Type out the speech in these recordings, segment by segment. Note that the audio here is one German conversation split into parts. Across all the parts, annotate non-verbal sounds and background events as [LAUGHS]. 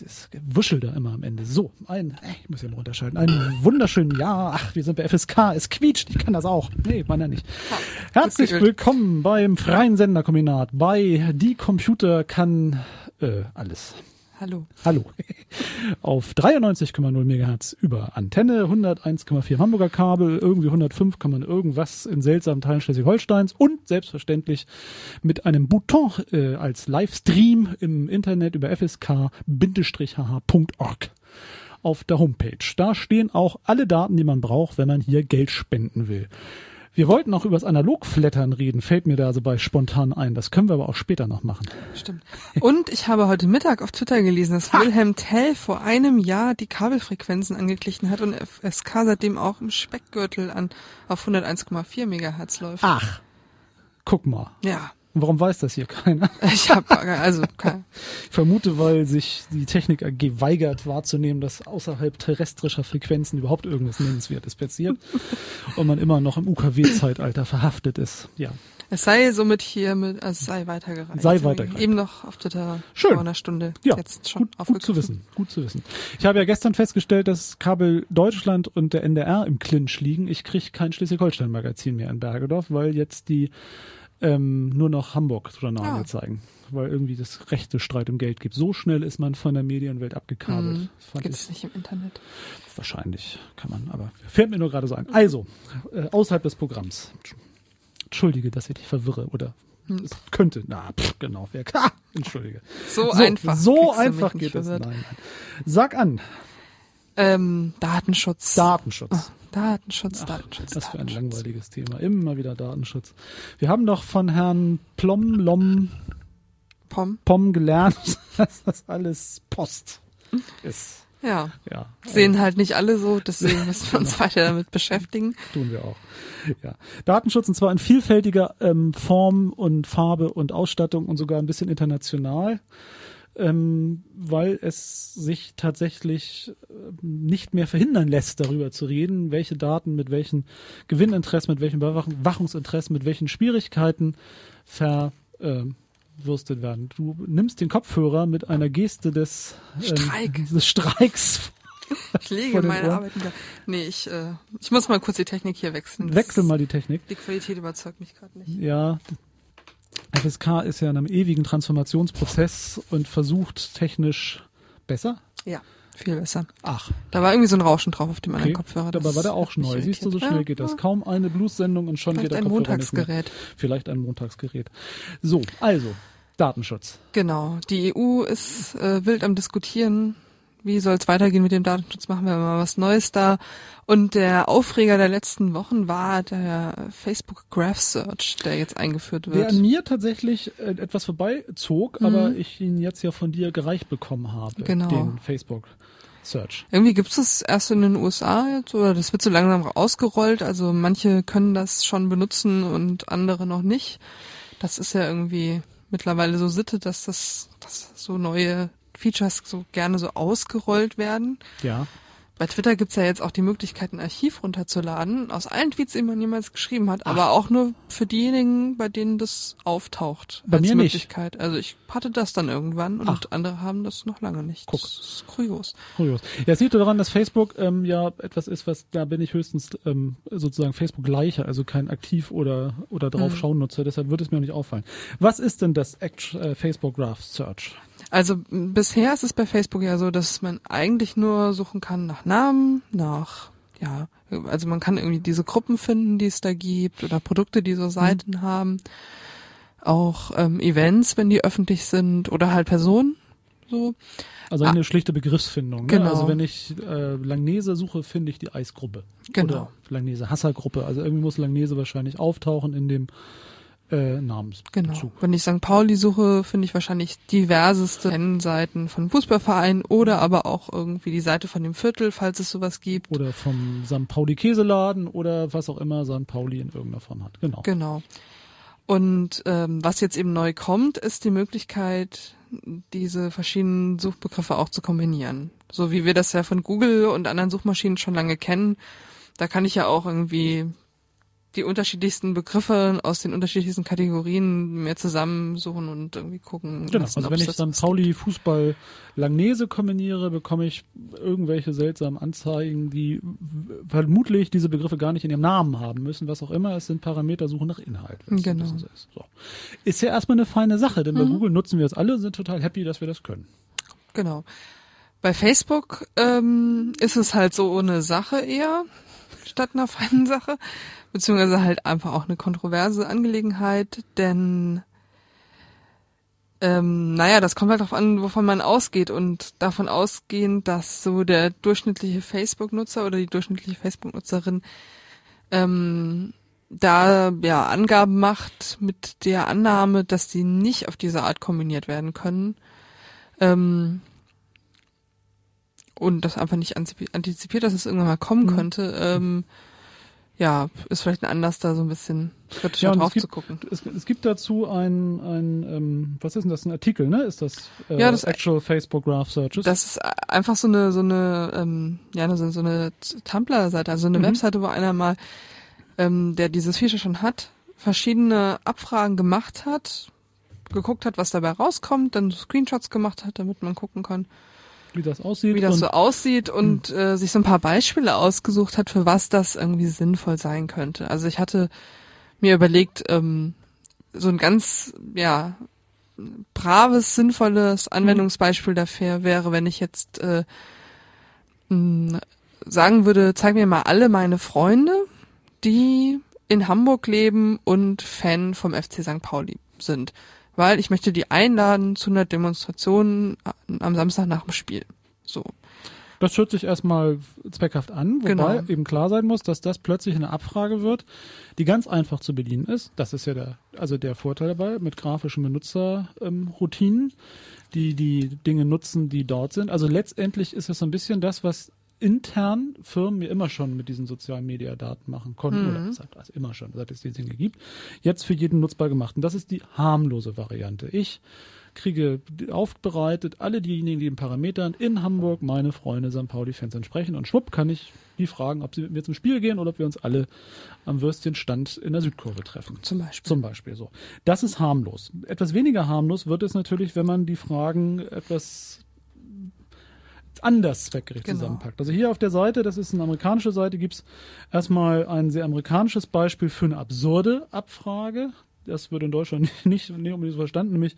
dieses Gewuschel da immer am Ende. So, ein, äh, ich muss ja mal runterschalten. Einen wunderschönen Jahr. Ach, wir sind bei FSK. Es quietscht. Ich kann das auch. Nee, meiner nicht. Herzlich willkommen beim freien Senderkombinat. Bei Die Computer kann äh, alles. Hallo. Hallo. Auf 93,0 MHz über Antenne, 101,4 Hamburger Kabel, irgendwie 105 kann man irgendwas in seltsamen Teilen Schleswig-Holsteins und selbstverständlich mit einem Bouton äh, als Livestream im Internet über fsk-hh.org auf der Homepage. Da stehen auch alle Daten, die man braucht, wenn man hier Geld spenden will. Wir wollten auch über das Analogflattern reden, fällt mir da so bei spontan ein. Das können wir aber auch später noch machen. Stimmt. Und ich habe heute Mittag auf Twitter gelesen, dass Wilhelm Tell vor einem Jahr die Kabelfrequenzen angeglichen hat und FSK seitdem auch im Speckgürtel an auf 101,4 Megahertz läuft. Ach, guck mal. Ja. Warum weiß das hier keiner? [LAUGHS] Ich habe also kein, Ich vermute, weil sich die Technik AG weigert wahrzunehmen, dass außerhalb terrestrischer Frequenzen überhaupt irgendwas Nennenswertes passiert [LAUGHS] und man immer noch im UKW-Zeitalter verhaftet ist. Ja, es sei somit hier mit, also es sei weitergereicht. Sei weitergereicht. Eben noch auf Twitter Schön. vor einer Stunde ja, jetzt schon gut, gut zu wissen. Gut zu wissen. Ich habe ja gestern festgestellt, dass Kabel Deutschland und der NDR im Clinch liegen. Ich kriege kein Schleswig-Holstein-Magazin mehr in Bergedorf, weil jetzt die ähm, nur noch Hamburg-Journale Ah. zeigen. Weil irgendwie das rechte Streit um Geld gibt. So schnell ist man von der Medienwelt abgekabelt. Hm, Das fand Gibt es nicht im Internet. Wahrscheinlich kann man, aber fällt mir nur gerade so ein. Also, äh, außerhalb des Programms. Entschuldige, dass ich dich verwirre oder Hm. könnte. Na, pff, genau. Wer, ah, entschuldige. So, einfach. So einfach mich nicht geht es. Nein, nein. Sag an. Ähm, Datenschutz. Datenschutz. Datenschutz, Ach, Datenschutz. was für ein langweiliges Thema. Immer wieder Datenschutz. Wir haben doch von Herrn Plom, Lom, Pom. Pom gelernt, [LAUGHS] dass das alles Post ist. Ja. Ja. Sehen halt nicht alle so, deswegen müssen wir uns Genau. weiter damit beschäftigen. tun wir auch. Ja. Datenschutz und zwar in vielfältiger ähm, Form und Farbe und Ausstattung und sogar ein bisschen international, ähm, weil es sich tatsächlich ähm, nicht mehr verhindern lässt, darüber zu reden, welche Daten mit welchen Gewinninteressen, mit welchen Überwachungsinteressen, mit welchen Schwierigkeiten verwurstet werden. Du nimmst den Kopfhörer mit einer Geste des, ähm, Streik. des Streiks. [LAUGHS] Ich lege meine Ohren. Arbeit nieder. Nee, ich, äh, ich muss mal kurz die Technik hier wechseln. Das- Wechsel mal die Technik. Die Qualität überzeugt mich gerade nicht. Ja, FSK ist ja in einem ewigen Transformationsprozess und versucht technisch besser. Ja, viel besser. Ach, Da war irgendwie so ein Rauschen drauf auf dem anderen okay. Kopfhörer. Dabei war der auch neu. Siehst du, so irritiert. schnell geht das. Kaum eine Blues-Sendung und schon Vielleicht geht der ein Kopfhörer. Montagsgerät. Vielleicht ein Montagsgerät. So, also, Datenschutz. Genau. Die EU ist äh, wild am Diskutieren. Wie soll es weitergehen mit dem Datenschutz? Machen wir mal was Neues da. Und der Aufreger der letzten Wochen war der Facebook Graph Search, der jetzt eingeführt Der wird. an mir tatsächlich äh, etwas vorbeizog, aber ich ihn jetzt ja von dir gereicht bekommen habe. Mhm. Genau. Den Facebook Search. Irgendwie gibt es erst in den USA jetzt oder das wird so langsam ausgerollt. Also manche können das schon benutzen und andere noch nicht. Das ist ja irgendwie mittlerweile so Sitte, dass das dass so neue Features so gerne so ausgerollt werden. Ja. Bei Twitter gibt's ja jetzt auch die Möglichkeit, ein Archiv runterzuladen, aus allen Tweets, die man jemals geschrieben hat, aber auch nur für diejenigen, bei denen das auftaucht. Bei als mir nicht. Möglichkeit. Also ich hatte das dann irgendwann und Ach. andere haben das noch lange nicht. Guck. Das ist kurios. Kurios. Ja, es liegt daran, dass Facebook ähm, ja etwas ist, was da bin ich höchstens ähm, sozusagen Facebook gleicher, also kein aktiv oder oder drauf schauen Nutzer. Deshalb wird es mir auch nicht auffallen. Was ist denn das Act äh, Facebook Graph Search? Also bisher ist es bei Facebook ja so, dass man eigentlich nur suchen kann nach Namen, nach ja, also man kann irgendwie diese Gruppen finden, die es da gibt oder Produkte, die so Seiten haben, auch ähm, Events, wenn die öffentlich sind oder halt Personen so. Also Ah. eine schlichte Begriffsfindung. Ne? Genau. Also wenn ich äh, Langnese suche, finde ich die Eisgruppe. Genau. Oder Langnese Hassergruppe. Also irgendwie muss Langnese wahrscheinlich auftauchen in dem äh, Namensbezug. Genau. Wenn ich St. Pauli suche, finde ich wahrscheinlich diverseste Fanseiten von Fußballvereinen oder aber auch irgendwie die Seite von dem Viertel, falls es sowas gibt. Oder vom St. Pauli Käseladen oder was auch immer St. Pauli in irgendeiner Form hat. Genau. Genau. Und ähm, was jetzt eben neu kommt, ist die Möglichkeit, diese verschiedenen Suchbegriffe auch zu kombinieren. So wie wir das ja von Google und anderen Suchmaschinen schon lange kennen. Da kann ich ja auch irgendwie die unterschiedlichsten Begriffe aus den unterschiedlichsten Kategorien mir zusammensuchen und irgendwie gucken. Genau, lassen, also wenn ich dann Pauli Fußball Langnese kombiniere, bekomme ich irgendwelche seltsamen Anzeigen, die vermutlich diese Begriffe gar nicht in ihrem Namen haben müssen, was auch immer. Es sind Parameter suchen nach Inhalt. Genau. so ist. So. ist ja erstmal eine feine Sache, denn bei Google nutzen wir es alle und sind total happy, dass wir das können. Genau. Bei Facebook ähm, ist es halt so eine Sache eher statt einer feinen Sache, beziehungsweise halt einfach auch eine kontroverse Angelegenheit, denn ähm, naja, das kommt halt darauf an, wovon man ausgeht und davon ausgehend, dass so der durchschnittliche Facebook-Nutzer oder die durchschnittliche Facebook-Nutzerin ähm, da ja Angaben macht mit der Annahme, dass die nicht auf diese Art kombiniert werden können. Ähm, und das einfach nicht antizipi- antizipiert, dass es irgendwann mal kommen Mhm. könnte, ähm, ja, ist vielleicht ein Anlass, da so ein bisschen kritischer Ja, drauf gibt- zu gucken. Es, es gibt dazu ein, ein ähm, was ist denn das, ein Artikel, ne? Ist das, äh, Ja, das- Actual Facebook Graph Searches? Das ist einfach so eine, so eine, ähm, ja, so, so eine Tumblr-Seite, also eine Mhm. Webseite, wo einer mal, ähm, der dieses Feature schon hat, verschiedene Abfragen gemacht hat, geguckt hat, was dabei rauskommt, dann Screenshots gemacht hat, damit man gucken kann, wie das aussieht. wie das so aussieht und äh, sich so ein paar Beispiele ausgesucht hat, für was das irgendwie sinnvoll sein könnte. Also ich hatte mir überlegt, ähm, so ein ganz, ja, braves, sinnvolles Anwendungsbeispiel dafür wäre, wenn ich jetzt äh, mh, sagen würde, zeig mir mal alle meine Freunde, die in Hamburg leben und Fan vom FC St. Pauli sind. Weil ich möchte die einladen zu einer Demonstration am Samstag nach dem Spiel. So. Das hört sich erstmal zweckhaft an, wobei Genau. eben klar sein muss, dass das plötzlich eine Abfrage wird, die ganz einfach zu bedienen ist. Das ist ja der, also der Vorteil dabei mit grafischen Benutzerroutinen, ähm, die die Dinge nutzen, die dort sind. Also letztendlich ist es so ein bisschen das, was intern Firmen ja immer schon mit diesen sozialen Media-Daten machen konnten, Mhm. oder seit, also immer schon, seit es die Dinge gibt, jetzt für jeden nutzbar gemacht. Und das ist die harmlose Variante. Ich kriege aufbereitet alle diejenigen, die den Parametern in Hamburg meine Freunde St. Pauli-Fans entsprechen und schwupp kann ich die fragen, ob sie mit mir zum Spiel gehen oder ob wir uns alle am Würstchenstand in der Südkurve treffen. Zum Beispiel. Zum Beispiel so. Das ist harmlos. Etwas weniger harmlos wird es natürlich, wenn man die Fragen etwas anders zweckgerecht Genau. zusammenpackt. Also hier auf der Seite, das ist eine amerikanische Seite, gibt's erstmal ein sehr amerikanisches Beispiel für eine absurde Abfrage. Das wird in Deutschland [LAUGHS] nicht, nicht unbedingt so verstanden, nämlich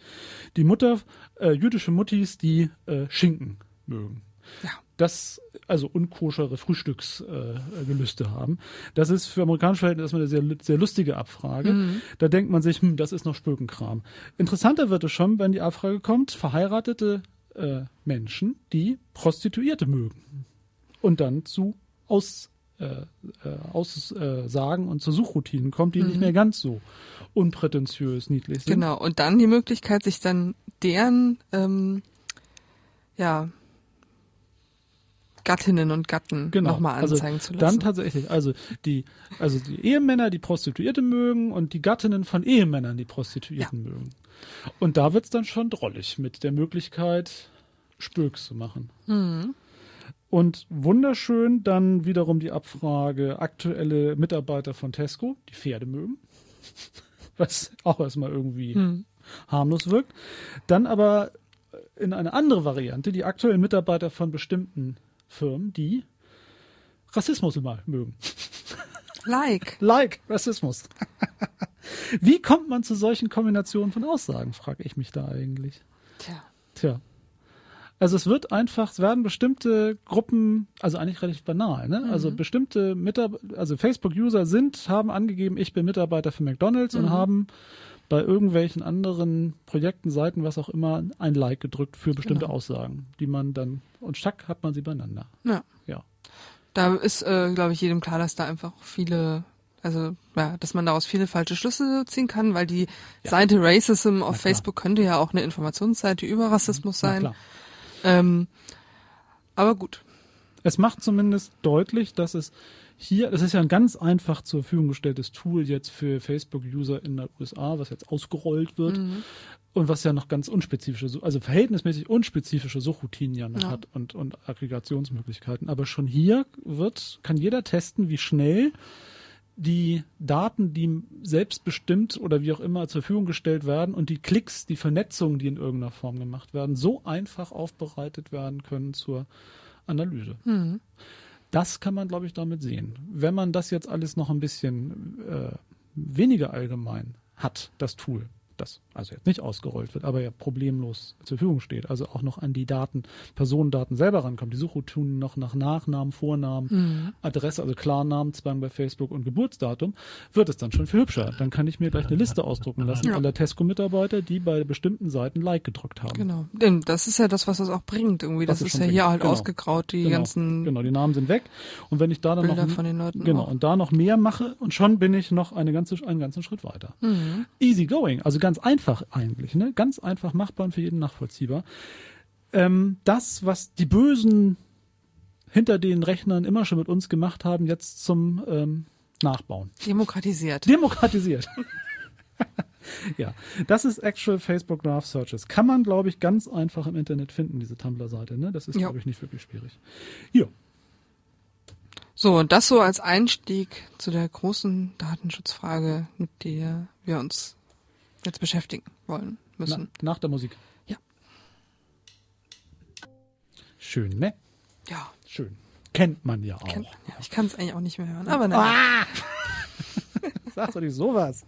die Mutter, äh, jüdische Muttis, die äh, Schinken mögen. Ja. Das, also unkoschere Frühstücksgelüste äh, haben. Das ist für amerikanische Verhältnisse erstmal eine sehr, sehr lustige Abfrage. Mhm. Da denkt man sich, hm, das ist noch Spökenkram. Interessanter wird es schon, wenn die Abfrage kommt, verheiratete äh, Menschen, die Prostituierte mögen. Und dann zu Aus, äh, äh, Aussagen und zu Suchroutinen kommt, die nicht mehr ganz so unprätentiös niedlich sind. Mhm. Genau. Und dann die Möglichkeit, sich dann deren, ähm, ja, Gattinnen und Gatten Genau. nochmal Also anzeigen zu Dann lassen. tatsächlich, also die, also die Ehemänner, die Prostituierte mögen und die Gattinnen von Ehemännern, die Prostituierten mögen. Und da wird's dann schon drollig mit der Möglichkeit, Spöks zu machen. Mhm. Und wunderschön dann wiederum die Abfrage aktuelle Mitarbeiter von Tesco, die Pferde mögen. [LAUGHS] Was auch erstmal irgendwie Hm. harmlos wirkt. Dann aber in eine andere Variante die aktuellen Mitarbeiter von bestimmten Firmen, die Rassismus mal mögen. [LAUGHS] Like. Like Rassismus. [LAUGHS] Wie kommt man zu solchen Kombinationen von Aussagen, frage ich mich da eigentlich. Tja. Tja. Also es wird einfach, es werden bestimmte Gruppen, also eigentlich relativ banal, ne? Also bestimmte Mitarbeiter, also Facebook-User sind, haben angegeben, ich bin Mitarbeiter für McDonalds und haben bei irgendwelchen anderen Projekten, Seiten, was auch immer, ein Like gedrückt für bestimmte Genau. Aussagen, die man dann, und zack, hat man sie beieinander. Ja. Ja. Da ist, äh, glaube ich, jedem klar, dass da einfach viele, also ja, dass man daraus viele falsche Schlüsse ziehen kann, weil die Seite Racism auf. Facebook könnte ja auch eine Informationsseite über Rassismus Na sein. Ähm, aber gut. Es macht zumindest deutlich, dass es hier, das ist ja ein ganz einfach zur Verfügung gestelltes Tool jetzt für Facebook-User in den USA, was jetzt ausgerollt wird Mhm. und was ja noch ganz unspezifische, also verhältnismäßig unspezifische Suchroutinen ja noch Ja. hat und, und Aggregationsmöglichkeiten. Aber schon hier wird, kann jeder testen, wie schnell die Daten, die selbstbestimmt oder wie auch immer zur Verfügung gestellt werden und die Klicks, die Vernetzungen, die in irgendeiner Form gemacht werden, so einfach aufbereitet werden können zur Analyse. Mhm. Das kann man, glaube ich, damit sehen. Wenn man das jetzt alles noch ein bisschen äh, weniger allgemein hat, das Tool, das also jetzt nicht ausgerollt wird, aber ja problemlos zur Verfügung steht, also auch noch an die Daten, Personendaten selber rankommt. Die Suchroutinen noch nach Nachnamen, Vornamen, Mhm. Adresse, also Klarnamen, Zwang bei Facebook und Geburtsdatum, wird es dann schon viel hübscher. Dann kann ich mir gleich eine Liste ausdrucken lassen Ja. aller Tesco-Mitarbeiter, die bei bestimmten Seiten Like gedrückt haben. Genau. Denn das ist ja das, was das auch bringt irgendwie. Das es ist schon ja hier bringt. halt Genau. ausgegraut, die Genau. ganzen Genau, die Namen sind weg. Und wenn ich da dann Bilder noch von den Leuten. Genau, auch. und da noch mehr mache und schon bin ich noch eine ganze, einen ganzen Schritt weiter. Mhm. Easy going, also ganz einfach eigentlich, ne? ganz einfach machbar und für jeden nachvollziehbar. Ähm, das, was die Bösen hinter den Rechnern immer schon mit uns gemacht haben, jetzt zum ähm, Nachbauen. Demokratisiert. Demokratisiert. [LAUGHS] ja, das ist Actual Facebook Graph Searches. Kann man, glaube ich, ganz einfach im Internet finden, diese Tumblr-Seite. Ne? Das ist, Ja. glaube ich, nicht wirklich schwierig. Ja, So, und das so als Einstieg zu der großen Datenschutzfrage, mit der wir uns jetzt beschäftigen wollen na, müssen. nach der Musik. Ja. Schön, ne? Ja, Schön. Kennt man ja auch. kennt ja. Ich kann es eigentlich auch nicht mehr hören. Aber naja. Ah! [LAUGHS] Sag doch nicht sowas.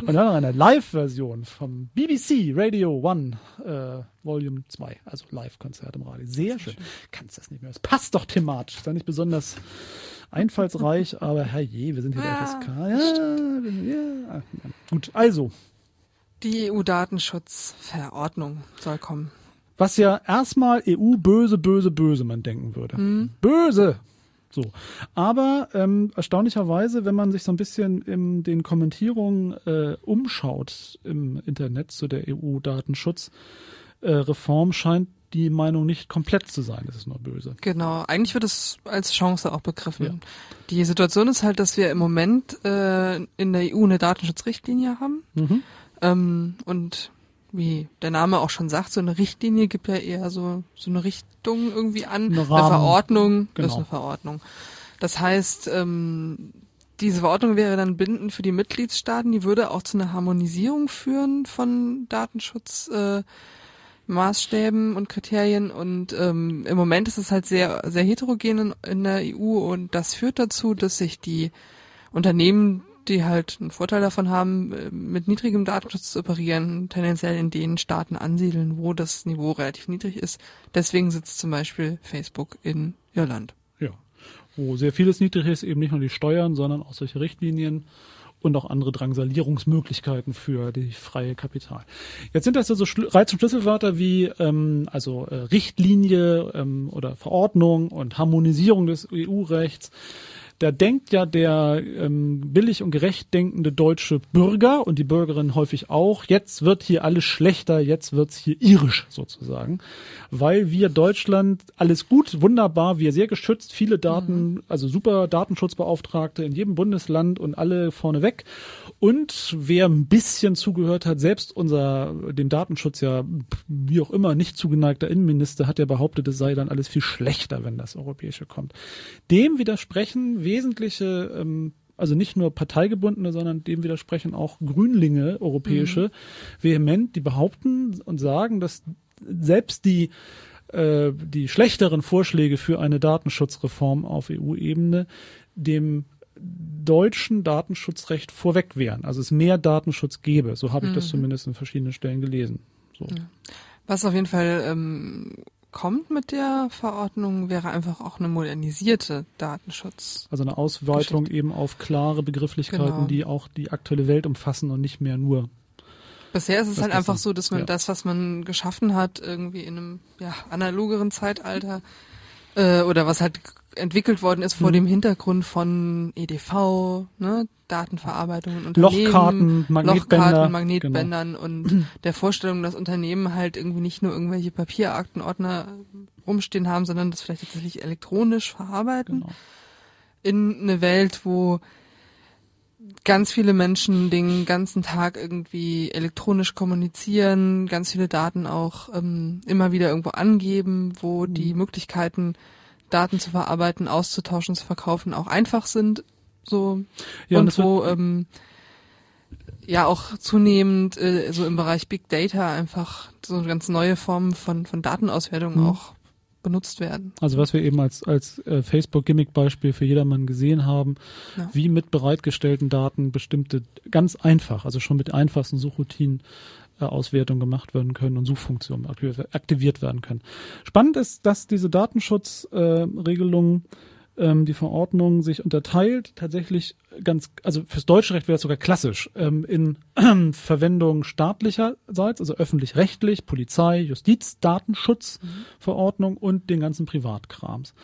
Und dann noch eine Live-Version vom BBC Radio One äh, Volume 2, also Live-Konzert im Radio. Sehr schön. Kannst das nicht mehr. Es passt doch thematisch. Ist ja nicht besonders einfallsreich, aber herrje, wir sind hier bei Ja, FSK. Ja, ja. Ah, ja. Gut, also, Die EU-Datenschutzverordnung soll kommen. was ja erstmal EU böse, böse, böse man denken würde. Böse! So. Aber ähm, erstaunlicherweise, wenn man sich so ein bisschen in den Kommentierungen äh, umschaut im Internet zu der EU-Datenschutzreform, scheint die Meinung nicht komplett zu sein, es ist nur böse. Genau, eigentlich wird es als Chance auch begriffen. Ja. Die Situation ist halt, dass wir im Moment äh, in der EU eine Datenschutzrichtlinie haben. Mhm. Ähm, und wie der Name auch schon sagt, so eine Richtlinie gibt ja eher so, so eine Richtung irgendwie an. Eine Eine. Verordnung Genau. ist eine Verordnung. Das heißt, ähm, diese Verordnung wäre dann bindend für die Mitgliedstaaten, die würde auch zu einer Harmonisierung führen von Datenschutz. Äh, Maßstäben und Kriterien und ähm, im Moment ist es halt sehr sehr heterogen in, in der EU und das führt dazu, dass sich die Unternehmen, die halt einen Vorteil davon haben, äh, mit niedrigem Datenschutz zu operieren, tendenziell in den Staaten ansiedeln, wo das Niveau relativ niedrig ist. Deswegen sitzt zum Beispiel Facebook in Irland. Ja. Wo sehr vieles niedrig ist, eben nicht nur die Steuern, sondern auch solche Richtlinien und auch andere Drangsalierungsmöglichkeiten für die freie Kapital. Jetzt sind das ja so Schl- Reiz- und Schlüsselwörter wie ähm, also äh, Richtlinie ähm, oder Verordnung und Harmonisierung des EU-Rechts. Da denkt ja der ähm, billig und gerecht denkende deutsche Bürger und die Bürgerin häufig auch, jetzt wird hier alles schlechter, jetzt wird's hier irisch sozusagen, weil wir Deutschland alles gut, wunderbar, wir sehr geschützt, viele Daten, also super Datenschutzbeauftragte in jedem Bundesland und alle vorneweg. Und wer ein bisschen zugehört hat, selbst unser dem Datenschutz ja wie auch immer nicht zugeneigter Innenminister hat ja behauptet, es sei dann alles viel schlechter, wenn das Europäische kommt. Dem widersprechen wesentliche ähm, also nicht nur parteigebundene, sondern dem widersprechen auch Grünlinge, europäische, vehement, die behaupten und sagen, dass selbst die äh, die schlechteren Vorschläge für eine Datenschutzreform auf EU-Ebene dem deutschen Datenschutzrecht vorweg wären. Also es mehr Datenschutz gäbe. So habe ich das zumindest in verschiedenen Stellen gelesen. So. Was auf jeden Fall ähm, kommt mit der Verordnung, wäre einfach auch eine modernisierte Datenschutz. Also eine Ausweitung eben auf klare Begrifflichkeiten, Genau. die auch die aktuelle Welt umfassen und nicht mehr nur. Bisher ist es halt einfach ein- so, dass man ja. das, was man geschaffen hat, irgendwie in einem ja, analogeren Zeitalter äh, oder was halt entwickelt worden ist vor Mhm. dem Hintergrund von EDV, ne, Datenverarbeitung und Unternehmen, Lochkarten, Magnetbänder. Lochkarten, Magnetbändern und der Vorstellung, dass Unternehmen halt irgendwie nicht nur irgendwelche Papieraktenordner rumstehen haben, sondern das vielleicht tatsächlich elektronisch verarbeiten Genau. in eine Welt, wo ganz viele Menschen den ganzen Tag irgendwie elektronisch kommunizieren, ganz viele Daten auch ähm, immer wieder irgendwo angeben, wo Mhm. die Möglichkeiten, Daten zu verarbeiten, auszutauschen, zu verkaufen, auch einfach sind. so Ja, und und wo ähm, ja auch zunehmend äh, so im Bereich Big Data einfach so ganz neue Formen von von Datenauswertung Mhm. auch benutzt werden. Also was wir eben als, als äh, Facebook-Gimmick-Beispiel für jedermann gesehen haben, Ja. wie mit bereitgestellten Daten bestimmte, ganz einfach, also schon mit einfachsten Suchroutinen Auswertungen gemacht werden können und Suchfunktionen aktiviert, werden können. Spannend ist, dass diese Datenschutzregelung, äh, Regelung, ähm, die Verordnung sich unterteilt, tatsächlich ganz, also fürs deutsche Recht wäre es sogar klassisch, ähm, in Verwendung staatlicherseits, also öffentlich-rechtlich, Polizei, Justiz, Datenschutzverordnung und den ganzen Privatkrams.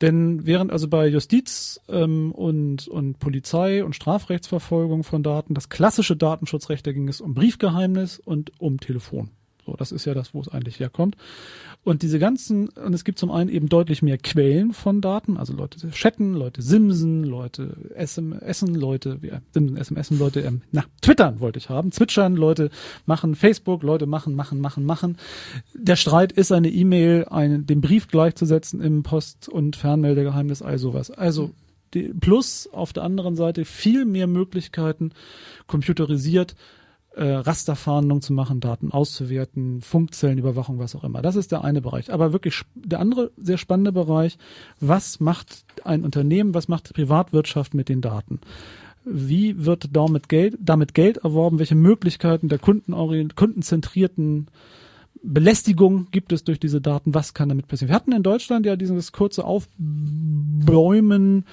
Denn während also bei Justiz ähm, und, und Polizei und Strafrechtsverfolgung von Daten das klassische Datenschutzrecht, da ging es um Briefgeheimnis und um Telefon. So, das ist ja das, wo es eigentlich herkommt. Und diese ganzen, und es gibt zum einen eben deutlich mehr Quellen von Daten, also Leute chatten, Leute simsen, Leute SMSen, Leute, ja, simsen, SMSen, Leute, ähm, na, twittern wollte ich haben, zwitschern, Leute machen Facebook, Leute machen, machen, machen, machen. Der Streit ist eine E-Mail, dem Brief gleichzusetzen im Post- und Fernmeldegeheimnis, all sowas. Also, plus auf der anderen Seite viel mehr Möglichkeiten, computerisiert, äh, Rasterfahndung zu machen, Daten auszuwerten, Funkzellenüberwachung, was auch immer. Das ist der eine Bereich. Aber wirklich der andere sehr spannende Bereich, was macht ein Unternehmen, was macht die Privatwirtschaft mit den Daten? Wie wird damit Geld, damit Geld erworben? Welche Möglichkeiten der kundenzentrierten Belästigung gibt es durch diese Daten? Was kann damit passieren? Wir hatten in Deutschland ja dieses kurze Aufbäumen,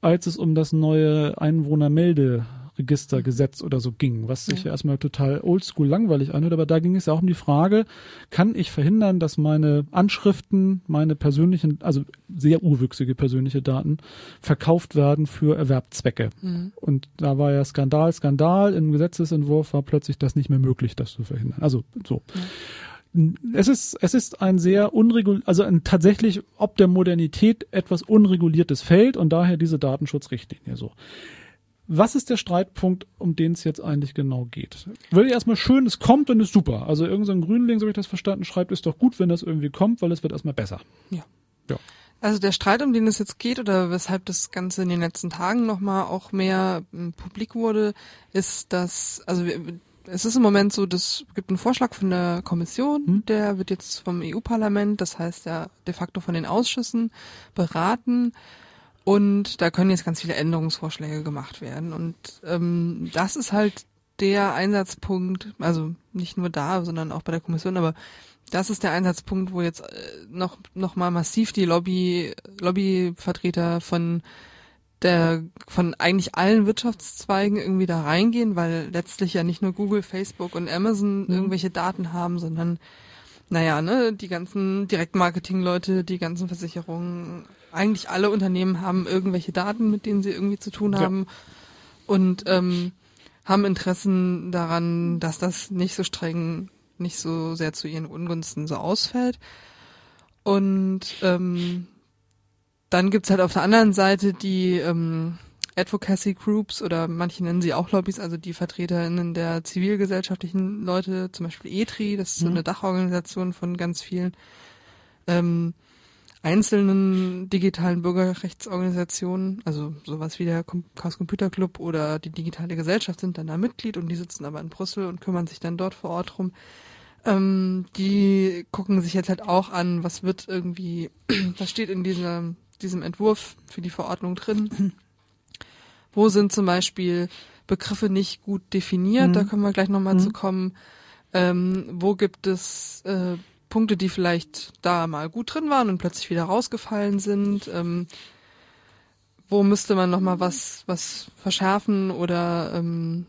als es um das neue Einwohnermelderegistergesetz oder so ging, was sich ja, Ja. erstmal total oldschool langweilig anhört, aber da ging es ja auch um die Frage, kann ich verhindern, dass meine Anschriften, meine persönlichen, also sehr urwüchsige persönliche Daten verkauft werden für Erwerbzwecke? Mhm. Und da war ja Skandal, Skandal. Im Gesetzesentwurf war plötzlich das nicht mehr möglich, das zu verhindern. Also so. Es ist, es ist ein sehr unregul, also ein tatsächlich ob der Modernität etwas unreguliertes Feld und daher diese Datenschutzrichtlinie so. Was ist der Streitpunkt, um den es jetzt eigentlich genau geht? Will ich erstmal schön, es kommt und ist super. Also irgendein Grünling, so habe ich das verstanden, schreibt, ist doch gut, wenn das irgendwie kommt, weil es wird erstmal besser. Also der Streit, um den es jetzt geht oder weshalb das Ganze in den letzten Tagen nochmal auch mehr ähm, publik wurde, ist, dass, also wir, es ist im Moment so, das gibt einen Vorschlag von der Kommission, Hm. der wird jetzt vom EU-Parlament, das heißt ja de facto von den Ausschüssen beraten und da können jetzt ganz viele Änderungsvorschläge gemacht werden und ähm, das ist halt der Einsatzpunkt, also nicht nur da, sondern auch bei der Kommission, aber das ist der Einsatzpunkt, wo jetzt äh, noch noch mal massiv die Lobby Lobbyvertreter von der von eigentlich allen Wirtschaftszweigen irgendwie da reingehen, weil letztlich ja nicht nur Google, Facebook und Amazon Mhm. irgendwelche Daten haben, sondern naja, ne, die ganzen Direktmarketing-Leute, die ganzen Versicherungen, eigentlich alle Unternehmen haben irgendwelche Daten, mit denen sie irgendwie zu tun Ja. haben und ähm, haben Interessen daran, dass das nicht so streng, nicht so sehr zu ihren Ungunsten so ausfällt. Und ähm, dann gibt's halt auf der anderen Seite die ähm, Advocacy Groups oder manche nennen sie auch Lobbys, also die VertreterInnen der zivilgesellschaftlichen Leute, zum Beispiel ETRI, das ist so Mhm. eine Dachorganisation von ganz vielen ähm, einzelnen digitalen Bürgerrechtsorganisationen, also sowas wie der Chaos Computer Club oder die digitale Gesellschaft sind dann da Mitglied und die sitzen aber in Brüssel und kümmern sich dann dort vor Ort drum. Ähm, die gucken sich jetzt halt auch an, was wird irgendwie, [CLEARS THROAT] was steht in dieser, diesem Entwurf für die Verordnung drin. [CLEARS THROAT] Wo sind zum Beispiel Begriffe nicht gut definiert? Mhm. Da können wir gleich nochmal Mhm. zu kommen. Ähm, wo gibt es äh, Punkte, die vielleicht da mal gut drin waren und plötzlich wieder rausgefallen sind? Ähm, wo müsste man nochmal was, was verschärfen oder ähm,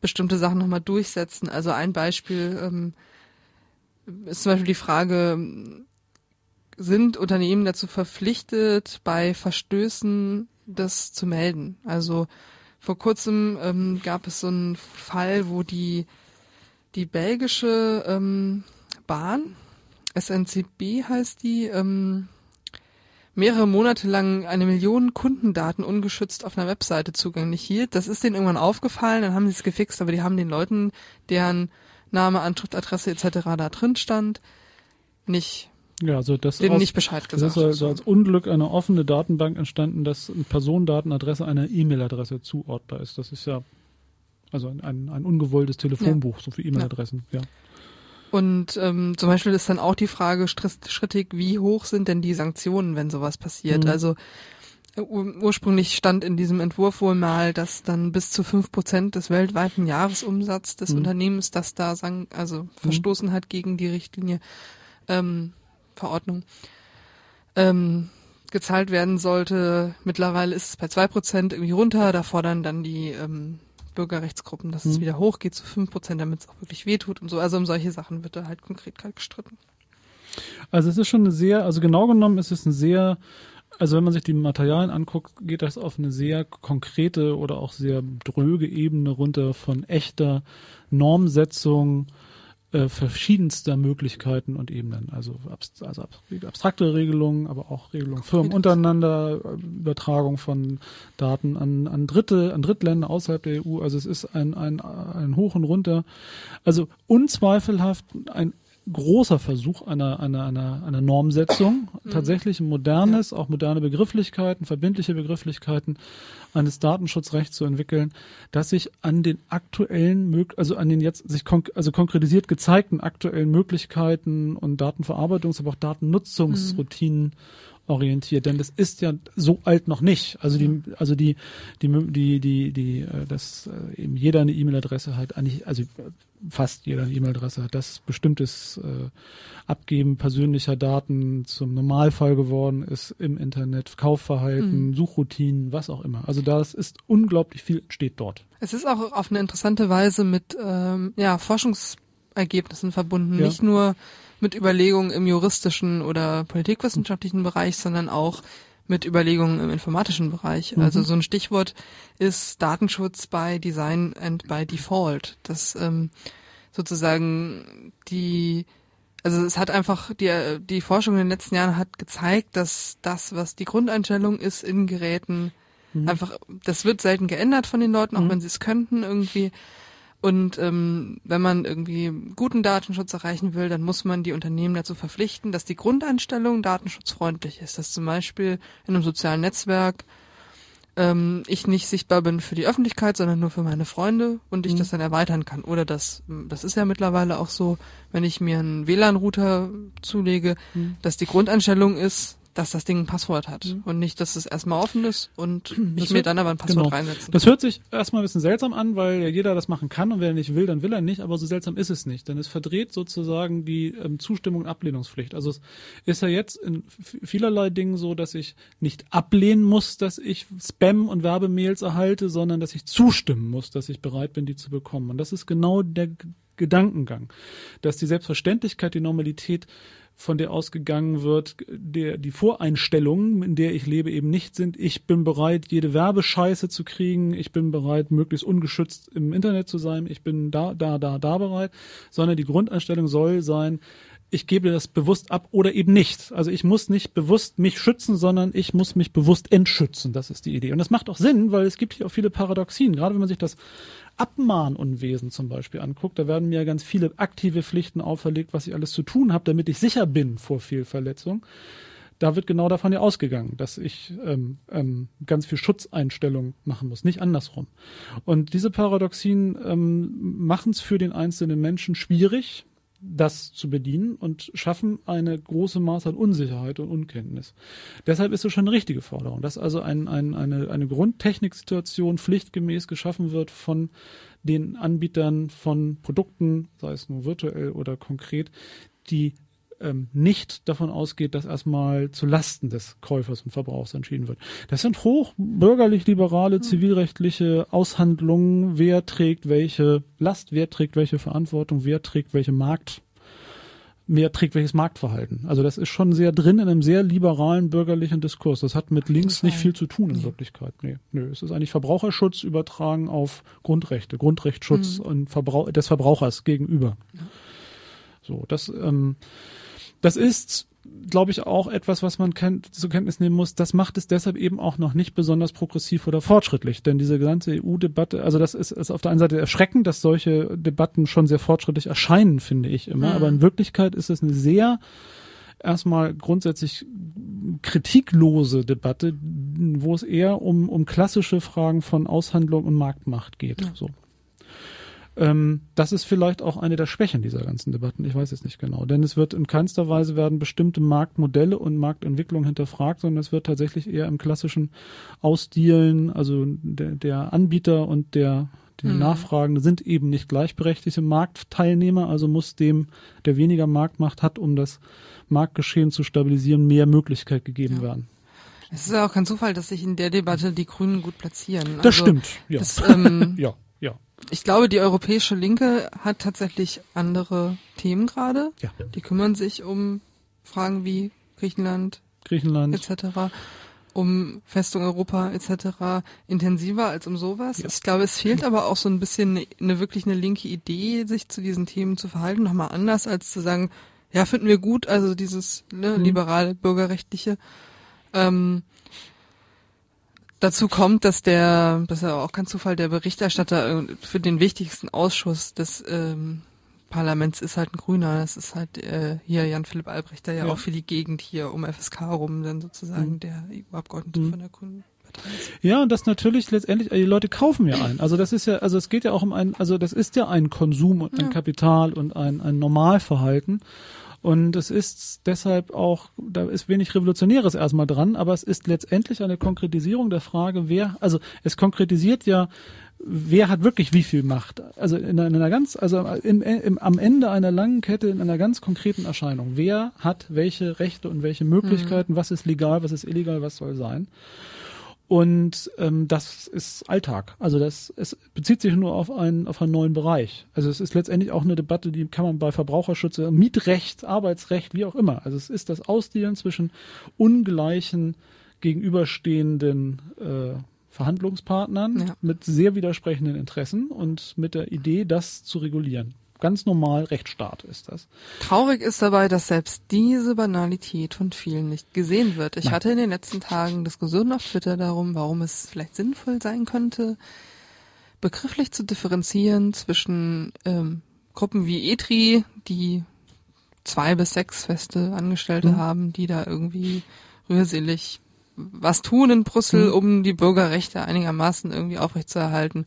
bestimmte Sachen nochmal durchsetzen? Also ein Beispiel ähm, ist zum Beispiel die Frage, sind Unternehmen dazu verpflichtet, bei Verstößen das zu melden? Also vor kurzem ähm, gab es so einen Fall, wo die, die belgische ähm, Bahn, SNCB heißt die, ähm, mehrere Monate lang eine Million Kundendaten ungeschützt auf einer Webseite zugänglich hielt. Das ist denen irgendwann aufgefallen, dann haben sie es gefixt, aber die haben den Leuten, deren Name, Anschrift, Adresse etc. da drin stand, nicht Ja, also das denen aus, nicht Bescheid das gesagt ist also als Unglück eine offene Datenbank entstanden, dass eine Personendatenadresse einer E-Mail-Adresse zuordbar ist. Das ist ja also ein, ein, ein ungewolltes Telefonbuch, so für E-Mail-Adressen, ja. Und ähm, zum Beispiel ist dann auch die Frage strittig, wie hoch sind denn die Sanktionen, wenn sowas passiert? Mhm. Also äh, ur ursprünglich stand in diesem Entwurf wohl mal, dass dann bis zu fünf Prozent des weltweiten Jahresumsatzes des Mhm. Unternehmens, das da sang, also verstoßen hat gegen die Richtlinie, ähm, Verordnung, ähm, gezahlt werden sollte. Mittlerweile ist es bei zwei Prozent irgendwie runter. Da fordern dann die ähm, Bürgerrechtsgruppen, dass es Mhm. wieder hochgeht zu fünf Prozent, damit es auch wirklich wehtut und so. Also um solche Sachen wird da halt konkret gestritten. Also es ist schon eine sehr, also genau genommen ist es ein sehr, also wenn man sich die Materialien anguckt, geht das auf eine sehr konkrete oder auch sehr dröge Ebene runter von echter Normsetzung äh, verschiedenster Möglichkeiten und Ebenen. Also, abst also abs- abstrakte Regelungen, aber auch Regelungen Firmen untereinander, äh, Übertragung von Daten an, an Dritte, an Drittländer außerhalb der EU. Also es ist ein, ein, ein Hoch und Runter. Also unzweifelhaft ein großer Versuch einer, einer, einer, einer Normsetzung, tatsächlich ein modernes, auch moderne Begrifflichkeiten, verbindliche Begrifflichkeiten eines Datenschutzrechts zu entwickeln, das sich an den aktuellen, also an den jetzt sich konk also konkretisiert gezeigten aktuellen Möglichkeiten und Datenverarbeitungs-, aber auch Datennutzungsroutinen orientiert, denn das ist ja so alt noch nicht. Also die, also die, die, die, die, die, äh, dass äh, eben jeder eine E-Mail-Adresse hat, eigentlich, also fast jeder eine E-Mail-Adresse hat, dass bestimmtes äh, Abgeben persönlicher Daten zum Normalfall geworden ist im Internet, Kaufverhalten, Suchroutinen, was auch immer. Also das ist unglaublich viel steht dort. Es ist auch auf eine interessante Weise mit ähm, ja, Forschungsergebnissen verbunden. Ja. Nicht nur mit Überlegungen im juristischen oder politikwissenschaftlichen Bereich, sondern auch mit Überlegungen im informatischen Bereich. Mhm. Also so ein Stichwort ist Datenschutz by Design and by Default. Das ähm, sozusagen die also es hat einfach die die Forschung in den letzten Jahren hat gezeigt, dass das, was die Grundeinstellung ist in Geräten, einfach das wird selten geändert von den Leuten, auch wenn sie es könnten irgendwie. Und ähm, wenn man irgendwie guten Datenschutz erreichen will, dann muss man die Unternehmen dazu verpflichten, dass die Grundeinstellung datenschutzfreundlich ist. Dass zum Beispiel in einem sozialen Netzwerk ähm, ich nicht sichtbar bin für die Öffentlichkeit, sondern nur für meine Freunde und ich das dann erweitern kann. Oder das, das ist ja mittlerweile auch so, wenn ich mir einen WLAN-Router zulege, dass die Grundeinstellung ist, dass das Ding ein Passwort hat und nicht, dass es erstmal offen ist und ich Das mir wird- dann aber ein Passwort genau. reinsetzen Das hört sich erstmal ein bisschen seltsam an, weil ja jeder das machen kann und wer nicht will, dann will er nicht, aber so seltsam ist es nicht, denn es verdreht sozusagen die ähm, Zustimmung und Ablehnungspflicht. Also es ist ja jetzt in vielerlei Dingen so, dass ich nicht ablehnen muss, dass ich Spam und Werbemails erhalte, sondern dass ich zustimmen muss, dass ich bereit bin, die zu bekommen. Und das ist genau der Gedankengang, dass die Selbstverständlichkeit, die Normalität von der ausgegangen wird, der, die Voreinstellungen, in der ich lebe, eben nicht sind, ich bin bereit, jede Werbescheiße zu kriegen, ich bin bereit, möglichst ungeschützt im Internet zu sein, ich bin da, da, da, da bereit, sondern die Grundeinstellung soll sein, ich gebe das bewusst ab oder eben nicht. Also ich muss nicht bewusst mich schützen, sondern ich muss mich bewusst entschützen. Das ist die Idee. Und das macht auch Sinn, weil es gibt hier auch viele Paradoxien. Gerade wenn man sich das Abmahnunwesen zum Beispiel anguckt, da werden mir ganz viele aktive Pflichten auferlegt, was ich alles zu tun habe, damit ich sicher bin vor Fehlverletzung. Da wird genau davon ja ausgegangen, dass ich ähm, ähm, ganz viel Schutzeinstellungen machen muss, nicht andersrum. Und diese Paradoxien ähm, machen es für den einzelnen Menschen schwierig, das zu bedienen und schaffen eine große Maß an Unsicherheit und Unkenntnis. Deshalb ist es schon eine richtige Forderung, dass also ein, ein, eine, eine Grundtechniksituation pflichtgemäß geschaffen wird von den Anbietern von Produkten, sei es nur virtuell oder konkret, die ähm, nicht davon ausgeht, dass erstmal zu Lasten des Käufers und Verbrauchers entschieden wird. Das sind hoch bürgerlich-liberale, zivilrechtliche Aushandlungen, wer trägt welche Last, wer trägt welche Verantwortung, wer trägt welche Markt, wer trägt welches Marktverhalten. Also das ist schon sehr drin in einem sehr liberalen bürgerlichen Diskurs. Das hat mit links nicht viel zu tun in Wirklichkeit. Nee, nö. Es ist eigentlich Verbraucherschutz übertragen auf Grundrechte, Grundrechtsschutz und Verbrauch des Verbrauchers gegenüber. So, das, ähm, das ist, glaube ich, auch etwas, was man kennt, zur Kenntnis nehmen muss. Das macht es deshalb eben auch noch nicht besonders progressiv oder fortschrittlich. Denn diese ganze EU-Debatte, also das ist, ist auf der einen Seite erschreckend, dass solche Debatten schon sehr fortschrittlich erscheinen, finde ich immer. Aber in Wirklichkeit ist es eine sehr erstmal grundsätzlich kritiklose Debatte, wo es eher um, um klassische Fragen von Aushandlung und Marktmacht geht. Ja. So. Ähm, das ist vielleicht auch eine der Schwächen dieser ganzen Debatten. Ich weiß es nicht genau. Denn es wird in keinster Weise werden bestimmte Marktmodelle und Marktentwicklung hinterfragt, sondern es wird tatsächlich eher im klassischen Ausdealen, also der, der Anbieter und der die mhm. Nachfragende sind eben nicht gleichberechtigte Marktteilnehmer, also muss dem, der weniger Marktmacht hat, um das Marktgeschehen zu stabilisieren, mehr Möglichkeit gegeben ja. werden. Es ist ja auch kein Zufall, dass sich in der Debatte die Grünen gut platzieren. Das also, stimmt, ja. Das, ähm, [LAUGHS] ja. Ich glaube, die europäische Linke hat tatsächlich andere Themen gerade. Ja. Die kümmern sich um Fragen wie Griechenland, Griechenland etc um Festung Europa etc. intensiver als um sowas. Ja. Ich glaube, es fehlt aber auch so ein bisschen eine, eine, wirklich eine linke Idee, sich zu diesen Themen zu verhalten, nochmal anders als zu sagen, ja, finden wir gut, also dieses ne, mhm. liberale, bürgerrechtliche. Ähm, dazu kommt, dass der, das ist ja auch kein Zufall, der Berichterstatter für den wichtigsten Ausschuss des ähm, Parlaments ist halt ein Grüner. Das ist halt äh, hier Jan Philipp Albrecht, der ja, ja, auch für die Gegend hier um FSK rum dann sozusagen mhm. der EU-Abgeordnete mhm. von der Grünen. Ja, und das natürlich letztendlich, die Leute kaufen ja ein. Also das ist ja, also es geht ja auch um ein, also das ist ja ein Konsum und ein ja. Kapital und ein, ein Normalverhalten. Und es ist deshalb auch, da ist wenig Revolutionäres erstmal dran, aber es ist letztendlich eine Konkretisierung der Frage, wer, also es konkretisiert ja wer hat wirklich wie viel Macht? Also in einer ganz, also im, im, am Ende einer langen Kette in einer ganz konkreten Erscheinung. Wer hat welche Rechte und welche Möglichkeiten? Mhm. Was ist legal? Was ist illegal? Was soll sein? Und ähm, das ist Alltag. Also das es bezieht sich nur auf einen auf einen neuen Bereich. Also es ist letztendlich auch eine Debatte, die kann man bei Verbraucherschutz, Mietrecht, Arbeitsrecht, wie auch immer. Also es ist das Ausdealen zwischen ungleichen gegenüberstehenden äh, Verhandlungspartnern ja. mit sehr widersprechenden Interessen und mit der Idee, das zu regulieren. Ganz normal Rechtsstaat ist das. Traurig ist dabei, dass selbst diese Banalität von vielen nicht gesehen wird. Ich Nein. hatte in den letzten Tagen Diskussionen auf Twitter darum, warum es vielleicht sinnvoll sein könnte, begrifflich zu differenzieren zwischen ähm, Gruppen wie ETRI, die zwei bis sechs feste Angestellte mhm. haben, die da irgendwie rührselig was tun in Brüssel, mhm. um die Bürgerrechte einigermaßen irgendwie aufrechtzuerhalten.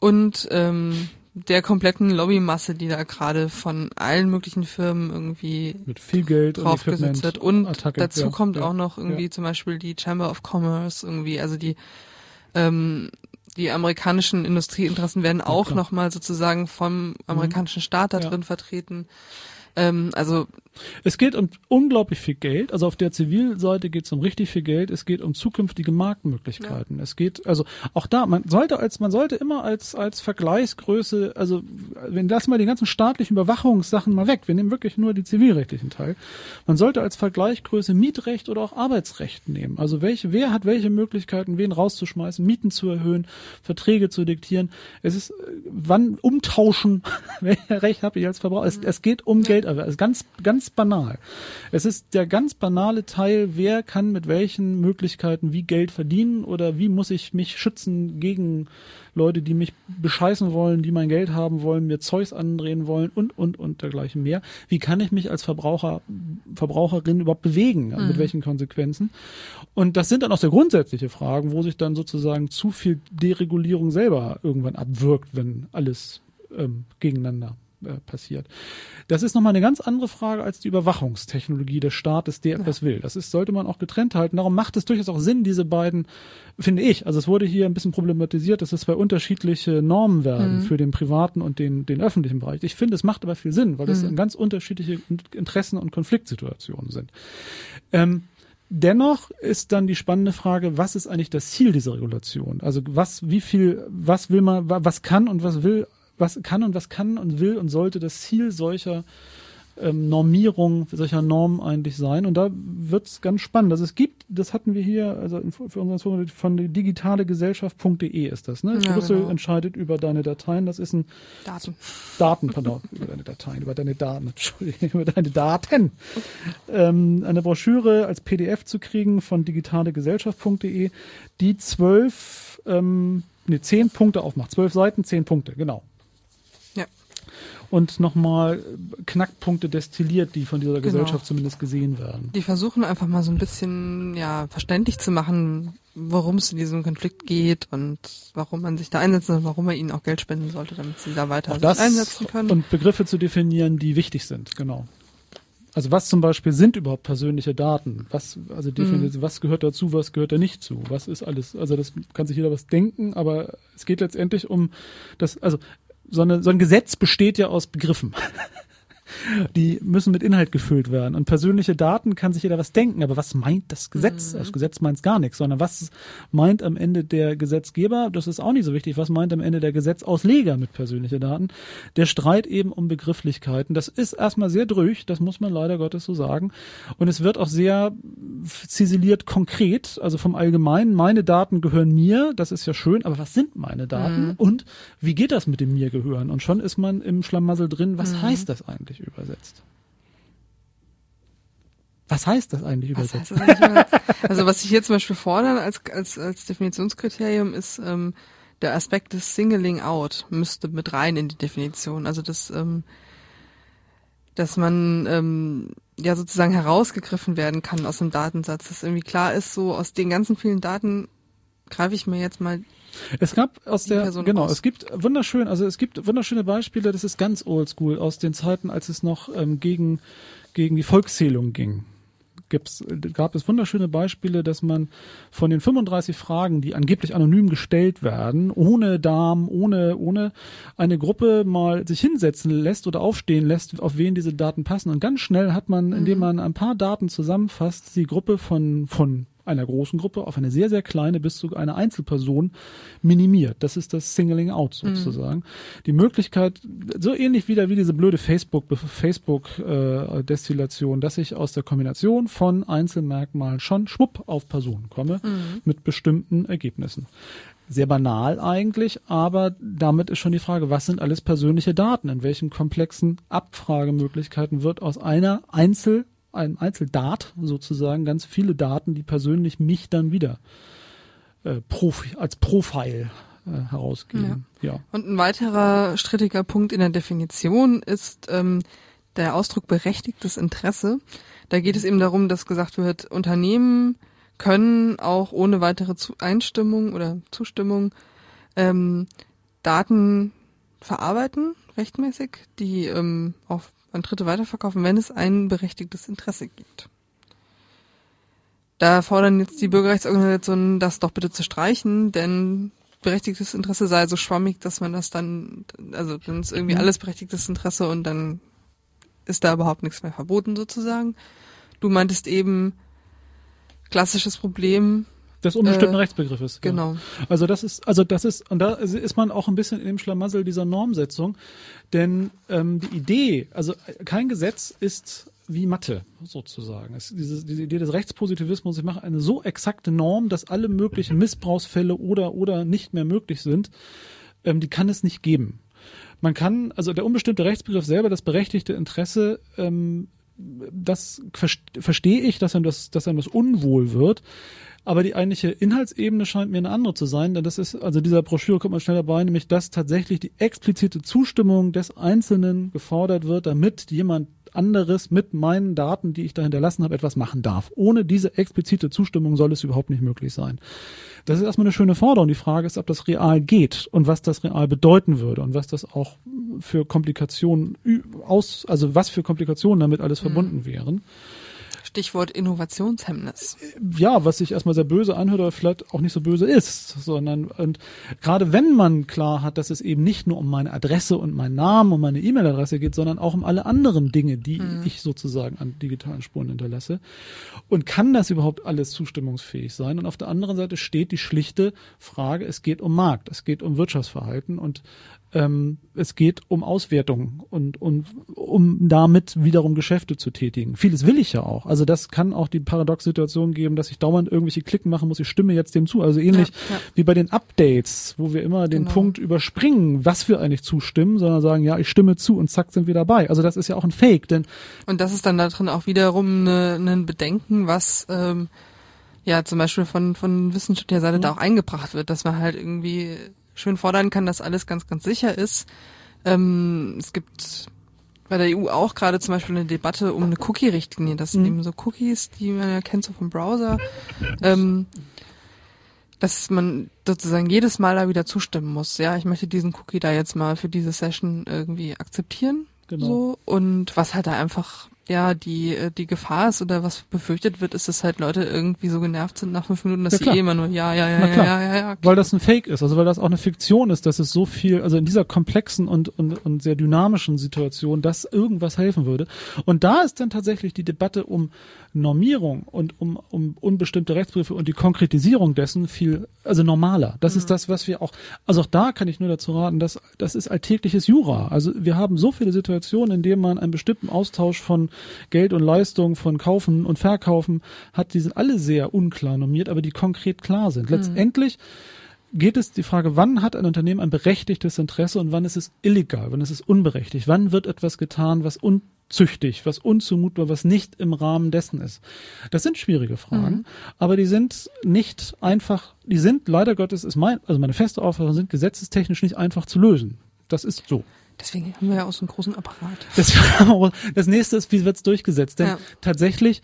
Und ähm, der kompletten Lobbymasse, die da gerade von allen möglichen Firmen irgendwie mit viel Geld draufgesetzt wird. Und Attacke, dazu ja, kommt ja, auch noch irgendwie ja. zum Beispiel die Chamber of Commerce irgendwie, also die ähm, die amerikanischen Industrieinteressen werden auch ja, nochmal sozusagen vom mhm. amerikanischen Staat da drin vertreten. Ähm, also es geht um unglaublich viel Geld. Also auf der Zivilseite geht es um richtig viel Geld. Es geht um zukünftige Marktmöglichkeiten. Ja. Es geht also auch da. Man sollte als man sollte immer als als Vergleichsgröße. Also wenn das mal die ganzen staatlichen Überwachungssachen mal weg. Wir nehmen wirklich nur die zivilrechtlichen Teil. Man sollte als Vergleichsgröße Mietrecht oder auch Arbeitsrecht nehmen. Also welche wer hat welche Möglichkeiten, wen rauszuschmeißen, Mieten zu erhöhen, Verträge zu diktieren. Es ist wann umtauschen. [LAUGHS] Welches Recht habe ich als Verbraucher? Es, es geht um Geld. Also ganz ganz ganz banal. Es ist der ganz banale Teil, wer kann mit welchen Möglichkeiten wie Geld verdienen oder wie muss ich mich schützen gegen Leute, die mich bescheißen wollen, die mein Geld haben wollen, mir Zeugs andrehen wollen und, und, und dergleichen mehr. Wie kann ich mich als Verbraucher, Verbraucherin überhaupt bewegen? Mhm. Mit welchen Konsequenzen? Und das sind dann auch sehr grundsätzliche Fragen, wo sich dann sozusagen zu viel Deregulierung selber irgendwann abwirkt, wenn alles ähm, gegeneinander äh, passiert. Das ist nochmal eine ganz andere Frage als die Überwachungstechnologie des Staates, der ja. etwas will. Das ist, sollte man auch getrennt halten. Darum macht es durchaus auch Sinn, diese beiden, finde ich, also es wurde hier ein bisschen problematisiert, dass es zwei unterschiedliche Normen werden mhm. für den privaten und den, den öffentlichen Bereich. Ich finde, es macht aber viel Sinn, weil es mhm. ganz unterschiedliche Interessen und Konfliktsituationen sind. Ähm, Dennoch ist dann die spannende Frage, was ist eigentlich das Ziel dieser Regulation? Also was, wie viel, was will man, was kann und was will was kann und was kann und will und sollte das Ziel solcher ähm, Normierung, solcher Normen eigentlich sein. Und da wird's ganz spannend. Also es gibt, das hatten wir hier, also für unseren von der digitalegesellschaft.de ist das, ne? Ja, Brüssel genau. entscheidet über deine Dateien. Das ist ein Daten. Daten, pardon, [LAUGHS] über deine Dateien, über deine Daten, [LAUGHS] Entschuldigung, über deine Daten. Ähm, eine Broschüre als PDF zu kriegen von digitalegesellschaft.de, die zwölf, ähm, nee, zehn Punkte aufmacht. Zwölf Seiten, zehn Punkte, genau. Und nochmal Knackpunkte destilliert, die von dieser Genau. Gesellschaft zumindest gesehen werden. Die versuchen einfach mal so ein bisschen ja verständlich zu machen, worum es in diesem Konflikt geht und warum man sich da einsetzt und warum man ihnen auch Geld spenden sollte, damit sie da weiter das einsetzen können. und Begriffe zu definieren, die wichtig sind, genau. Also was zum Beispiel sind überhaupt persönliche Daten? Was, also Mhm. definiert, was gehört dazu, was gehört da nicht zu? Was ist alles? Also das kann sich jeder was denken, aber es geht letztendlich um das, also so, eine, so ein Gesetz besteht ja aus Begriffen. Die müssen mit Inhalt gefüllt werden. Und persönliche Daten kann sich jeder was denken, aber was meint das Gesetz? Mhm. Das Gesetz meint gar nichts, sondern was meint am Ende der Gesetzgeber? Das ist auch nicht so wichtig. Was meint am Ende der Gesetzausleger mit persönlichen Daten? Der Streit eben um Begrifflichkeiten. Das ist erstmal sehr drüch, das muss man leider Gottes so sagen. Und es wird auch sehr ziseliert konkret, also vom Allgemeinen. Meine Daten gehören mir, das ist ja schön, aber was sind meine Daten? Und wie geht das mit dem mir gehören? Und schon ist man im Schlamassel drin. Was heißt das eigentlich übersetzt? Was heißt das eigentlich übersetzt? das eigentlich also was ich hier zum Beispiel fordern als, als, als Definitionskriterium ist ähm, der Aspekt des Singling Out müsste mit rein in die Definition. Also das, ähm, dass man ähm, ja sozusagen herausgegriffen werden kann aus dem Datensatz, dass irgendwie klar ist, so aus den ganzen vielen Daten greife ich mir jetzt mal Es gab aus der, Person genau, raus. es gibt wunderschön, also es gibt wunderschöne Beispiele, das ist ganz oldschool aus den Zeiten, als es noch ähm, gegen, gegen die Volkszählung ging. Gibt's, gab es wunderschöne Beispiele, dass man von den 35 Fragen, die angeblich anonym gestellt werden, ohne Damen, ohne, ohne eine Gruppe mal sich hinsetzen lässt oder aufstehen lässt, auf wen diese Daten passen. Und ganz schnell hat man, indem man ein paar Daten zusammenfasst, die Gruppe von, von einer großen Gruppe auf eine sehr, sehr kleine bis zu einer Einzelperson minimiert. Das ist das Singling Out sozusagen. Die Möglichkeit, so ähnlich wieder wie diese blöde Facebook, Facebook äh, Destillation, dass ich aus der Kombination von Einzelmerkmalen schon schwupp auf Personen komme mit bestimmten Ergebnissen. Sehr banal eigentlich, aber damit ist schon die Frage, was sind alles persönliche Daten? In welchen komplexen Abfragemöglichkeiten wird aus einer Einzel einem Einzeldat sozusagen ganz viele Daten, die persönlich mich dann wieder äh, Profi, als Profile äh, herausgeben. Ja. Und ein weiterer strittiger Punkt in der Definition ist ähm, der Ausdruck berechtigtes Interesse. Da geht es eben darum, dass gesagt wird, Unternehmen können auch ohne weitere Zu Einstimmung oder Zustimmung ähm, Daten verarbeiten, rechtmäßig, die ähm, auch an Dritte weiterverkaufen, wenn es ein berechtigtes Interesse gibt. Da fordern jetzt die Bürgerrechtsorganisationen, das doch bitte zu streichen, denn berechtigtes Interesse sei so schwammig, dass man das dann, also dann ist irgendwie Mhm. alles berechtigtes Interesse und dann ist da überhaupt nichts mehr verboten sozusagen. Du meintest eben klassisches Problem, Des unbestimmten Äh, Rechtsbegriffes. ja. genau. Also das ist, also das ist, und da ist man auch ein bisschen in dem Schlamassel dieser Normsetzung, denn ähm, die Idee, also kein Gesetz ist wie Mathe sozusagen. Es, diese, diese Idee des Rechtspositivismus, ich mache eine so exakte Norm, dass alle möglichen Missbrauchsfälle oder oder nicht mehr möglich sind, ähm, die kann es nicht geben. Man kann, also der unbestimmte Rechtsbegriff selber, das berechtigte Interesse, ähm, das verst- verstehe ich, dass einem das, dass einem das unwohl wird. Aber die eigentliche Inhaltsebene scheint mir eine andere zu sein, denn das ist, also dieser Broschüre kommt man schnell dabei, nämlich dass tatsächlich die explizite Zustimmung des Einzelnen gefordert wird, damit jemand anderes mit meinen Daten, die ich da hinterlassen habe, etwas machen darf. Ohne diese explizite Zustimmung soll es überhaupt nicht möglich sein. Das ist erstmal eine schöne Forderung. Die Frage ist, ob das real geht und was das real bedeuten würde und was das auch für Komplikationen aus, also was für Komplikationen damit alles verbunden wären. Stichwort Innovationshemmnis. ja, was sich erstmal sehr böse anhört, aber vielleicht auch nicht so böse ist, sondern und gerade wenn man klar hat, dass es eben nicht nur um meine Adresse und meinen Namen und meine E-Mail-Adresse geht, sondern auch um alle anderen Dinge, die ich sozusagen an digitalen Spuren hinterlasse. Und kann das überhaupt alles zustimmungsfähig sein? Und auf der anderen Seite steht die schlichte Frage, es geht um Markt, es geht um Wirtschaftsverhalten und ähm, es geht um Auswertung und, und um damit wiederum Geschäfte zu tätigen. Vieles will ich ja auch. Also das kann auch die Paradox-Situation geben, dass ich dauernd irgendwelche Klicken machen muss, ich stimme jetzt dem zu. Also ähnlich Ja, ja. wie bei den Updates, wo wir immer den Genau. Punkt überspringen, was wir eigentlich zustimmen, sondern sagen, ja, ich stimme zu und zack sind wir dabei. Also das ist ja auch ein Fake, denn Und das ist dann da drin auch wiederum ne, ein Bedenken, was ähm, ja zum Beispiel von, von wissenschaftlicher Seite da auch eingebracht wird, dass man halt irgendwie schön fordern kann, dass alles ganz, ganz sicher ist. Ähm, es gibt bei der EU auch gerade zum Beispiel eine Debatte um eine Cookie-Richtlinie. Das sind Mhm. eben so Cookies, die man ja kennt so vom Browser. Ähm, dass man sozusagen jedes Mal da wieder zustimmen muss. Ja, ich möchte diesen Cookie da jetzt mal für diese Session irgendwie akzeptieren. Genau. So. Und was halt da einfach, ja, die, äh, die Gefahr ist oder was befürchtet wird, ist, dass halt Leute irgendwie so genervt sind nach fünf Minuten, dass Ja, sie eh immer nur ja, ja, ja, ja, ja, ja, ja. Weil das ein Fake ist, also weil das auch eine Fiktion ist, dass es so viel, also in dieser komplexen und, und, und sehr dynamischen Situation, dass irgendwas helfen würde. Und da ist dann tatsächlich die Debatte um Normierung und um, um unbestimmte Rechtsbegriffe und die Konkretisierung dessen viel, also normaler. Das ist das, was wir auch, also auch da kann ich nur dazu raten, dass das ist alltägliches Jura. Also wir haben so viele Situationen, in denen man einen bestimmten Austausch von Geld und Leistung, von Kaufen und Verkaufen hat, die sind alle sehr unklar normiert, aber die konkret klar sind. Letztendlich geht es die Frage, wann hat ein Unternehmen ein berechtigtes Interesse und wann ist es illegal, wann ist es unberechtigt, wann wird etwas getan, was unzüchtig, was unzumutbar, was nicht im Rahmen dessen ist. Das sind schwierige Fragen, aber die sind nicht einfach, die sind leider Gottes, ist mein, also meine feste Auffassung, sind gesetzestechnisch nicht einfach zu lösen. Das ist so. Deswegen haben wir ja auch so einen großen Apparat. [LAUGHS] Das, das nächste ist, wie wird's durchgesetzt? Denn Ja. tatsächlich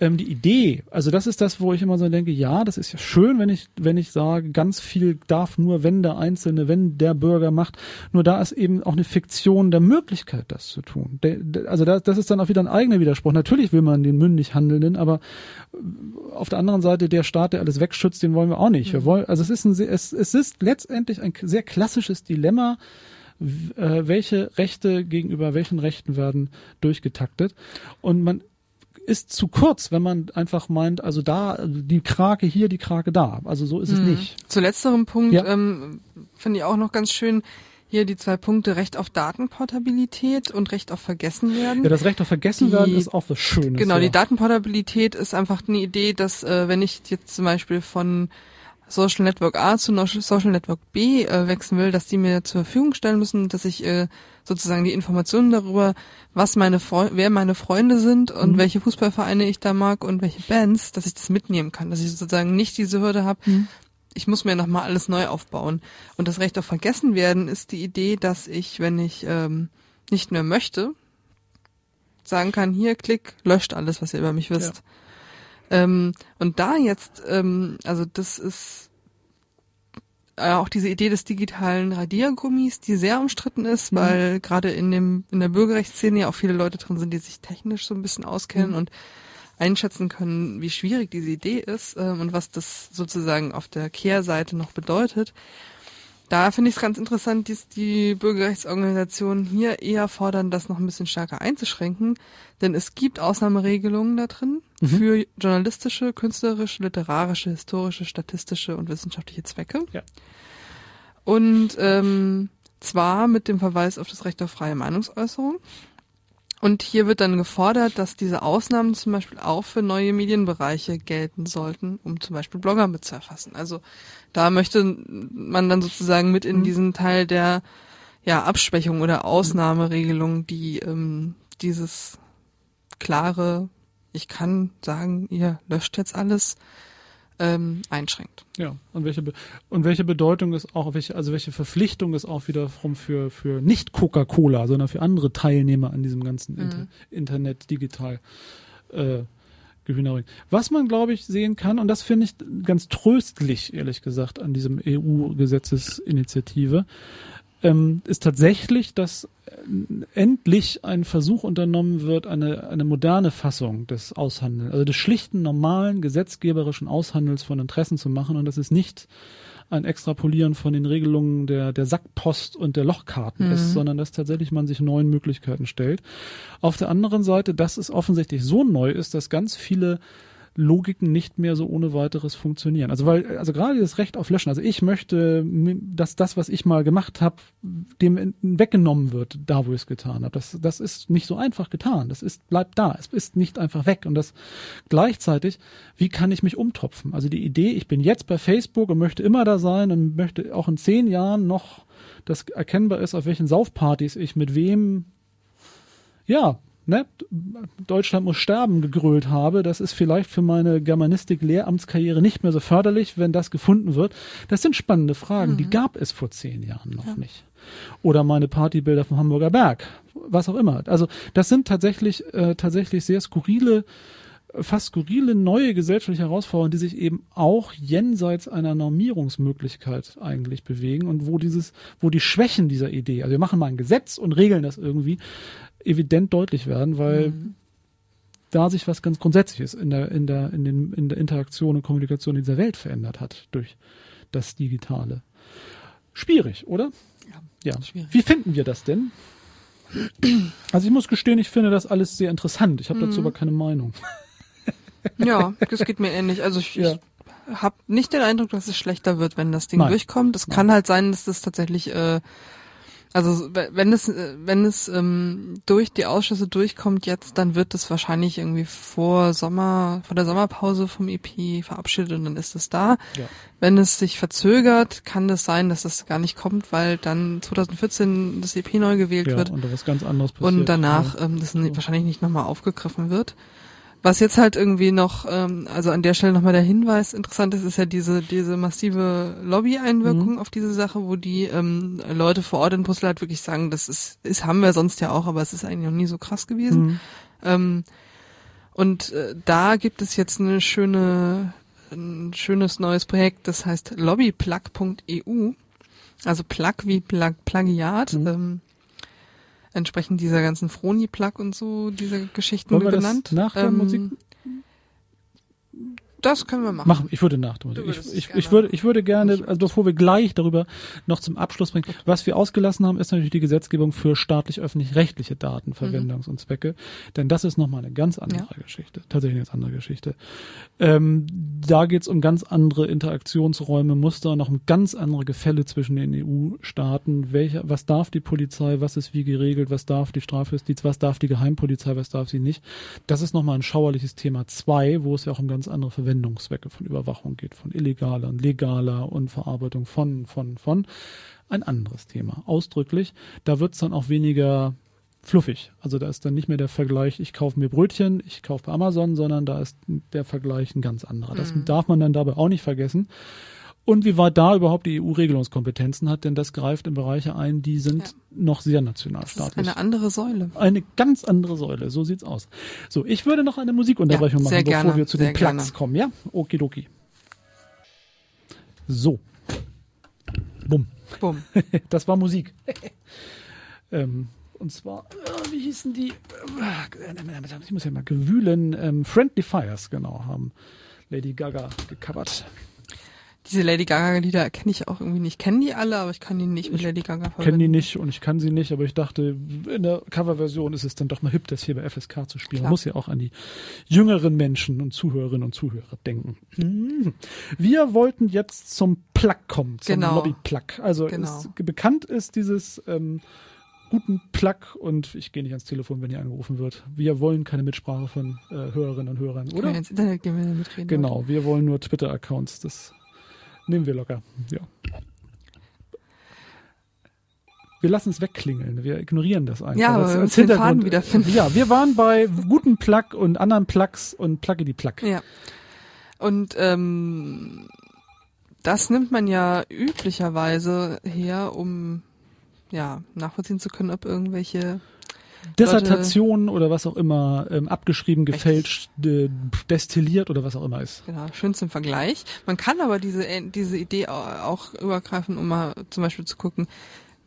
ähm, die Idee, also das ist das, wo ich immer so denke, ja, das ist ja schön, wenn ich, wenn ich sage, ganz viel darf nur, wenn der Einzelne, wenn der Bürger macht. Nur da ist eben auch eine Fiktion der Möglichkeit, das zu tun. Der, der, also das, das ist dann auch wieder ein eigener Widerspruch. Natürlich will man den mündig Handelnden, aber auf der anderen Seite der Staat, der alles wegschützt, den wollen wir auch nicht. Wir wollen, also es ist ein, es, es ist letztendlich ein sehr klassisches Dilemma, welche Rechte gegenüber welchen Rechten werden durchgetaktet. Und man ist zu kurz, wenn man einfach meint, also da, die Krake hier, die Krake da. Also so ist es nicht. Zu letzterem Punkt Ja. ähm, finde ich auch noch ganz schön hier die zwei Punkte Recht auf Datenportabilität und Recht auf Vergessenwerden. Ja, das Recht auf Vergessenwerden ist auch was Schönes. Genau, ja. die Datenportabilität ist einfach eine Idee, dass äh, wenn ich jetzt zum Beispiel von Social Network A zu Social Network B äh, wechseln will, dass die mir zur Verfügung stellen müssen, dass ich äh, sozusagen die Informationen darüber, was meine Freu wer meine Freunde sind und Mhm. welche Fußballvereine ich da mag und welche Bands, dass ich das mitnehmen kann, dass ich sozusagen nicht diese Hürde habe, Mhm. ich muss mir nochmal alles neu aufbauen. Und das Recht auf Vergessenwerden ist die Idee, dass ich, wenn ich ähm, nicht mehr möchte, sagen kann, hier, klick, löscht alles, was ihr über mich wisst. Ähm, und da jetzt, ähm, also das ist äh, auch diese Idee des digitalen Radiergummis, die sehr umstritten ist, Mhm. weil gerade in dem in der Bürgerrechtsszene ja auch viele Leute drin sind, die sich technisch so ein bisschen auskennen Mhm. und einschätzen können, wie schwierig diese Idee ist ähm, und was das sozusagen auf der Kehrseite noch bedeutet. Da finde ich es ganz interessant, dass die Bürgerrechtsorganisationen hier eher fordern, das noch ein bisschen stärker einzuschränken, denn es gibt Ausnahmeregelungen da drin Mhm. für journalistische, künstlerische, literarische, historische, statistische und wissenschaftliche Zwecke. Ja. Und ähm, zwar mit dem Verweis auf das Recht auf freie Meinungsäußerung. Und hier wird dann gefordert, dass diese Ausnahmen zum Beispiel auch für neue Medienbereiche gelten sollten, um zum Beispiel Blogger mit zu erfassen. Also da möchte man dann sozusagen mit in Mhm. diesen Teil der ja, Abschwächung oder Ausnahmeregelung, die ähm, dieses klare, ich kann sagen, ihr löscht jetzt alles, ähm, einschränkt. Ja, und welche Be und welche Bedeutung ist auch, welche, also welche Verpflichtung ist auch wiederum für, für nicht Coca-Cola, sondern für andere Teilnehmer an diesem ganzen Inter Internet, digital äh, Gehühnering. Was man, glaube ich, sehen kann, und das finde ich ganz tröstlich, ehrlich gesagt, an diesem EU-Gesetzesinitiative, ähm, ist tatsächlich, dass äh, endlich ein Versuch unternommen wird, eine, eine moderne Fassung des Aushandelns, also des schlichten, normalen, gesetzgeberischen Aushandels von Interessen zu machen. Und das ist nicht ein Extrapolieren von den Regelungen der, der Sackpost und der Lochkarten ist, sondern dass tatsächlich man sich neuen Möglichkeiten stellt. Auf der anderen Seite, dass es offensichtlich so neu ist, dass ganz viele Logiken nicht mehr so ohne weiteres funktionieren. Also weil, also gerade das Recht auf Löschen, also ich möchte, dass das, was ich mal gemacht habe, dem weggenommen wird, da wo ich es getan habe. Das, das ist nicht so einfach getan. Das ist, bleibt da. Es ist nicht einfach weg. Und das gleichzeitig, wie kann ich mich umtopfen? Also die Idee, ich bin jetzt bei Facebook und möchte immer da sein und möchte auch in zehn Jahren noch, dass erkennbar ist, auf welchen Saufpartys ich mit wem, ja, ne, Deutschland muss sterben gegrölt habe, das ist vielleicht für meine Germanistik-Lehramtskarriere nicht mehr so förderlich, wenn das gefunden wird. Das sind spannende Fragen, mhm. die gab es vor zehn Jahren noch ja. nicht. Oder meine Partybilder vom Hamburger Berg, was auch immer. Also das sind tatsächlich äh, tatsächlich sehr skurrile fast skurrile neue gesellschaftliche Herausforderungen, die sich eben auch jenseits einer Normierungsmöglichkeit eigentlich bewegen und wo dieses, wo die Schwächen dieser Idee, also wir machen mal ein Gesetz und regeln das irgendwie, evident deutlich werden, weil mhm. da sich was ganz Grundsätzliches in der, in der, in den, in der Interaktion und Kommunikation in dieser Welt verändert hat durch das Digitale. Schwierig, oder? Ja. ja. Schwierig. Wie finden wir das denn? Also ich muss gestehen, ich finde das alles sehr interessant. Ich habe dazu mhm. aber keine Meinung. Ja, das geht mir ähnlich. Also ich, ja. ich habe nicht den Eindruck, dass es schlechter wird, wenn das Ding Nein. durchkommt. Es kann halt sein, dass das tatsächlich, äh, also wenn es, äh, wenn es ähm, durch die Ausschüsse durchkommt jetzt, dann wird es wahrscheinlich irgendwie vor Sommer, vor der Sommerpause vom EP verabschiedet und dann ist es da. Ja. Wenn es sich verzögert, kann es das sein, dass das gar nicht kommt, weil dann 2014 das EP neu gewählt ja, wird. Und was ganz anderes passiert. Und danach ja. ähm, das wahrscheinlich nicht nochmal aufgegriffen wird. Was jetzt halt irgendwie noch, ähm, also an der Stelle nochmal der Hinweis interessant ist, ist ja diese, diese massive Lobby-Einwirkung mhm. auf diese Sache, wo die ähm, Leute vor Ort in Brüssel halt wirklich sagen, das ist, ist, haben wir sonst ja auch, aber es ist eigentlich noch nie so krass gewesen. Mhm. Ähm, und äh, da gibt es jetzt eine schöne, ein schönes neues Projekt, das heißt lobbyplug.eu. Also Plug wie Plug, Plagiat. Mhm. Ähm, entsprechend dieser ganzen Froni-Plug und so, diese Geschichten Wollen wir genannt. Das nach der ähm, Musik das können wir machen. machen. Ich würde nach. Ich, ich, ich, würde, ich würde gerne, also bevor wir gleich darüber noch zum Abschluss bringen, was wir ausgelassen haben, ist natürlich die Gesetzgebung für staatlich-öffentlich-rechtliche Datenverwendungs- mhm. und Zwecke. Denn das ist nochmal eine ganz andere ja. Geschichte. Tatsächlich eine ganz andere Geschichte. Ähm, da geht es um ganz andere Interaktionsräume, Muster, noch um ganz andere Gefälle zwischen den EU-Staaten. Welche, was darf die Polizei, was ist wie geregelt, was darf die Strafjustiz, was darf die Geheimpolizei, was darf sie nicht. Das ist nochmal ein schauerliches Thema zwei, wo es ja auch um ganz andere Verwendungen Verwendungszwecke von Überwachung geht, von illegaler und legaler und Verarbeitung von, von, von. Ein anderes Thema. Ausdrücklich. Da wird es dann auch weniger fluffig. Also da ist dann nicht mehr der Vergleich, ich kaufe mir Brötchen, ich kaufe bei Amazon, sondern da ist der Vergleich ein ganz anderer. Das mhm. darf man dann dabei auch nicht vergessen und wie weit da überhaupt die EU Regelungskompetenzen hat, denn das greift in Bereiche ein, die sind ja. noch sehr nationalstaatlich. Das ist eine andere Säule. Eine ganz andere Säule, so sieht's aus. So, ich würde noch eine Musikunterbrechung ja, machen, bevor gerne, wir zu den Plugs kommen, ja? Okidoki. So. Bumm. Bumm. [LAUGHS] das war Musik. [LAUGHS] ähm, und zwar, äh, wie hießen die? Ich muss ja mal gewühlen. Ähm, Friendly Fires, genau, haben Lady Gaga gecovert. Diese Lady Gaga-Lieder kenne ich auch irgendwie nicht. Kennen die alle, aber ich kann die nicht mit Lady Gaga verwenden. Kenne die nicht und ich kann sie nicht, aber ich dachte, in der Coverversion ist es dann doch mal hip, das hier bei FSK zu spielen. Man muss ja auch an die jüngeren Menschen und Zuhörerinnen und Zuhörer denken. Mhm. Wir wollten jetzt zum Plug kommen, zum genau. Lobby-Plug. Also genau. ist, bekannt ist dieses ähm, guten Plug und ich gehe nicht ans Telefon, wenn hier angerufen wird. Wir wollen keine Mitsprache von äh, Hörerinnen und Hörern, oder? Können wir ins Internet gehen, wenn wir mitreden. Genau, wir wollen nur Twitter-Accounts. Das Nehmen wir locker. Ja. Wir lassen es wegklingeln. Wir ignorieren das einfach. Ja, aber wir den Faden wiederfinden. Ja, wir waren bei guten Plug und anderen Plugs und Pluggy die Plug. Ja. Und ähm, das nimmt man ja üblicherweise her, um ja nachvollziehen zu können, ob irgendwelche Dissertation oder was auch immer ähm, abgeschrieben, gefälscht, de, destilliert oder was auch immer ist. Genau, schön zum Vergleich. Man kann aber diese diese Idee auch übergreifen, um mal zum Beispiel zu gucken,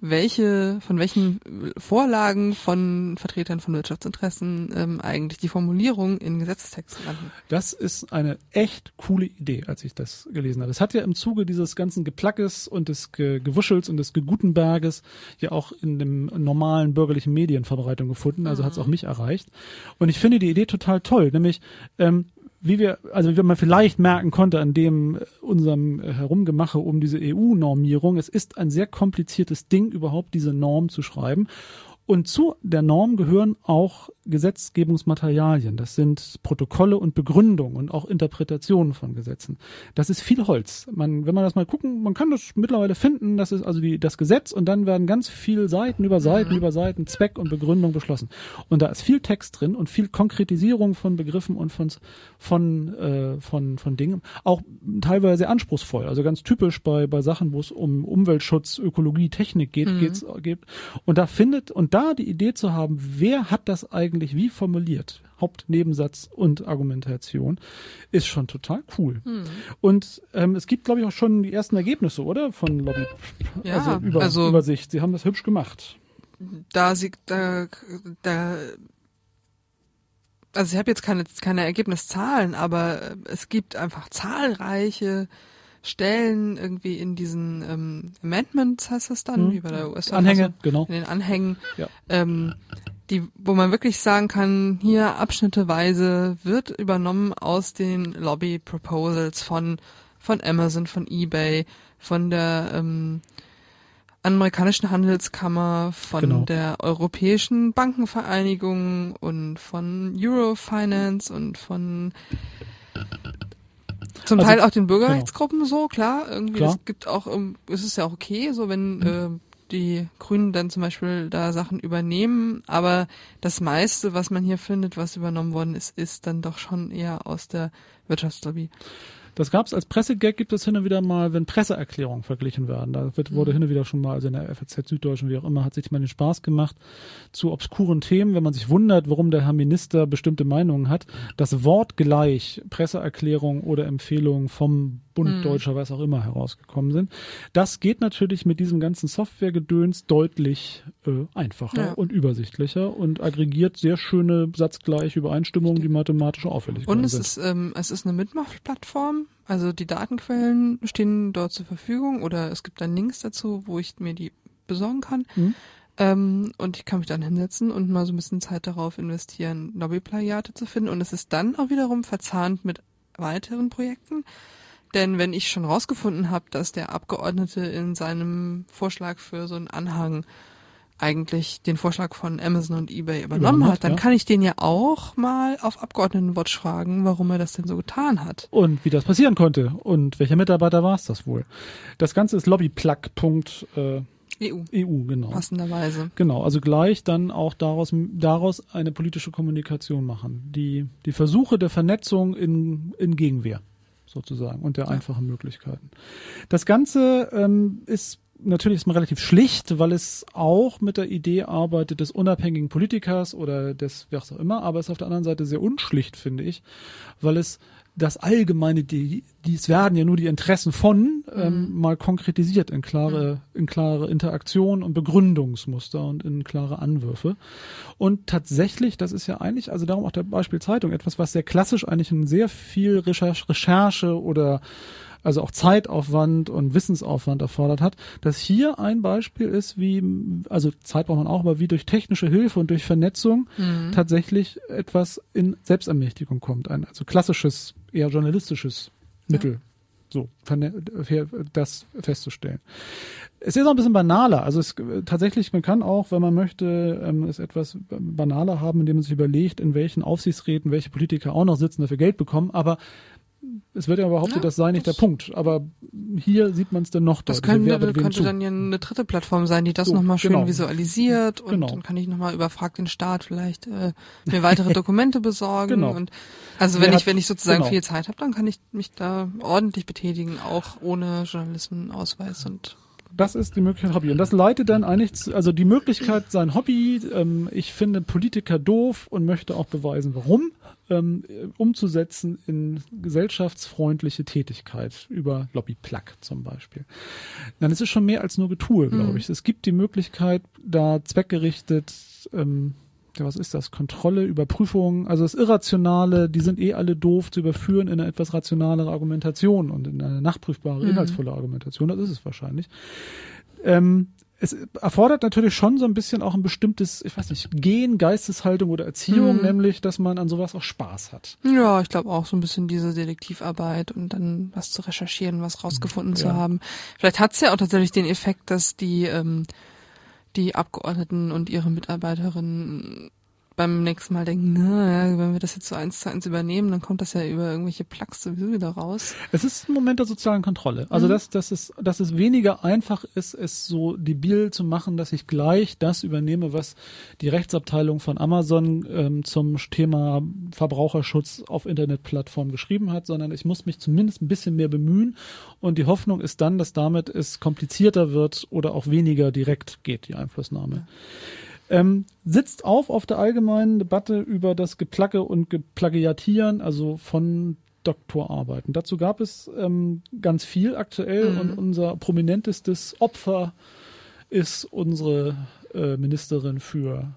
welche, von welchen Vorlagen von Vertretern von Wirtschaftsinteressen ähm, eigentlich die Formulierung in Gesetzestexten landen. Das ist eine echt coole Idee, als ich das gelesen habe. Es hat ja im Zuge dieses ganzen Geplackes und des Ge Gewuschels und des Gegutenberges ja auch in dem normalen bürgerlichen Medienverbreitung gefunden, also mhm. hat es auch mich erreicht. Und ich finde die Idee total toll, nämlich ähm, wie wir, also wie man vielleicht merken konnte an dem äh, unserem äh, Herumgemache um diese EU-Normierung, es ist ein sehr kompliziertes Ding, überhaupt diese Norm zu schreiben. Und zu der Norm gehören auch Gesetzgebungsmaterialien. Das sind Protokolle und Begründungen und auch Interpretationen von Gesetzen. Das ist viel Holz. Man, wenn man das mal gucken, man kann das mittlerweile finden, das ist also die, das Gesetz und dann werden ganz viel Seiten über Seiten mhm. über Seiten Zweck und Begründung beschlossen. Und da ist viel Text drin und viel Konkretisierung von Begriffen und von, von, äh, von, von Dingen. Auch teilweise sehr anspruchsvoll. Also ganz typisch bei, bei Sachen, wo es um Umweltschutz, Ökologie, Technik geht, mhm. geht's, geht. Und da findet, und da die Idee zu haben, wer hat das eigentlich eigentlich wie formuliert, Hauptnebensatz und Argumentation, ist schon total cool. Hm. Und ähm, es gibt, glaube ich, auch schon die ersten Ergebnisse, oder? Von Lobby. Ja, also, über, also Übersicht. Sie haben das hübsch gemacht. Da sie, da, da also ich habe jetzt keine, keine Ergebniszahlen, aber es gibt einfach zahlreiche Stellen irgendwie in diesen ähm, Amendments heißt das dann, hm. wie bei der US Anhänge, genau. In den Anhängen, ja. ähm, die, wo man wirklich sagen kann, hier abschnitteweise wird übernommen aus den Lobby Proposals von, von Amazon, von eBay, von der ähm, amerikanischen Handelskammer, von genau. der Europäischen Bankenvereinigung und von Eurofinance und von zum also, Teil auch den Bürgerrechtsgruppen genau. so, klar. Irgendwie, klar. es gibt auch, es ist ja auch okay, so wenn mhm. äh, die Grünen dann zum Beispiel da Sachen übernehmen, aber das meiste, was man hier findet, was übernommen worden ist, ist dann doch schon eher aus der Wirtschaftslobby. Das gab es als Pressegag, gibt es hin und wieder mal, wenn Presseerklärungen verglichen werden. Da wird, wurde mhm. hin und wieder schon mal, also in der FAZ Süddeutschen, wie auch immer, hat sich mal den Spaß gemacht zu obskuren Themen, wenn man sich wundert, warum der Herr Minister bestimmte Meinungen hat. Das Wort gleich, Presseerklärung oder Empfehlung vom Bund mhm. Deutscher, was auch immer herausgekommen sind. Das geht natürlich mit diesem ganzen Softwaregedöns deutlich äh, einfacher ja. und übersichtlicher und aggregiert sehr schöne satzgleiche Übereinstimmungen, die mathematisch auffällig sind. Und es ist, ähm, es ist eine Mitmachplattform, also die Datenquellen stehen dort zur Verfügung oder es gibt dann Links dazu, wo ich mir die besorgen kann. Mhm. Ähm, und ich kann mich dann hinsetzen und mal so ein bisschen Zeit darauf investieren, Lobbyplagiate zu finden. Und es ist dann auch wiederum verzahnt mit weiteren Projekten. Denn wenn ich schon rausgefunden habe, dass der Abgeordnete in seinem Vorschlag für so einen Anhang eigentlich den Vorschlag von Amazon und eBay übernommen hat, dann ja. kann ich den ja auch mal auf Abgeordnetenwatch fragen, warum er das denn so getan hat. Und wie das passieren konnte und welcher Mitarbeiter war es das wohl. Das Ganze ist lobbyplug.eu. EU. EU, genau. Passenderweise. Genau, also gleich dann auch daraus, daraus eine politische Kommunikation machen. Die, die Versuche der Vernetzung in, in Gegenwehr sozusagen und der einfachen Möglichkeiten. Das Ganze ähm, ist natürlich ist man relativ schlicht, weil es auch mit der Idee arbeitet des unabhängigen Politikers oder des wer auch immer, aber es ist auf der anderen Seite sehr unschlicht, finde ich, weil es das Allgemeine, die, dies werden ja nur die Interessen von, ähm, mhm. mal konkretisiert in klare, in klare Interaktion und Begründungsmuster und in klare Anwürfe. Und tatsächlich, das ist ja eigentlich, also darum auch der Beispiel Zeitung, etwas, was sehr klassisch eigentlich in sehr viel Recherche, Recherche oder also auch Zeitaufwand und Wissensaufwand erfordert hat, dass hier ein Beispiel ist, wie, also Zeit braucht man auch, aber wie durch technische Hilfe und durch Vernetzung mhm. tatsächlich etwas in Selbstermächtigung kommt. Ein also klassisches, eher journalistisches Mittel. Ja. So, das festzustellen. Es ist auch ein bisschen banaler. Also es tatsächlich, man kann auch, wenn man möchte, ähm, es etwas banaler haben, indem man sich überlegt, in welchen Aufsichtsräten welche Politiker auch noch sitzen, dafür Geld bekommen. Aber es wird ja behauptet, ja, das sei nicht das der Punkt, aber hier sieht man es dann noch Das könnte, könnte dann ja eine dritte Plattform sein, die das so, nochmal schön genau. visualisiert und genau. dann kann ich nochmal über Frag den Staat vielleicht äh, mir weitere [LAUGHS] Dokumente besorgen. Genau. Und also wenn Wer ich, wenn ich sozusagen genau. viel Zeit habe, dann kann ich mich da ordentlich betätigen, auch ohne Journalismusausweis und das ist die Möglichkeit Hobby. Und das leitet dann eigentlich, zu, also die Möglichkeit, sein Hobby, ähm, ich finde Politiker doof und möchte auch beweisen, warum, ähm, umzusetzen in gesellschaftsfreundliche Tätigkeit über Lobbyplug zum Beispiel. Dann ist es schon mehr als nur Getue, glaube mhm. ich. Es gibt die Möglichkeit, da zweckgerichtet ähm, ja, was ist das? Kontrolle, Überprüfung, also das Irrationale, die sind eh alle doof zu überführen in eine etwas rationalere Argumentation und in eine nachprüfbare, mhm. inhaltsvolle Argumentation, das ist es wahrscheinlich. Ähm, es erfordert natürlich schon so ein bisschen auch ein bestimmtes, ich weiß nicht, Gehen, Geisteshaltung oder Erziehung, mhm. nämlich, dass man an sowas auch Spaß hat. Ja, ich glaube auch so ein bisschen diese Detektivarbeit und dann was zu recherchieren, was rausgefunden ja. zu haben. Vielleicht hat es ja auch tatsächlich den Effekt, dass die ähm, die Abgeordneten und ihre Mitarbeiterinnen beim nächsten Mal denken, na, ja, wenn wir das jetzt so eins zu eins übernehmen, dann kommt das ja über irgendwelche Plugs sowieso wieder raus. Es ist ein Moment der sozialen Kontrolle. Also, mhm. dass, dass, es, dass es weniger einfach ist, es so debil zu machen, dass ich gleich das übernehme, was die Rechtsabteilung von Amazon ähm, zum Thema Verbraucherschutz auf Internetplattformen geschrieben hat, sondern ich muss mich zumindest ein bisschen mehr bemühen und die Hoffnung ist dann, dass damit es komplizierter wird oder auch weniger direkt geht, die Einflussnahme. Ja ähm, sitzt auf auf der allgemeinen Debatte über das Geplagge und Geplagiatieren, also von Doktorarbeiten. Dazu gab es ähm, ganz viel aktuell mhm. und unser prominentestes Opfer ist unsere äh, Ministerin für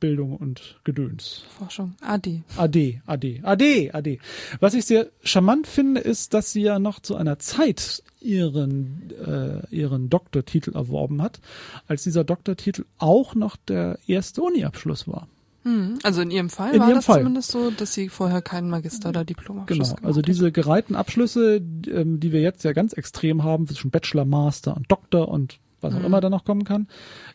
Bildung und Gedöns. Forschung. AD. AD, AD, AD, AD. Was ich sehr charmant finde, ist, dass sie ja noch zu einer Zeit ihren, äh, ihren Doktortitel erworben hat, als dieser Doktortitel auch noch der erste Uni-Abschluss war. Hm. Also in ihrem Fall in war ihrem das Fall. zumindest so, dass sie vorher keinen Magister- oder Diplomabschluss Genau, also diese gereihten Abschlüsse, ähm, die wir jetzt ja ganz extrem haben, zwischen Bachelor, Master und Doktor und was auch mhm. immer da noch kommen kann.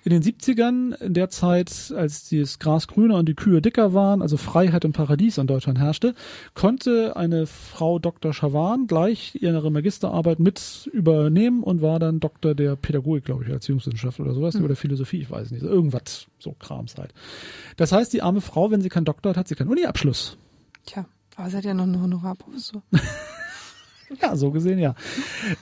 In den 70ern, in der Zeit, als das Gras grüner und die Kühe dicker waren, also Freiheit im Paradies in Deutschland herrschte, konnte eine Frau Dr. Schawan gleich ihre Magisterarbeit mit übernehmen und war dann Doktor der Pädagogik, glaube ich, Erziehungswissenschaft oder sowas, mhm. oder Philosophie, ich weiß nicht, irgendwas, so Krams halt. Das heißt, die arme Frau, wenn sie keinen Doktor hat, hat sie keinen Uni-Abschluss. Tja, aber sie hat ja noch eine Honorarprofessur. [LAUGHS] [LAUGHS] Ja, so gesehen, ja.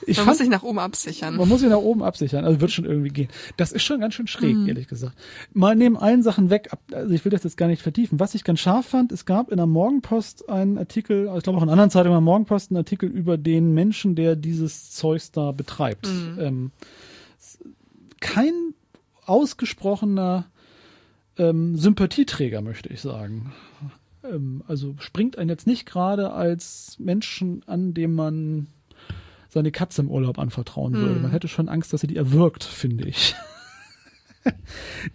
Ich man fand, muss sich nach oben absichern. Man muss sich nach oben absichern, also wird schon irgendwie gehen. Das ist schon ganz schön schräg, mhm. ehrlich gesagt. Mal neben allen Sachen weg, also ich will das jetzt gar nicht vertiefen. Was ich ganz scharf fand, es gab in der Morgenpost einen Artikel, ich glaube auch in anderen Zeitungen in der Morgenpost einen Artikel über den Menschen, der dieses Zeugs da betreibt. Mhm. Ähm, kein ausgesprochener ähm, Sympathieträger, möchte ich sagen ähm, also springt einen jetzt nicht gerade als Menschen an, dem man seine Katze im Urlaub anvertrauen würde. Mm. Man hätte schon Angst, dass er die erwürgt, finde ich. [LAUGHS]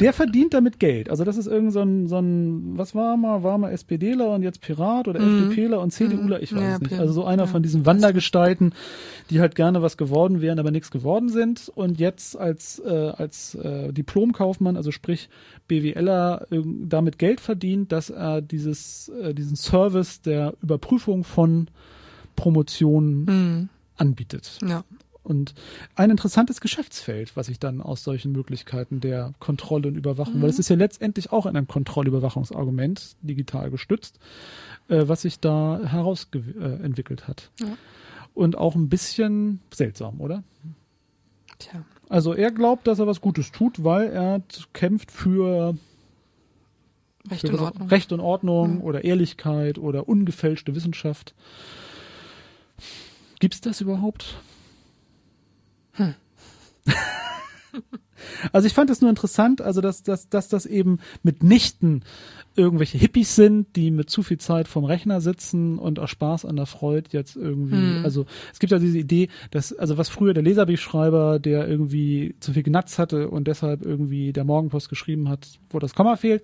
Der verdient damit Geld. Also das ist irgend so ein, so ein was war mal, war mal SPDler und jetzt Pirat oder mhm. FDPler und CDUler, mhm. ich weiß ja, nicht. Also so einer ja. von diesen Wandergestalten, die halt gerne was geworden wären, aber nichts geworden sind und jetzt als, äh, als äh, Diplomkaufmann, also sprich BWLer, äh, damit Geld verdient, dass er dieses, äh, diesen Service der Überprüfung von Promotionen mhm. anbietet. Ja. Und ein interessantes Geschäftsfeld, was ich dann aus solchen Möglichkeiten der Kontrolle und Überwachung, mhm. weil es ist ja letztendlich auch ein Kontrollüberwachungsargument, digital gestützt, äh, was sich da herausentwickelt äh, hat. Ja. Und auch ein bisschen seltsam, oder? Tja. Also er glaubt, dass er was Gutes tut, weil er kämpft für Recht und Ordnung, Recht und Ordnung mhm. oder Ehrlichkeit oder ungefälschte Wissenschaft. Gibt es das überhaupt? Hm. [LAUGHS] Also ich fand es nur interessant, also dass, dass, dass das eben mitnichten irgendwelche Hippies sind, die mit zu viel Zeit vom Rechner sitzen und aus Spaß an der Freude jetzt irgendwie, hm. also es gibt ja diese Idee, dass, also was früher der Leserbriefschreiber, der irgendwie zu viel Gnatz hatte und deshalb irgendwie der Morgenpost geschrieben hat, wo das Komma fehlt,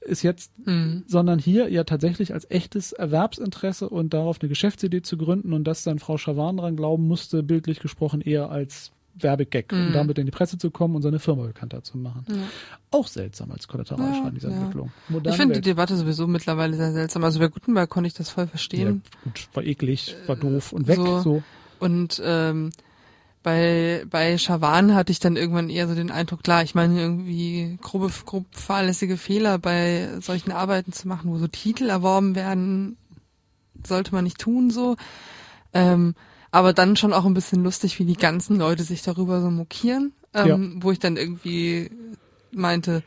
ist jetzt, mhm. sondern hier ja tatsächlich als echtes Erwerbsinteresse und darauf eine Geschäftsidee zu gründen und dass dann Frau Schawan dran glauben musste, bildlich gesprochen eher als Werbegag, mhm. um damit in die Presse zu kommen und seine Firma bekannter zu machen. Ja. Auch seltsam als Kollateralschaden ja, dieser ja. Entwicklung. Moderne ich finde die Debatte sowieso mittlerweile sehr seltsam. Also bei Gutenberg konnte ich das voll verstehen. Gut, war eklig, war doof und weg. So. so. Und ähm, bei, bei Schawan hatte ich dann irgendwann eher so den Eindruck, klar, ich meine, irgendwie grobe, grob fahrlässige Fehler bei solchen Arbeiten zu machen, wo so Titel erworben werden, sollte man nicht tun, so. Ähm, aber dann schon auch ein bisschen lustig, wie die ganzen Leute sich darüber so mokieren, ähm, ja. wo ich dann irgendwie meinte,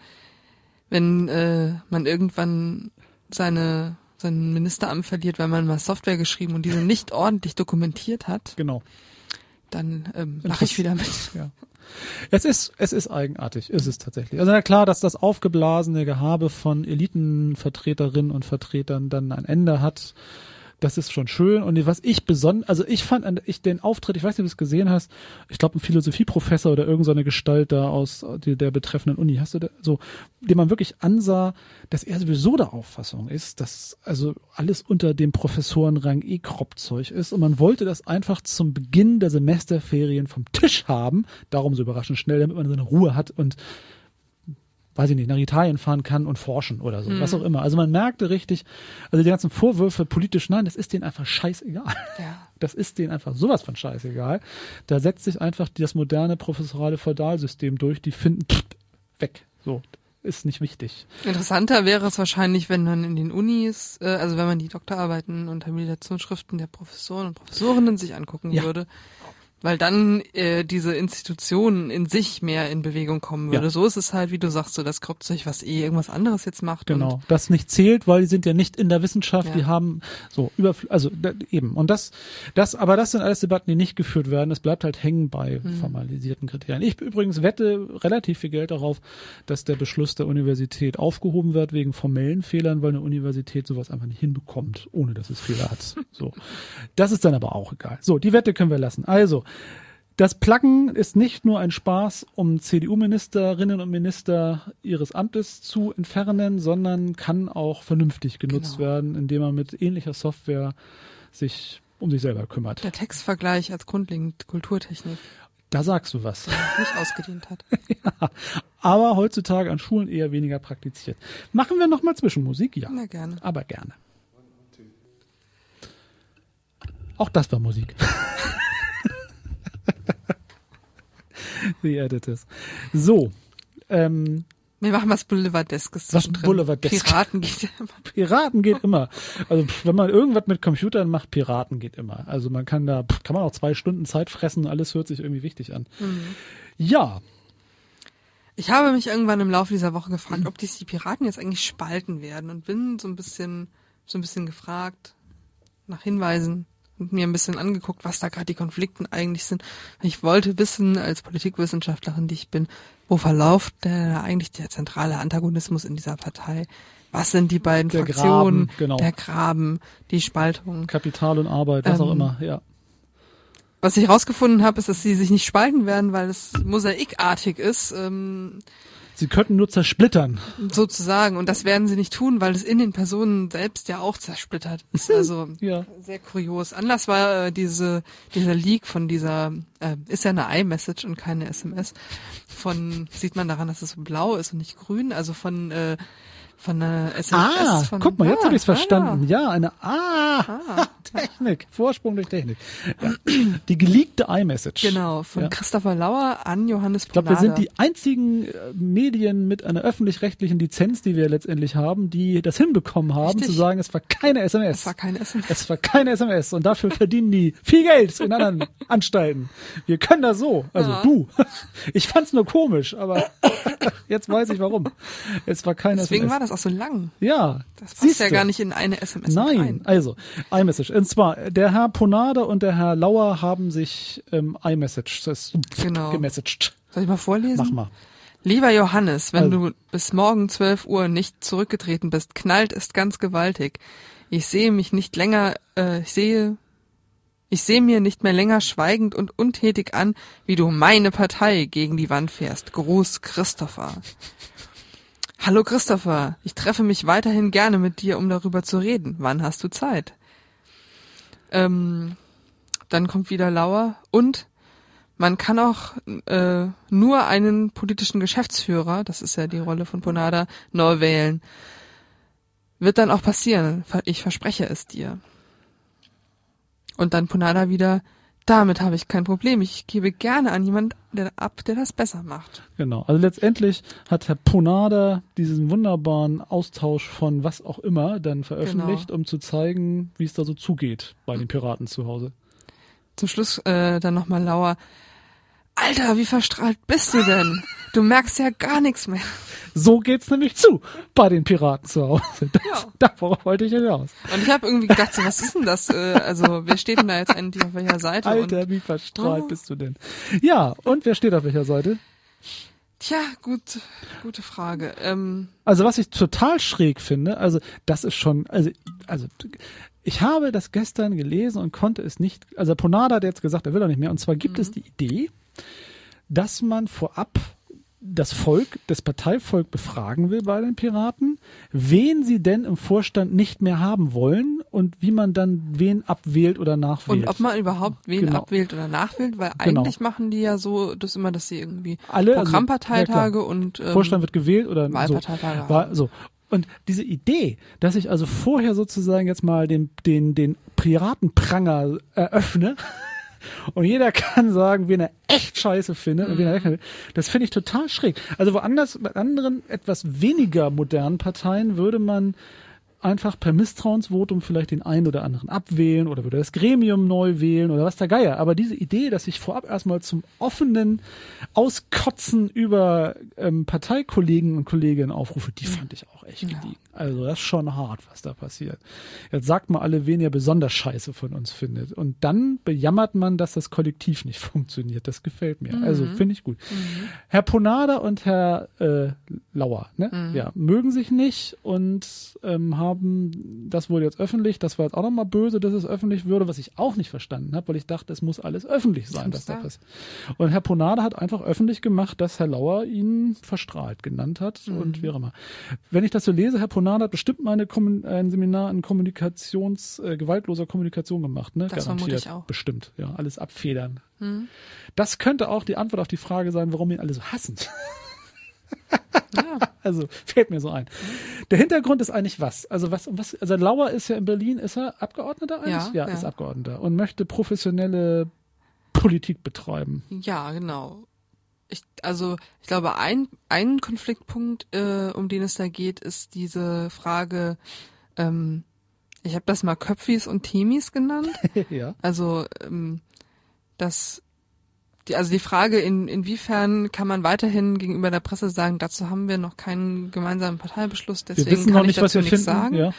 wenn äh, man irgendwann seine sein Ministeramt verliert, weil man mal Software geschrieben und diese nicht ordentlich dokumentiert hat. Genau dann ähm, mache ich wieder mit. Ja. Es ist, es ist eigenartig, ist es tatsächlich. Also na klar, dass das aufgeblasene Gehabe von Elitenvertreterinnen und Vertretern dann ein Ende hat, das ist schon schön. Und was ich besonders, also ich fand ich den Auftritt, ich weiß nicht, ob du es gesehen hast, ich glaube ein Philosophieprofessor oder irgendeine Gestalt da aus die, der betreffenden Uni, hast du da, so, dem man wirklich ansah, dass er sowieso der Auffassung ist, dass also alles unter dem Professorenrang eh Kropfzeug ist. Und man wollte das einfach zum Beginn der Semesterferien vom Tisch haben, darum so überraschend schnell, damit man seine Ruhe hat und weiß ich nicht, nach Italien fahren kann und forschen oder so, Mhm. was auch immer. Also man merkte richtig, also die ganzen Vorwürfe politisch, nein, das ist denen einfach scheißegal. Ja. [LAUGHS] Das ist denen einfach sowas von scheißegal. Da setzt sich einfach das moderne professorale Feudalsystem durch, die finden pff, weg. So, ist nicht wichtig. Interessanter wäre es wahrscheinlich, wenn man in den Unis, äh, also wenn man die Doktorarbeiten und Habilitationsschriften der Professoren und Professorinnen sich angucken Ja. würde. Weil dann äh, diese Institution in sich mehr in Bewegung kommen würde. Ja. So ist es halt, wie du sagst, so das Kropfzeug, was eh irgendwas anderes jetzt macht. Genau, das nicht zählt, weil die sind ja nicht in der Wissenschaft, Ja. die haben so über also da, eben und das das aber das sind alles Debatten, die nicht geführt werden. Es bleibt halt hängen bei Mhm. formalisierten Kriterien. Ich übrigens wette relativ viel Geld darauf, dass der Beschluss der Universität aufgehoben wird wegen formellen Fehlern, weil eine Universität sowas einfach nicht hinbekommt, ohne dass es Fehler hat. So. Das ist dann aber auch egal. So, die Wette können wir lassen. Also, das Pluggen ist nicht nur ein Spaß, um CDU-Ministerinnen und Minister ihres Amtes zu entfernen, sondern kann auch vernünftig genutzt Genau. werden, indem man mit ähnlicher Software sich um sich selber kümmert. der Textvergleich als grundlegend Kulturtechnik Da sagst du was. nicht ausgedient hat. [LAUGHS] Aber heutzutage an Schulen eher weniger praktiziert. Machen wir nochmal Zwischenmusik? Ja. Na gerne. Aber gerne. Auch das war Musik. [LAUGHS] [LAUGHS] The Editors. So. Ähm, Wir machen was Boulevardeskes. Was zwischendrin. Boulevardesk? Piraten geht [LAUGHS] immer. Piraten geht immer. Also wenn man irgendwas mit Computern macht, Piraten geht immer. Also man kann da, kann man auch zwei Stunden Zeit fressen, alles hört sich irgendwie wichtig an. Ja, Ich habe mich irgendwann im Laufe dieser Woche gefragt, ob dies die Piraten jetzt eigentlich spalten werden und bin so ein bisschen, so ein bisschen gefragt nach Hinweisen mir ein bisschen angeguckt, was da gerade die Konflikten eigentlich sind. Ich wollte wissen, als Politikwissenschaftlerin, die ich bin, wo verläuft der eigentlich der zentrale Antagonismus in dieser Partei? Was sind die beiden Der Fraktionen? Graben, genau. Der Graben, die Spaltung. Kapital und Arbeit, was auch Ähm, immer, ja. Was ich herausgefunden habe, ist, dass sie sich nicht spalten werden, weil es mosaikartig ist. Ähm, Sie könnten nur zersplittern. sozusagen. Und das werden sie nicht tun, weil es in den Personen selbst ja auch zersplittert ist. Also [LAUGHS] Ja. sehr kurios. Anlass war äh, diese, dieser Leak von dieser, äh, ist ja eine iMessage und keine SMS. Von, sieht man daran, dass es blau ist und nicht grün, also von, äh, von einer SMS. Ah, von, guck mal, jetzt ah, habe ich es verstanden. Ah, Ja, eine Ah, [LAUGHS] Technik, Vorsprung durch Technik. Ja. Die geleakte iMessage. genau, von Ja. Christopher Lauer an Johannes Ich glaube, wir sind die einzigen äh, Medien mit einer öffentlich-rechtlichen Lizenz, die wir letztendlich haben, die das hinbekommen haben, Richtig. zu sagen, es war keine SMS. Es war keine SMS. Es war keine SMS und dafür verdienen die viel Geld in anderen Anstalten. Wir können das so. Also Ja. du. [LAUGHS] Ich fand's nur komisch, aber [LAUGHS] jetzt weiß ich warum. Es war keine Deswegen war SMS. das auch so lang. ja. Das passt ja gar nicht in eine SMS Nein, rein. also iMessage. Und zwar, der Herr Ponade und der Herr Lauer haben sich ähm, iMessage das Genau. gemessaged. Soll ich mal vorlesen? Mach mal. Lieber Johannes, wenn Also. du bis morgen 12 Uhr nicht zurückgetreten bist, knallt es ganz gewaltig. Ich sehe mich nicht länger, äh, ich sehe, ich sehe mir nicht mehr länger schweigend und untätig an, wie du meine Partei gegen die Wand fährst. Gruß Christopher. Hallo Christopher, ich treffe mich weiterhin gerne mit dir, um darüber zu reden. Wann hast du Zeit? Ähm, dann kommt wieder Lauer und man kann auch äh, nur einen politischen Geschäftsführer, das ist ja die Rolle von Ponada, neu wählen. Wird dann auch passieren. Ich verspreche es dir. Und dann Ponada wieder, damit habe ich kein Problem. Ich gebe gerne an jemand der, ab, der das besser macht. Genau. Also letztendlich hat Herr Ponada diesen wunderbaren Austausch von was auch immer dann veröffentlicht, Genau. um zu zeigen, wie es da so zugeht bei den Piraten zu Hause. Zum Schluss äh, dann nochmal Lauer. Alter, wie verstrahlt bist du denn? Du merkst ja gar nichts mehr. So geht's nämlich zu bei den Piraten zu Hause. Das, Ja. Darauf wollte ich hinaus. Und ich habe irgendwie gedacht, so, was ist denn das? Äh, also, wer steht denn da jetzt eigentlich auf welcher Seite? Alter, wie verstrahlt Oh. bist du denn? Ja, und wer steht auf welcher Seite? tja, gut, gute Frage. Ähm, Also was ich total schräg finde, also das ist schon, also, also ich habe das gestern gelesen und konnte es nicht, also Ponada hat jetzt gesagt, er will doch nicht mehr. Und zwar gibt es die Idee, dass man vorab das Volk, das Parteivolk befragen will bei den Piraten, wen sie denn im Vorstand nicht mehr haben wollen und wie man dann wen abwählt oder nachwählt. Und ob man überhaupt wen Genau. abwählt oder nachwählt, weil Genau. eigentlich machen die ja so das immer, dass sie irgendwie Alle, also, Programmparteitage ja, klar. und ähm, Vorstand wird gewählt oder so. Wahlparteitage War, haben. so. Und diese Idee, dass ich also vorher sozusagen jetzt mal den, den, den Piratenpranger eröffne [LAUGHS] und jeder [LAUGHS] kann sagen, wen er echt scheiße findet und wen er will, das finde ich total schräg. Also woanders, bei anderen etwas weniger modernen Parteien würde man einfach per Misstrauensvotum vielleicht den einen oder anderen abwählen oder würde das Gremium neu wählen oder was der Geier. Aber diese Idee, dass ich vorab erstmal zum offenen Auskotzen über ähm, Parteikollegen und Kolleginnen aufrufe, die fand ich auch echt gediegen. Also das ist schon hart, was da passiert. Jetzt sagt mal alle, wen ihr besonders scheiße von uns findet. Und dann bejammert man, dass das Kollektiv nicht [LAUGHS] funktioniert. Das gefällt mir. Also finde ich gut. Herr Ponada und Herr äh, Lauer, ne? Ja, mögen sich nicht und ähm, haben, das wurde jetzt öffentlich, das war jetzt auch nochmal böse, dass es öffentlich würde, was ich auch nicht verstanden habe, weil ich dachte, es muss alles öffentlich sein, was da passiert. Und Herr Ponada hat einfach öffentlich gemacht, dass Herr Lauer ihn verstrahlt genannt hat und wie auch immer. Wenn ich das so lese, Herr Ponada hat bestimmt mal eine ein Seminar in Kommunikations, äh, gewaltloser Kommunikation gemacht, ne? Das vermute ich auch. Bestimmt, ja, alles abfedern. Das könnte auch die Antwort auf die Frage sein, warum ihn alle so hassen. Ja. [LAUGHS] Also fällt mir so ein. Der Hintergrund ist eigentlich was? Also was, was, also Lauer ist ja in Berlin, ist er Abgeordneter eigentlich? Ja, ja. ist Abgeordneter und möchte professionelle Politik betreiben. Ja, genau. Ich, also ich glaube, ein, ein Konfliktpunkt, äh, um den es da geht, ist diese Frage, ähm, ich habe das mal Köpfis und Temis genannt. [LAUGHS] ja. Also ähm, das die, also die Frage, in, inwiefern kann man weiterhin gegenüber der Presse sagen, dazu haben wir noch keinen gemeinsamen Parteibeschluss, deswegen kann ich nicht, was dazu wir nichts sagen. Ja.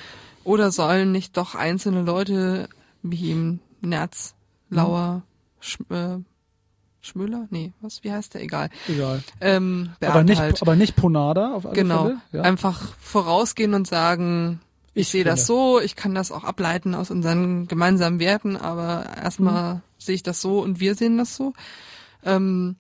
Oder sollen nicht doch einzelne Leute wie im Nerz, Lauer, Sch, äh, Schmöller? Nee, was, wie heißt der? Egal. Egal. Ähm, Aber nicht, halt. aber nicht Ponada auf alle genau. Fälle. Ja. Einfach vorausgehen und sagen, ich, Ich sehe das so, ich kann das auch ableiten aus unseren gemeinsamen Werten, aber erstmal Mhm. sehe ich das so und wir sehen das so. Ähm,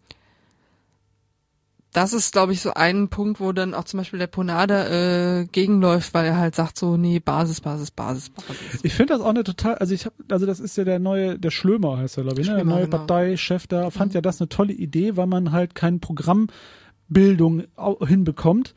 das ist, glaube ich, so ein Punkt, wo dann auch zum Beispiel der Ponada äh, gegenläuft, weil er halt sagt so, nee, Basis, Basis, Basis, Basis. Ich finde das auch eine total, also ich habe, also das ist ja der neue, der Schlömer heißt er, glaube ich, ne? der neue genau. Parteichef da, fand ja das eine tolle Idee, weil man halt keine Programmbildung hinbekommt.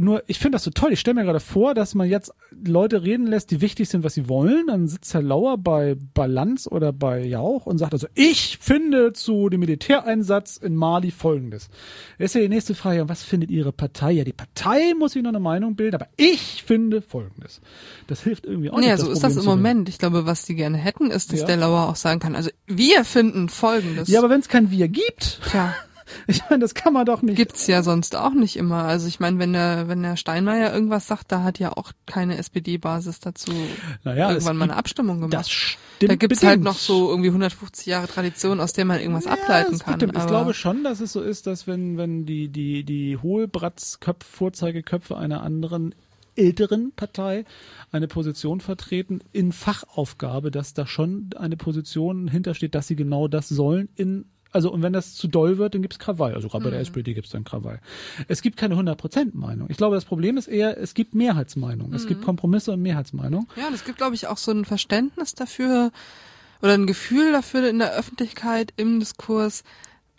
Nur, ich finde das so toll. Ich stelle mir gerade vor, dass man jetzt Leute reden lässt, die wichtig sind, was sie wollen. Dann sitzt Herr Lauer bei, bei Lanz oder bei Jauch und sagt also, ich finde zu dem Militäreinsatz in Mali folgendes. Ist ja die nächste Frage, ja, was findet Ihre Partei? Ja, die Partei muss sich noch eine Meinung bilden, aber ich finde folgendes. Das hilft irgendwie auch Ja, nicht. so ist das im. Moment. Ich glaube, was die gerne hätten, ist, dass Ja. der Lauer auch sagen kann, also wir finden folgendes. Ja, aber wenn es kein Wir gibt, Tja, [LAUGHS] ich meine, das kann man doch nicht. gibt's ja sonst auch nicht immer. Also ich meine, wenn der, wenn der Steinmeier irgendwas sagt, da hat ja auch keine SPD-Basis dazu Naja, es irgendwann mal eine gibt- Abstimmung gemacht. Das stimmt. da gibt's halt bedingt. noch so irgendwie 150 Jahre Tradition, aus der man irgendwas Ja, ableiten kann. stimmt. Ich glaube schon, dass es so ist, dass wenn, wenn die, die, die Hohlbratzköpfe, Vorzeigeköpfe einer anderen älteren Partei eine Position vertreten in Fachaufgabe, dass da schon eine Position hintersteht, dass sie genau das sollen in also und wenn das zu doll wird, dann gibt's Krawall. Also gerade bei Mhm. der SPD gibt's dann Krawall. Es gibt keine 100% Meinung. Ich glaube, das Problem ist eher, es gibt Mehrheitsmeinung. Es Mhm. gibt Kompromisse und Mehrheitsmeinung. Ja, und es gibt, glaube ich, auch so ein Verständnis dafür oder ein Gefühl dafür in der Öffentlichkeit, im Diskurs,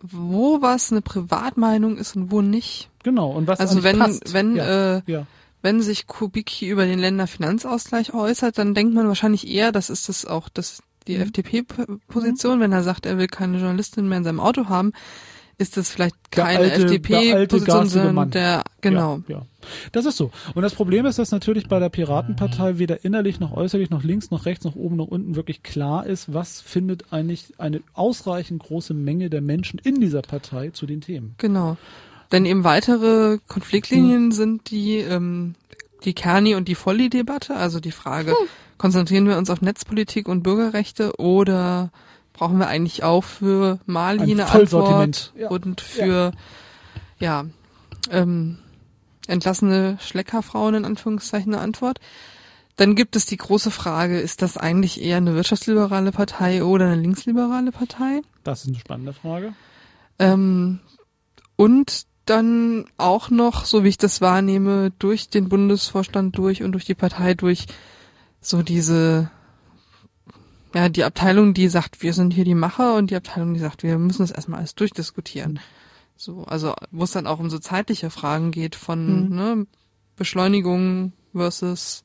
wo was eine Privatmeinung ist und wo nicht. Genau. Und was Also wenn, passt. wenn, ja. äh, ja. wenn sich Kubicki über den Länderfinanzausgleich äußert, dann denkt man wahrscheinlich eher, das ist das auch das die Mhm. FDP-Position. Wenn er sagt, er will keine Journalistin mehr in seinem Auto haben, ist das vielleicht keine FDP-Position, sondern der genau. Ja, ja. Das ist so. Und das Problem ist, dass natürlich bei der Piratenpartei weder innerlich noch äußerlich noch links noch rechts noch oben noch unten wirklich klar ist, was findet eigentlich eine ausreichend große Menge der Menschen in dieser Partei zu den Themen. Genau. Denn eben weitere Konfliktlinien sind die, ähm, die Kerni- und die Volli-Debatte, also die Frage, konzentrieren wir uns auf Netzpolitik und Bürgerrechte oder brauchen wir eigentlich auch für Mali Ein eine. Antwort Ja. und für, ja, ähm, entlassene Schleckerfrauen in Anführungszeichen eine Antwort. Dann gibt es die große Frage, ist das eigentlich eher eine wirtschaftsliberale Partei oder eine linksliberale Partei? Das ist eine spannende Frage. Ähm, und dann auch noch, so wie ich das wahrnehme, durch den Bundesvorstand durch und durch die Partei durch so diese, ja, die Abteilung, die sagt, wir sind hier die Macher und die Abteilung, die sagt, wir müssen das erstmal alles durchdiskutieren. So, also wo es dann auch um so zeitliche Fragen geht von Mhm. ne, Beschleunigung versus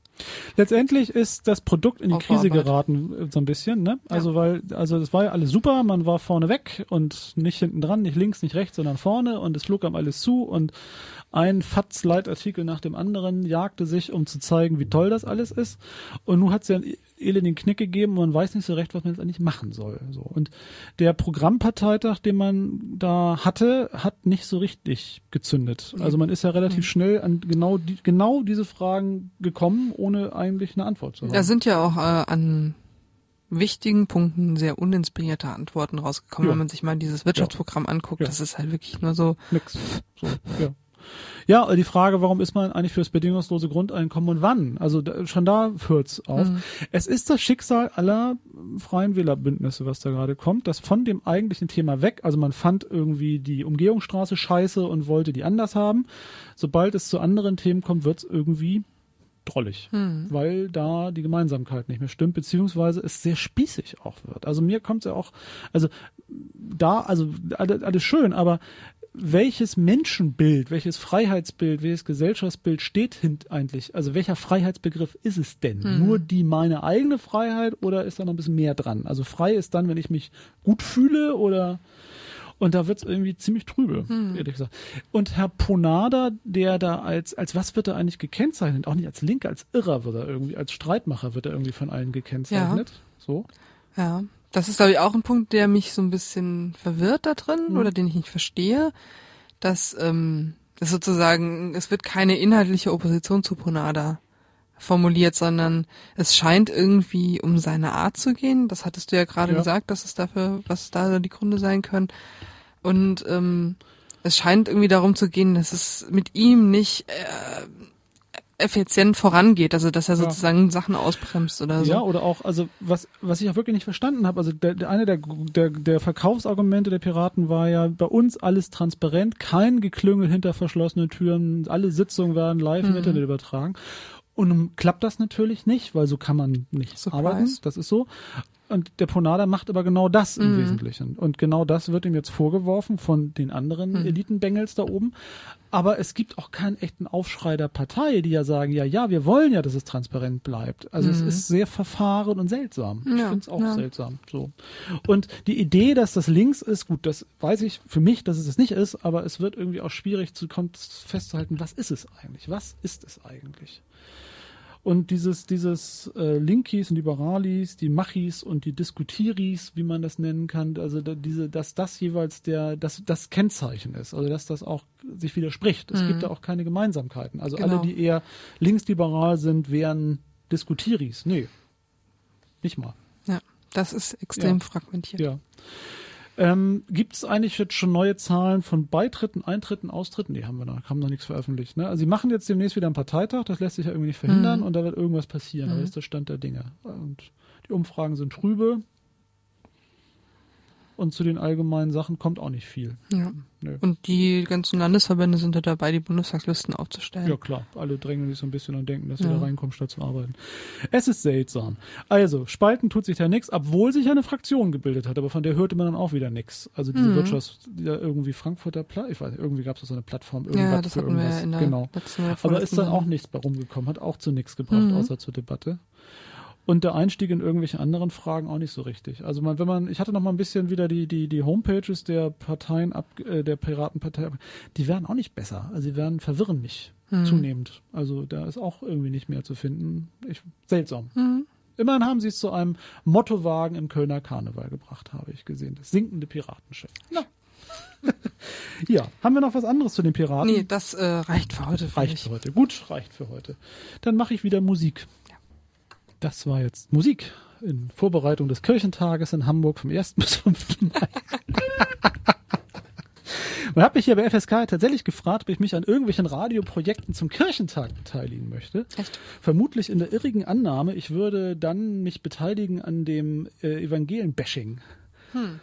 Letztendlich ist das Produkt in die Krise geraten, äh, so ein bisschen, ne? Also weil, also das war ja alles super, man war vorne weg und nicht hinten dran, nicht links, nicht rechts, sondern vorne und es flog einem alles zu und ein Fatz-Leitartikel nach dem anderen jagte sich, um zu zeigen, wie toll das alles ist. Und nun hat es ja einen elenden Knick gegeben und man weiß nicht so recht, was man jetzt eigentlich machen soll. So. Und der Programmparteitag, den man da hatte, hat nicht so richtig gezündet. Also man ist ja relativ schnell an genau, die, genau diese Fragen gekommen, ohne eigentlich eine Antwort zu haben. Da sind ja auch äh, an wichtigen Punkten sehr uninspirierte Antworten rausgekommen, Ja. wenn man sich mal dieses Wirtschaftsprogramm anguckt. Ja. Das ist halt wirklich nur so, Nix. So, ja. Ja, die Frage, warum ist man eigentlich fürs bedingungslose Grundeinkommen und wann? Also da, schon da hört's auf. Mhm. Es ist das Schicksal aller freien Wählerbündnisse, was da gerade kommt, dass von dem eigentlichen Thema weg, also man fand irgendwie die Umgehungsstraße scheiße und wollte die anders haben. Sobald es zu anderen Themen kommt, wird's irgendwie drollig, hm, weil da die Gemeinsamkeit nicht mehr stimmt, beziehungsweise es sehr spießig auch wird. Also mir kommt es ja auch, also da, also alles, alles schön, aber welches Menschenbild, welches Freiheitsbild, welches Gesellschaftsbild steht hint eigentlich? Also welcher Freiheitsbegriff ist es denn? Mhm. Nur die meine eigene Freiheit oder ist da noch ein bisschen mehr dran? Also frei ist dann, wenn ich mich gut fühle oder und da wird's irgendwie ziemlich trübe, Hm. ehrlich gesagt. Und Herr Ponada, der da als, als was wird er eigentlich gekennzeichnet? Auch nicht als Linker, als Irrer wird er irgendwie, als Streitmacher wird er irgendwie von allen gekennzeichnet. So. ja. Das ist, glaube ich, auch ein Punkt, der mich so ein bisschen verwirrt da drin Mhm. oder den ich nicht verstehe, dass ähm, das sozusagen, es wird keine inhaltliche Opposition zu Ponada formuliert, sondern es scheint irgendwie um seine Art zu gehen. Das hattest du ja gerade Ja. gesagt, dass es dafür, was da die Gründe sein können. Und ähm, es scheint irgendwie darum zu gehen, dass es mit ihm nicht äh, effizient vorangeht, also dass er Ja. sozusagen Sachen ausbremst oder so. Ja, oder auch, also was, was ich auch wirklich nicht verstanden habe, also der, der eine der, der, der Verkaufsargumente der Piraten war ja bei uns alles transparent, kein Geklüngel hinter verschlossenen Türen, alle Sitzungen werden live im Mhm. Internet übertragen. Und nun klappt das natürlich nicht, weil so kann man nicht Surprise. arbeiten. Das ist so. Und der Ponada macht aber genau das im Mhm. Wesentlichen. Und genau das wird ihm jetzt vorgeworfen von den anderen Mhm. Elitenbengels da oben. Aber es gibt auch keinen echten Aufschrei der Partei, die ja sagen, ja, ja, wir wollen ja, dass es transparent bleibt. Also es Mhm. ist sehr verfahren und seltsam. Ich Ja, finde es auch ja. seltsam. So. Und die Idee, dass das links ist, gut, das weiß ich für mich, dass es es nicht ist, aber es wird irgendwie auch schwierig zu festzuhalten, was ist es eigentlich? Was ist es eigentlich? Und dieses, dieses äh, Linkies und Liberalis, die Machis und die Diskutiris, wie man das nennen kann, also da, diese, dass das jeweils der, das, das Kennzeichen ist, also dass das auch sich widerspricht. Es Mhm. gibt da auch keine Gemeinsamkeiten. Also Genau. alle, die eher linksliberal sind, wären Diskutiris. Nee. Nicht mal. Ja, das ist extrem Ja. fragmentiert. Ja. Ähm, Gibt es eigentlich jetzt schon neue Zahlen von Beitritten, Eintritten, Austritten? Nee, haben wir noch, haben noch nichts veröffentlicht. Ne? Also sie machen jetzt demnächst wieder einen Parteitag, das lässt sich ja irgendwie nicht verhindern Mhm. und da wird irgendwas passieren, aber Mhm. das ist der Stand der Dinge. Und die Umfragen sind trübe und zu den allgemeinen Sachen kommt auch nicht viel. Ja. Nö. Und die ganzen Landesverbände sind ja dabei, die Bundestagslisten aufzustellen. Ja klar, alle drängen sich so ein bisschen und denken, dass sie Ja. da reinkommen, statt zu arbeiten. Es ist seltsam. Also, spalten tut sich da nichts, obwohl sich ja eine Fraktion gebildet hat, aber von der hörte man dann auch wieder nichts. Also diese Mhm. Wirtschafts, irgendwie Frankfurter Plattform, ich weiß nicht, irgendwie gab es so eine Plattform, irgendwas ja, das für hatten wir irgendwas. ja in der genau. Aber ist dann auch nichts bei rumgekommen, hat auch zu nichts gebracht, Mhm. außer zur Debatte. Und der Einstieg in irgendwelche anderen Fragen auch nicht so richtig. Also man, wenn man, ich hatte noch mal ein bisschen wieder die die die Homepages der Parteien ab, äh, der Piratenpartei, ab- die werden auch nicht besser. Also sie werden verwirren mich Mhm. zunehmend. Also da ist auch irgendwie nicht mehr zu finden. Ich, seltsam. Mhm. Immerhin haben sie es zu einem Mottowagen im Kölner Karneval gebracht, habe ich gesehen. Das sinkende Piratenschiff. Na. [LAUGHS] ja, haben wir noch was anderes zu den Piraten? Nee, das äh, reicht für heute. finde Reicht ich. für heute. Gut, reicht für heute. Dann mache ich wieder Musik. Das war jetzt Musik in Vorbereitung des Kirchentages in Hamburg vom 1. [LAUGHS] bis 5. Mai. Man hat mich hier bei FSK tatsächlich gefragt, ob ich mich an irgendwelchen Radioprojekten zum Kirchentag beteiligen möchte. Echt? Vermutlich in der irrigen Annahme, ich würde dann mich beteiligen an dem äh, Evangelienbashing. Hm.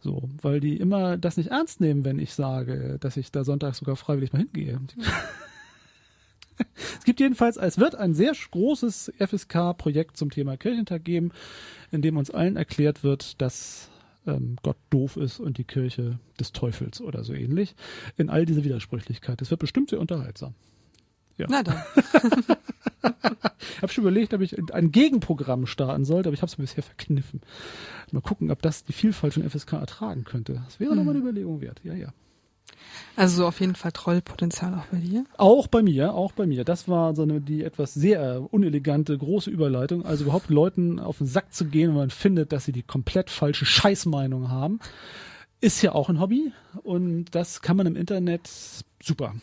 So, weil die immer das nicht ernst nehmen, wenn ich sage, dass ich da sonntags sogar freiwillig mal hingehe. Es gibt jedenfalls, es wird ein sehr großes FSK-Projekt zum Thema Kirchentag geben, in dem uns allen erklärt wird, dass ähm, Gott doof ist und die Kirche des Teufels oder so ähnlich. In all diese Widersprüchlichkeit. Das wird bestimmt sehr unterhaltsam. Ja. Na dann. [LAUGHS] Ich habe schon überlegt, ob ich ein Gegenprogramm starten sollte, aber ich habe es bisher verkniffen. Mal gucken, ob das die Vielfalt von FSK ertragen könnte. Das wäre Hm. nochmal eine Überlegung wert. Ja, ja. Also so auf jeden Fall Trollpotenzial auch bei dir. Auch bei mir, auch bei mir. Das war so eine, die etwas sehr unelegante, große Überleitung. Also überhaupt Leuten auf den Sack zu gehen, wenn man findet, dass sie die komplett falsche Scheißmeinung haben, ist ja auch ein Hobby. Und das kann man im Internet super.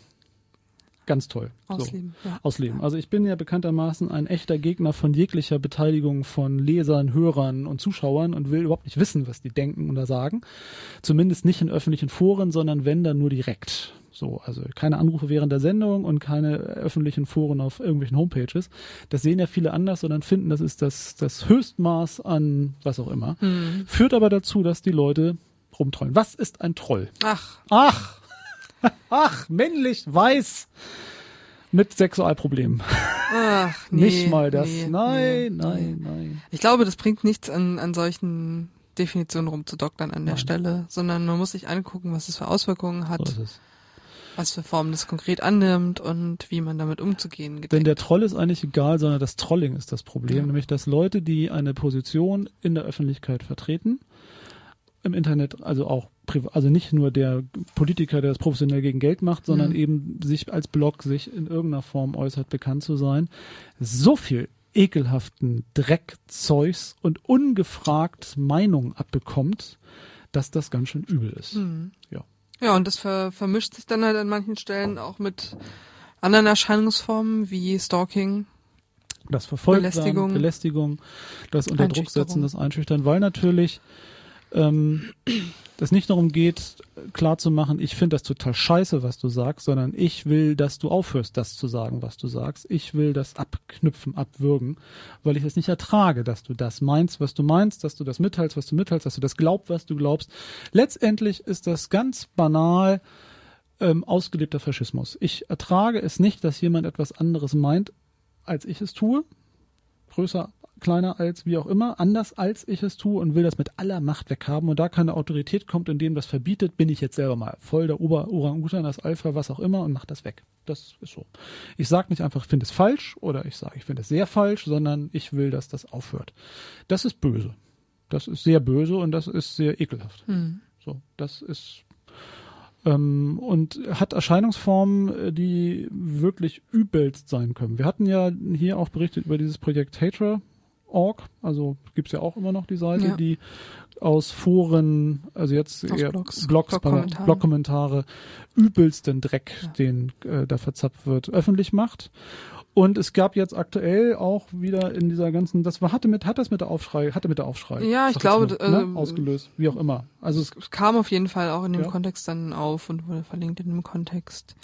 Ganz toll. So. Ausleben. Ja. ausleben. Also ich bin ja bekanntermaßen ein echter Gegner von jeglicher Beteiligung von Lesern, Hörern und Zuschauern und will überhaupt nicht wissen, was die denken oder sagen. Zumindest nicht in öffentlichen Foren, sondern wenn dann nur direkt. So, also keine Anrufe während der Sendung und keine öffentlichen Foren auf irgendwelchen Homepages. Das sehen ja viele anders, sondern finden, das ist das, das Höchstmaß an was auch immer. Hm. Führt aber dazu, dass die Leute rumtrollen. Was ist ein Troll? Ach, Ach, ach, männlich, weiß, mit Sexualproblemen. ach, [LAUGHS] nee, Nicht mal das. nee, nein, nee, nein, nein. Ich glaube, das bringt nichts an, an solchen Definitionen rumzudoktern an der Nein. Stelle, sondern man muss sich angucken, was es für Auswirkungen hat, So was für Formen das konkret annimmt und wie man damit umzugehen Denn gedenkt. der Troll ist eigentlich egal, sondern das Trolling ist das Problem. Ja. Nämlich, dass Leute, die eine Position in der Öffentlichkeit vertreten, im Internet, also auch, also nicht nur der Politiker, der das professionell gegen Geld macht, sondern Mhm. eben sich als Blog sich in irgendeiner Form äußert, bekannt zu sein, so viel ekelhaften Dreck, Zeugs und ungefragt Meinung abbekommt, dass das ganz schön übel ist. Hm. Ja. Ja, und das ver vermischt sich dann halt an manchen Stellen auch mit anderen Erscheinungsformen wie Stalking. Das Verfolgt Belästigung. Belästigung, das unter Druck setzen, das Einschüchtern, weil natürlich ähm, das nicht darum geht, klar zu machen, ich finde das total scheiße, was du sagst, sondern ich will, dass du aufhörst, das zu sagen, was du sagst. Ich will das abknüpfen, abwürgen, weil ich es nicht ertrage, dass du das meinst, was du meinst, dass du das mitteilst, was du mitteilst, dass du das glaubst, was du glaubst. Letztendlich ist das ganz banal ähm, ausgelebter Faschismus. Ich ertrage es nicht, dass jemand etwas anderes meint, als ich es tue. Größer, kleiner als wie auch immer, anders als ich es tue und will das mit aller Macht weghaben. Und da keine Autorität kommt, in dem das verbietet, bin ich jetzt selber mal voll der Ober Orang-Utan, das Alpha, was auch immer und mach das weg. Das ist so. Ich sage nicht einfach, ich finde es falsch oder ich sage, ich finde es sehr falsch, sondern ich will, dass das aufhört. Das ist böse. Das ist sehr böse und das ist sehr ekelhaft. Hm. So, das ist ähm, und hat Erscheinungsformen, äh, die wirklich übelst sein können. Wir hatten ja hier auch berichtet über dieses Projekt Hatra.org, also gibt's ja auch immer noch die Seite, Ja. die aus Foren, also jetzt Aus eher Blogs, Blogs, Blogkommentaren. Blogkommentare, übelsten Dreck, Ja. den äh, da verzapft wird, öffentlich macht. Und es gab jetzt aktuell auch wieder in dieser ganzen, das war, hatte mit, hat das mit der Aufschrei, hatte mit der Aufschrei. Ja, ich glaube, mal, ne? ähm, ausgelöst, wie auch immer. Also es Es kam auf jeden Fall auch in dem Ja. Kontext dann auf und wurde verlinkt in dem Kontext.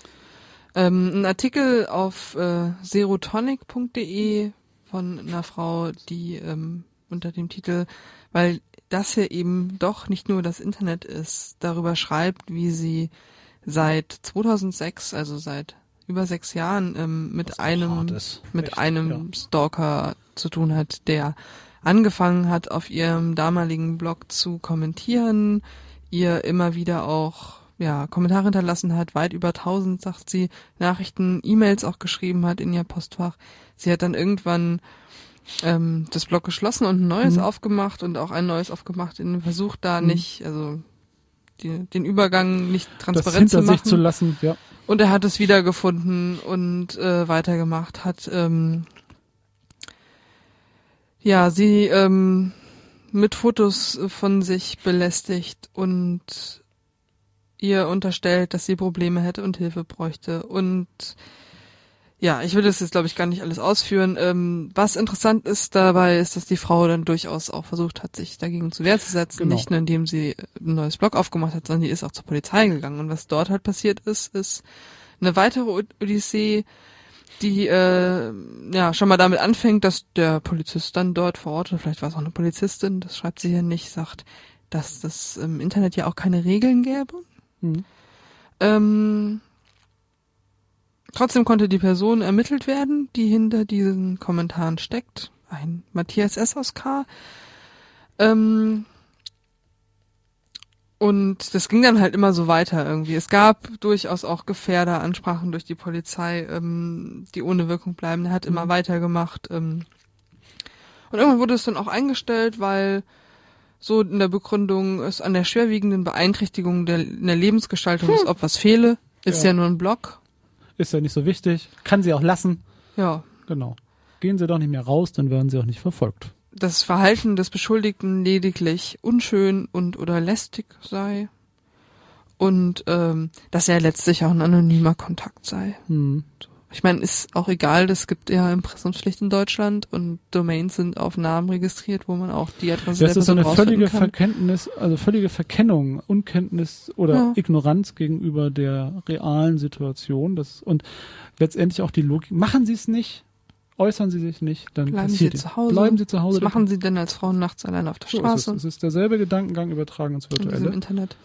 Ähm, ein Artikel auf äh, serotonic.de von einer Frau, die ähm, unter dem Titel, weil das hier eben doch nicht nur das Internet ist, darüber schreibt, wie sie seit 2006, also seit über sechs Jahren, ähm, mit einem mit Echt, einem ja. Stalker zu tun hat, der angefangen hat, auf ihrem damaligen Blog zu kommentieren, ihr immer wieder auch ja, Kommentare hinterlassen hat, weit über 1000, sagt sie, Nachrichten, E-Mails auch geschrieben hat in ihr Postfach. Sie hat dann irgendwann ähm, das Blog geschlossen und ein neues Mhm. aufgemacht und auch ein neues aufgemacht in dem Versuch da Mhm. nicht, also die, den Übergang nicht transparent zu machen. sich zu lassen, ja. Und er hat es wiedergefunden und äh, weitergemacht, hat ähm, ja sie ähm, mit Fotos von sich belästigt und ihr unterstellt, dass sie Probleme hätte und Hilfe bräuchte. Und ja, ich will das jetzt, glaube ich, gar nicht alles ausführen. Ähm, was interessant ist dabei, ist, dass die Frau dann durchaus auch versucht hat, sich dagegen zu Wehr zu setzen. Genau. Nicht nur, indem sie ein neues Blog aufgemacht hat, sondern die ist auch zur Polizei gegangen. Und was dort halt passiert ist, ist eine weitere Odyssee, die äh, ja schon mal damit anfängt, dass der Polizist dann dort vor Ort, oder vielleicht war es auch eine Polizistin, das schreibt sie hier nicht, sagt, dass das im Internet ja auch keine Regeln gäbe. Mhm. Ähm, trotzdem konnte die Person ermittelt werden, die hinter diesen Kommentaren steckt. Ein Matthias S. aus K. Ähm, und das ging dann halt immer so weiter irgendwie. Es gab durchaus auch Gefährderansprachen durch die Polizei, ähm, die ohne Wirkung bleiben. Er hat immer Mhm. weitergemacht. Ähm, und irgendwann wurde es dann auch eingestellt, weil so in der Begründung es an der schwerwiegenden Beeinträchtigung der, in der Lebensgestaltung des Opfers fehle. Ist Ja. ja nur ein Blog. Ist ja nicht so wichtig. Kann sie auch lassen. Ja. Genau. Gehen Sie doch nicht mehr raus, dann werden Sie auch nicht verfolgt. Das Verhalten des Beschuldigten lediglich unschön und oder lästig sei. Und ähm, dass er letztlich auch ein anonymer Kontakt sei. Hm. Ich meine, ist auch egal, das gibt ja Impressumspflicht in Deutschland und Domains sind auf Namen registriert, wo man auch die Adresse Das ist so eine völlige. Verkenntnis, also völlige Verkennung, Unkenntnis oder Ja. Ignoranz gegenüber der realen Situation. Das, und letztendlich auch die Logik. Machen Sie es nicht, äußern Sie sich nicht, dann Bleiben Sie es. zu Hause. Bleiben Sie zu Hause. Was machen Sie denn als Frauen nachts allein auf der so ist Straße? es. es ist derselbe Gedankengang übertragen ins in Virtuelle. Internet.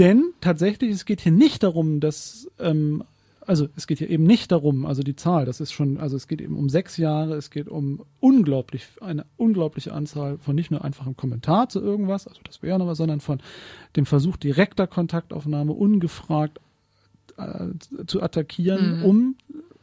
Denn tatsächlich, es geht hier nicht darum, dass, ähm, also es geht hier eben nicht darum, also die Zahl, das ist schon, also es geht eben um sechs Jahre, es geht um unglaublich, eine unglaubliche Anzahl von nicht nur einfachem Kommentar zu irgendwas, also das wäre noch was, sondern von dem Versuch direkter Kontaktaufnahme ungefragt äh, zu attackieren, Mhm. um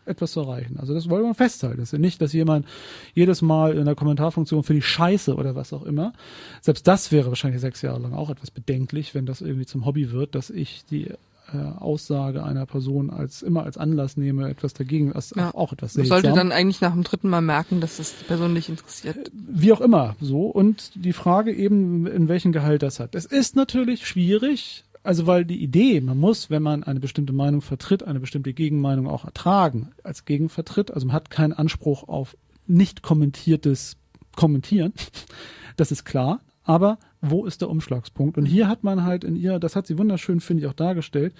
etwas zu erreichen. Also das wollen wir festhalten. Das ist ja nicht, dass jemand jedes Mal in der Kommentarfunktion für die Scheiße oder was auch immer. Selbst das wäre wahrscheinlich sechs Jahre lang auch etwas bedenklich, wenn das irgendwie zum Hobby wird, dass ich die äh, Aussage einer Person als immer als Anlass nehme, etwas dagegen, ist Ja. auch, etwas Man seltsam. sollte dann eigentlich nach dem dritten Mal merken, dass das die Person nicht interessiert. Wie auch immer, so. Und die Frage eben, in welchem Gehalt das hat. Es ist natürlich schwierig, also weil die Idee, man muss, wenn man eine bestimmte Meinung vertritt, eine bestimmte Gegenmeinung auch ertragen als Gegenvertritt. Also man hat keinen Anspruch auf nicht kommentiertes Kommentieren. [LAUGHS] Das ist klar. Aber wo ist der Umschlagspunkt? Und hier hat man halt in ihr, das hat sie wunderschön, finde ich, auch dargestellt,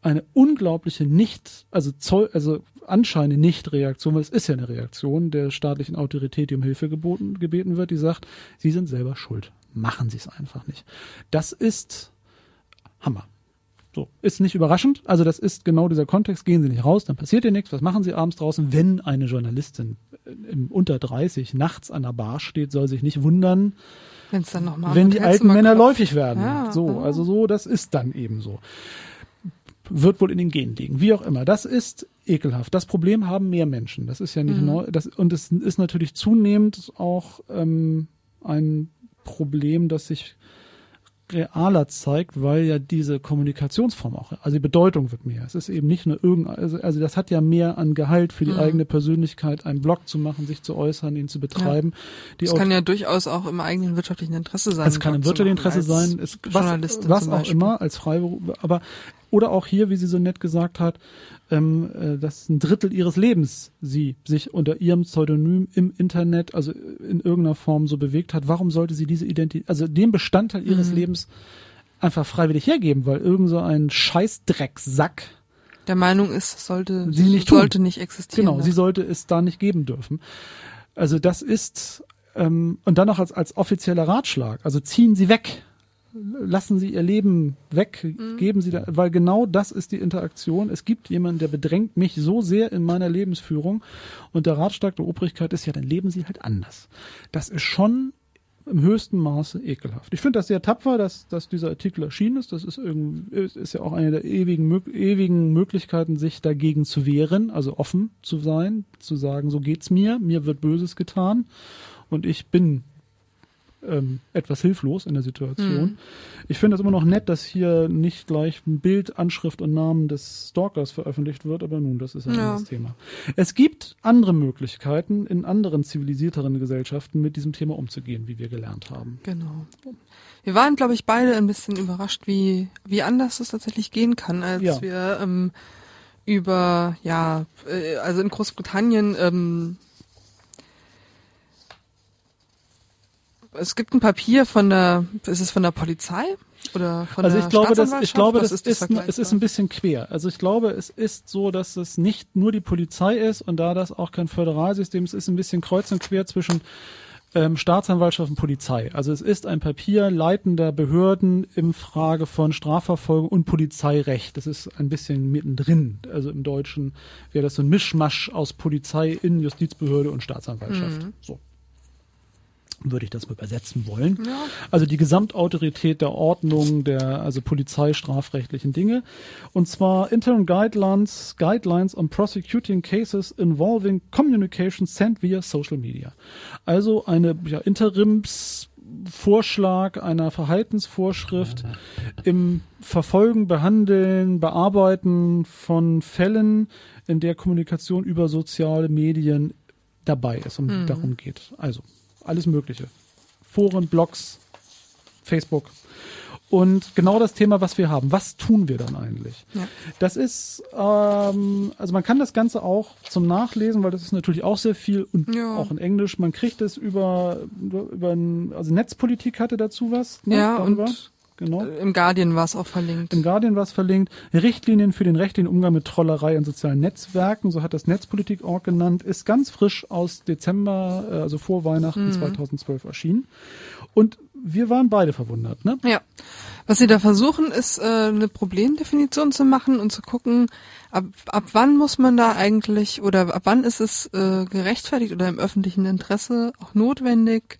eine unglaubliche nicht, also Zoll, also anscheinende Nicht-Reaktion, weil es ist ja eine Reaktion der staatlichen Autorität, die um Hilfe geboten, gebeten wird, die sagt, sie sind selber schuld. Machen sie es einfach nicht. Das ist Hammer. So, ist nicht überraschend. Also das ist genau dieser Kontext. Gehen Sie nicht raus, dann passiert dir nichts. Was machen Sie abends draußen? Wenn eine Journalistin im unter 30 nachts an der Bar steht, soll sich nicht wundern, Wenn es dann nochmal wenn die alten Männer läufig werden. Ja, so, ja. also so, das ist dann eben so. Wird wohl in den Genen liegen. Wie auch immer. Das ist ekelhaft. Das Problem haben mehr Menschen. Das ist ja nicht Mhm. neu. Das, und es ist natürlich zunehmend auch ähm, ein Problem, das sich realer zeigt, weil ja diese Kommunikationsform auch, also die Bedeutung wird mehr. Es ist eben nicht nur irgendein, also, also das hat ja mehr an Gehalt für die Mhm. eigene Persönlichkeit, einen Blog zu machen, sich zu äußern, ihn zu betreiben. Die Das kann ja durchaus auch im eigenen wirtschaftlichen Interesse sein. es kann im wirtschaftlichen Interesse sein, es, was, was auch immer, als Freiberuf, aber oder auch hier, wie sie so nett gesagt hat, ähm, äh, dass ein Drittel ihres Lebens sie sich unter ihrem Pseudonym im Internet, also in irgendeiner Form so bewegt hat. Warum sollte sie diese Identität, also den Bestandteil ihres Mhm. Lebens einfach freiwillig hergeben, weil irgend so ein Scheißdrecksack Der Meinung ist, sollte, Sie nicht tun. sollte nicht existieren. Genau, sie sollte es da nicht geben dürfen. Also das ist ähm, und dann noch als als offizieller Ratschlag. Also ziehen Sie weg, lassen Sie Ihr Leben weg, Mhm. geben Sie da, weil genau das ist die Interaktion. Es gibt jemanden, der bedrängt mich so sehr in meiner Lebensführung und der Ratschlag der Obrigkeit ist ja, dann leben Sie halt anders. Das ist schon im höchsten Maße ekelhaft. Ich finde das sehr tapfer, dass, dass dieser Artikel erschienen ist. Das ist, irgendwie, ist ja auch eine der ewigen, ewigen Möglichkeiten, sich dagegen zu wehren, also offen zu sein, zu sagen, so geht's mir, mir wird Böses getan und ich bin ähm, etwas hilflos in der Situation. Mhm. Ich finde das immer noch nett, dass hier nicht gleich ein Bild, Anschrift und Namen des Stalkers veröffentlicht wird, aber nun, das ist ein Ja. anderes Thema. Es gibt andere Möglichkeiten in anderen zivilisierteren Gesellschaften mit diesem Thema umzugehen, wie wir gelernt haben. Genau. Wir waren, glaube ich, beide ein bisschen überrascht, wie, wie anders es tatsächlich gehen kann, als Ja. wir ähm, über, ja, äh, also in Großbritannien, ähm, es gibt ein Papier von der, ist es von der Polizei oder von Also der ich glaube, das, ich glaube, Was das ist, das ist, es ist ein bisschen quer. Also ich glaube, es ist so, dass es nicht nur die Polizei ist und da das auch kein Föderalsystem ist, ist ein bisschen kreuz und quer zwischen ähm, Staatsanwaltschaft und Polizei. Also es ist ein Papier leitender Behörden im Frage von Strafverfolgung und Polizeirecht. Das ist ein bisschen mittendrin. Also im Deutschen wäre das so ein Mischmasch aus Polizei, in Justizbehörde und Staatsanwaltschaft. Mhm. So würde ich das mal übersetzen wollen. Ja. Also die Gesamtautorität der Ordnung der also polizeistrafrechtlichen Dinge. Und zwar Interim Guidelines, Guidelines on Prosecuting Cases Involving Communication Sent via Social Media. Also eine ja, Interimsvorschlag einer Verhaltensvorschrift im Verfolgen, Behandeln, Bearbeiten von Fällen, in der Kommunikation über soziale Medien dabei ist und darum geht. Also alles Mögliche. Foren, Blogs, Facebook. Und genau das Thema, was wir haben. Was tun wir dann eigentlich? Ja. Das ist, ähm, also man kann das Ganze auch zum Nachlesen, weil das ist natürlich auch sehr viel und Ja. auch in Englisch. Man kriegt es über, über ein, also Netzpolitik hatte dazu was. ne, Ja, darüber. und genau. äh, im Guardian war es auch verlinkt. Im Guardian war es verlinkt. Richtlinien für den rechtlichen Umgang mit Trollerei in sozialen Netzwerken, so hat das Netzpolitik.org genannt, ist ganz frisch aus Dezember, äh, also vor Weihnachten 2012 erschienen. Und wir waren beide verwundert, ne? Ja. Was sie da versuchen, ist äh, eine Problemdefinition zu machen und zu gucken, ab, ab wann muss man da eigentlich oder ab wann ist es äh, gerechtfertigt oder im öffentlichen Interesse auch notwendig,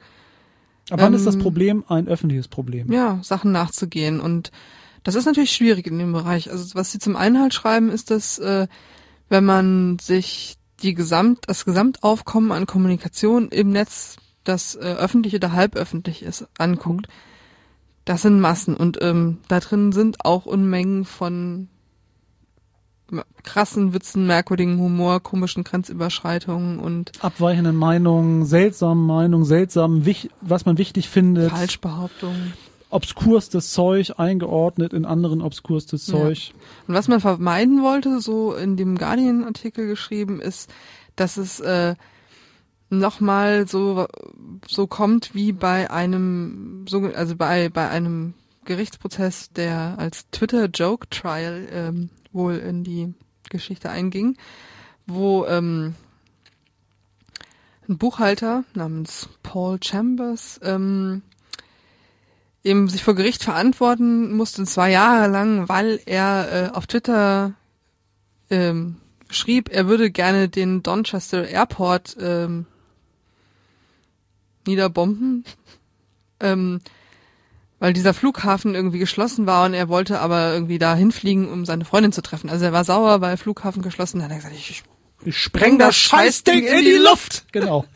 Aber wann ist das Ähm, Problem ein öffentliches Problem? ja, Sachen nachzugehen. Und das ist natürlich schwierig in dem Bereich. Also was sie zum einen halt schreiben, ist, dass äh, wenn man sich die Gesamt, das Gesamtaufkommen an Kommunikation im Netz, das äh, öffentlich oder halböffentlich ist, anguckt, das sind Massen und ähm, da drin sind auch Unmengen von krassen Witzen, merkwürdigen Humor, komischen Grenzüberschreitungen und Abweichenden Meinungen, seltsamen Meinungen, seltsamen, was man wichtig findet, Falschbehauptungen. obskurstes Zeug eingeordnet in anderen obskurstes Ja. Zeug. Und was man vermeiden wollte, so in dem Guardian-Artikel geschrieben, ist, dass es äh, nochmal so so kommt wie bei einem so also bei bei einem Gerichtsprozess, der als Twitter Joke Trial ähm, wohl in die Geschichte einging, wo ähm, ein Buchhalter namens Paul Chambers ähm, eben sich vor Gericht verantworten musste, zwei Jahre lang, weil er äh, auf Twitter ähm, schrieb, er würde gerne den Donchester Airport ähm, niederbomben, ähm, weil dieser Flughafen irgendwie geschlossen war und er wollte aber irgendwie da hinfliegen, um seine Freundin zu treffen. Also er war sauer, weil Flughafen geschlossen. Dann hat er gesagt, ich Ich spreng das Scheißding in die Luft. Genau. [LAUGHS]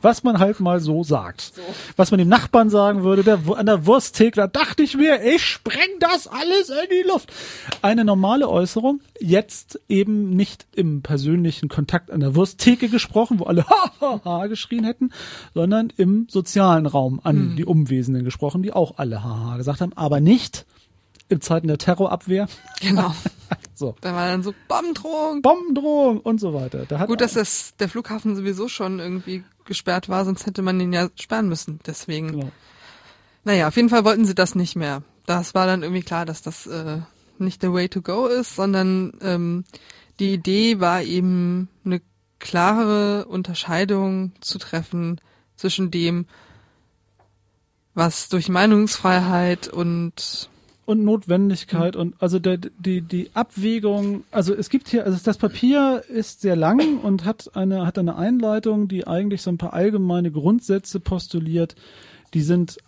Was man halt mal so sagt. Was man dem Nachbarn sagen würde, der an der Wursttheke, da dachte ich mir, ich spreng das alles in die Luft. Eine normale Äußerung, jetzt eben nicht im persönlichen Kontakt an der Wursttheke gesprochen, wo alle [LAUGHS] ha, ha, ha geschrien hätten, sondern im sozialen Raum an die Umwesenden gesprochen, die auch alle ha, ha gesagt haben, aber nicht in Zeiten der Terrorabwehr. genau. [LAUGHS] So. Da war dann so Bombendrohung. Bombendrohung und so weiter. Da hat Gut, dass das, der Flughafen sowieso schon irgendwie gesperrt war, sonst hätte man ihn ja sperren müssen. Deswegen. Genau. Naja, auf jeden Fall wollten sie das nicht mehr. Das war dann irgendwie klar, dass das äh, nicht the way to go ist, sondern ähm, die Idee war eben eine klare Unterscheidung zu treffen zwischen dem, was durch Meinungsfreiheit und und Notwendigkeit und also der, die die Abwägung also es gibt hier also das Papier ist sehr lang und hat eine hat eine Einleitung die eigentlich so ein paar allgemeine Grundsätze postuliert die sind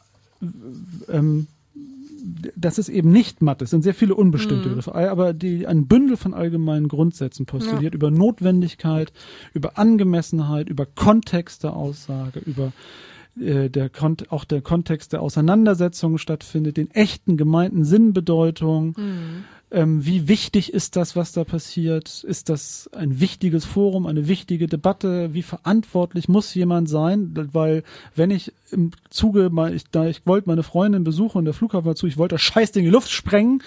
ähm, das ist eben nicht matt, es sind sehr viele unbestimmte Begriffe, aber die ein Bündel von allgemeinen Grundsätzen postuliert über Notwendigkeit, über Angemessenheit, über Kontext der Aussage, über äh, der Kont auch der Kontext der Auseinandersetzung stattfindet, den echten gemeinten Sinnbedeutung. Ähm, wie wichtig ist das, was da passiert? Ist das ein wichtiges Forum, eine wichtige Debatte? Wie verantwortlich muss jemand sein? Weil wenn ich im Zuge mal, ich, da ich wollte meine Freundin besuchen und der Flughafen war zu, ich wollte das Scheißding in die Luft sprengen,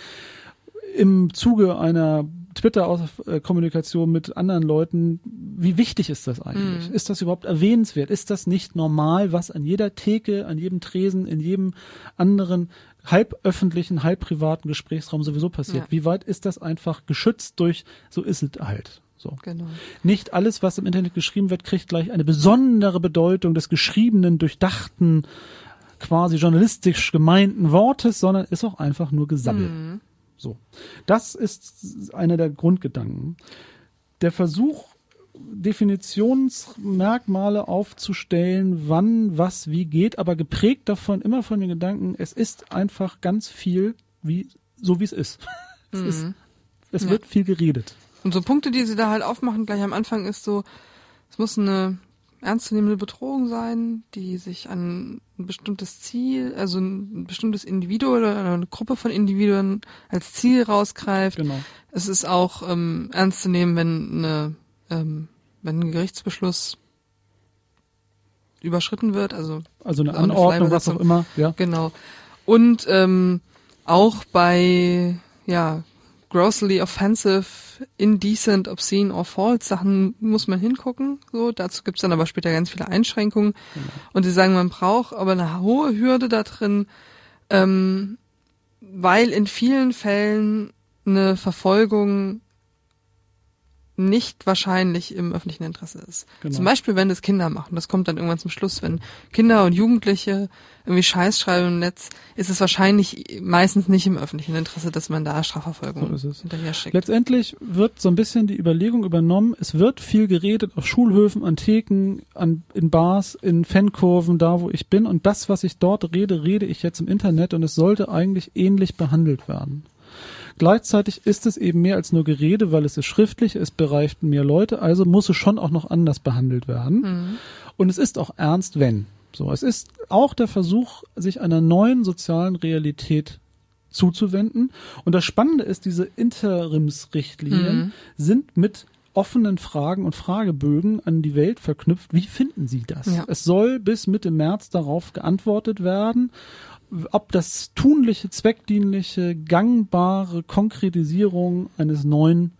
im Zuge einer Twitter-Kommunikation mit anderen Leuten, wie wichtig ist das eigentlich? Ist das überhaupt erwähnenswert? Ist das nicht normal, was an jeder Theke, an jedem Tresen, in jedem anderen halb öffentlichen, halb privaten Gesprächsraum sowieso passiert? Ja. Wie weit ist das einfach geschützt durch, so ist es halt? So. Genau. Nicht alles, was im Internet geschrieben wird, kriegt gleich eine besondere Bedeutung des geschriebenen, durchdachten, quasi journalistisch gemeinten Wortes, sondern ist auch einfach nur gesammelt. Mhm. So. Das ist einer der Grundgedanken. Der Versuch, Definitionsmerkmale aufzustellen, wann, was, wie geht, aber geprägt davon immer von den Gedanken, es ist einfach ganz viel wie, so wie es ist. [LAUGHS] Es ist, es Ja. wird viel geredet. Und so Punkte, die sie da halt aufmachen, gleich am Anfang ist so, es muss eine ernstzunehmende Bedrohung sein, die sich an ein bestimmtes Ziel, also ein bestimmtes Individuum oder eine Gruppe von Individuen als Ziel rausgreift. Genau. Es ist auch ähm, ernst zu nehmen, wenn eine, ähm, wenn ein Gerichtsbeschluss überschritten wird, also Also eine Auch eine Anordnung, was auch immer, ja. Genau. Und ähm, auch bei ja grossly offensive, indecent, obscene or false Sachen muss man hingucken. So, dazu gibt's dann aber später ganz viele Einschränkungen. Und sie sagen, man braucht aber eine hohe Hürde da drin, ähm, weil in vielen Fällen eine Verfolgung nicht wahrscheinlich im öffentlichen Interesse ist. Genau. Zum Beispiel, wenn es Kinder machen. Das kommt dann irgendwann zum Schluss. Wenn Kinder und Jugendliche irgendwie Scheiß schreiben im Netz, ist es wahrscheinlich meistens nicht im öffentlichen Interesse, dass man da Strafverfolgung So hinterher schickt. Letztendlich wird so ein bisschen die Überlegung übernommen, es wird viel geredet auf Schulhöfen, an Theken, an, in Bars, in Fankurven, da wo ich bin. Und das, was ich dort rede, rede ich jetzt im Internet und es sollte eigentlich ähnlich behandelt werden. Gleichzeitig ist es eben mehr als nur Gerede, weil es ist schriftlich, es bereicht mehr Leute, also muss es schon auch noch anders behandelt werden. Und es ist auch ernst, wenn. So, es ist auch der Versuch, sich einer neuen sozialen Realität zuzuwenden. Und das Spannende ist, diese Interimsrichtlinien sind mit offenen Fragen und Fragebögen an die Welt verknüpft. Wie finden Sie das? Ja. Es soll bis Mitte März darauf geantwortet werden, ob das tunliche, zweckdienliche, gangbare Konkretisierung eines neuen,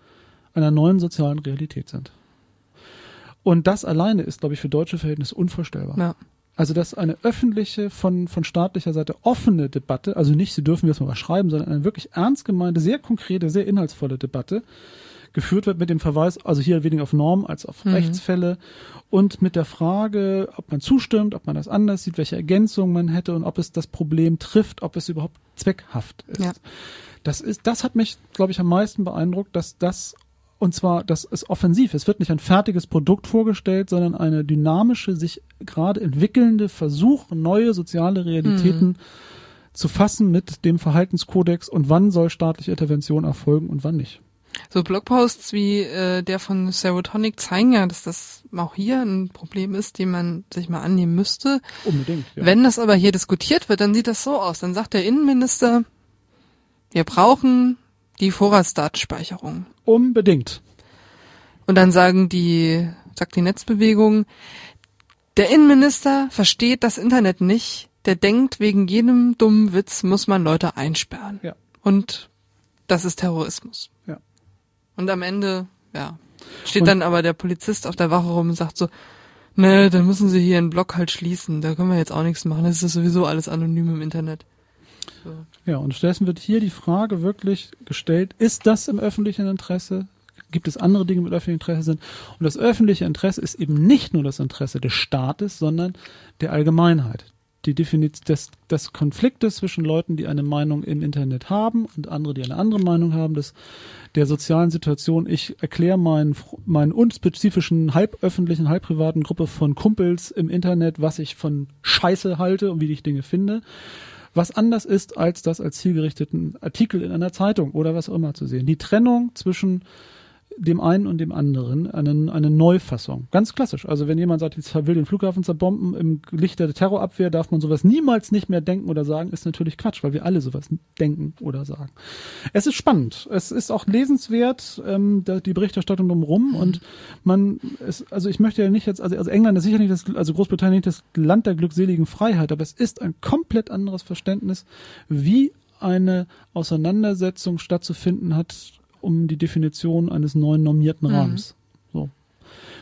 einer neuen sozialen Realität sind. Und das alleine ist, glaube ich, für deutsche Verhältnisse unvorstellbar. Ja. Also, dass eine öffentliche, von, von staatlicher Seite offene Debatte, also nicht, Sie dürfen jetzt mal was schreiben, sondern eine wirklich ernst gemeinte, sehr konkrete, sehr inhaltsvolle Debatte geführt wird mit dem Verweis, also hier weniger auf Normen als auf Rechtsfälle und mit der Frage, ob man zustimmt, ob man das anders sieht, welche Ergänzungen man hätte und ob es das Problem trifft, ob es überhaupt zweckhaft ist. Ja. Das ist, das hat mich, glaube ich, am meisten beeindruckt, dass das und zwar, das ist offensiv. Es wird nicht ein fertiges Produkt vorgestellt, sondern eine dynamische, sich gerade entwickelnde Versuch, neue soziale Realitäten zu fassen mit dem Verhaltenskodex und wann soll staatliche Intervention erfolgen und wann nicht. So Blogposts wie äh, der von Serotonic zeigen ja, dass das auch hier ein Problem ist, dem man sich mal annehmen müsste. Unbedingt. Ja. Wenn das aber hier diskutiert wird, dann sieht das so aus. Dann sagt der Innenminister, wir brauchen die Vorratsdatenspeicherung. Unbedingt. Und dann sagen die, sagt die Netzbewegung, der Innenminister versteht das Internet nicht. Der denkt, wegen jedem dummen Witz muss man Leute einsperren. Ja. Und das ist Terrorismus. Und am Ende, ja, steht Und- dann aber der Polizist auf der Wache rum und sagt so, ne, dann müssen sie hier einen Block halt schließen. Da können wir jetzt auch nichts machen. Das ist sowieso alles anonym im Internet. So. Ja, und stattdessen wird hier die Frage wirklich gestellt, ist das im öffentlichen Interesse? Gibt es andere Dinge, die mit öffentlichem Interesse sind? Und das öffentliche Interesse ist eben nicht nur das Interesse des Staates, sondern der Allgemeinheit. Die Definition des, des Konfliktes zwischen Leuten, die eine Meinung im Internet haben und andere, die eine andere Meinung haben, des, der sozialen Situation. Ich erkläre meinen, meinen unspezifischen, halböffentlichen, halbprivaten Gruppe von Kumpels im Internet, was ich von Scheiße halte und wie ich Dinge finde was anders ist, als das als zielgerichteten Artikel in einer Zeitung oder was auch immer zu sehen. Die Trennung zwischen dem einen und dem anderen, eine, eine Neufassung. Ganz klassisch. Also wenn jemand sagt, ich will den Flughafen zerbomben, im Licht der Terrorabwehr darf man sowas niemals nicht mehr denken oder sagen, ist natürlich Quatsch, weil wir alle sowas denken oder sagen. Es ist spannend. Es ist auch lesenswert, ähm, die Berichterstattung drumherum und man, ist, also ich möchte ja nicht jetzt, also, also England ist sicher nicht das, also Großbritannien nicht das Land der glückseligen Freiheit, aber es ist ein komplett anderes Verständnis, wie eine Auseinandersetzung stattzufinden hat um die Definition eines neuen normierten Rahmens. So.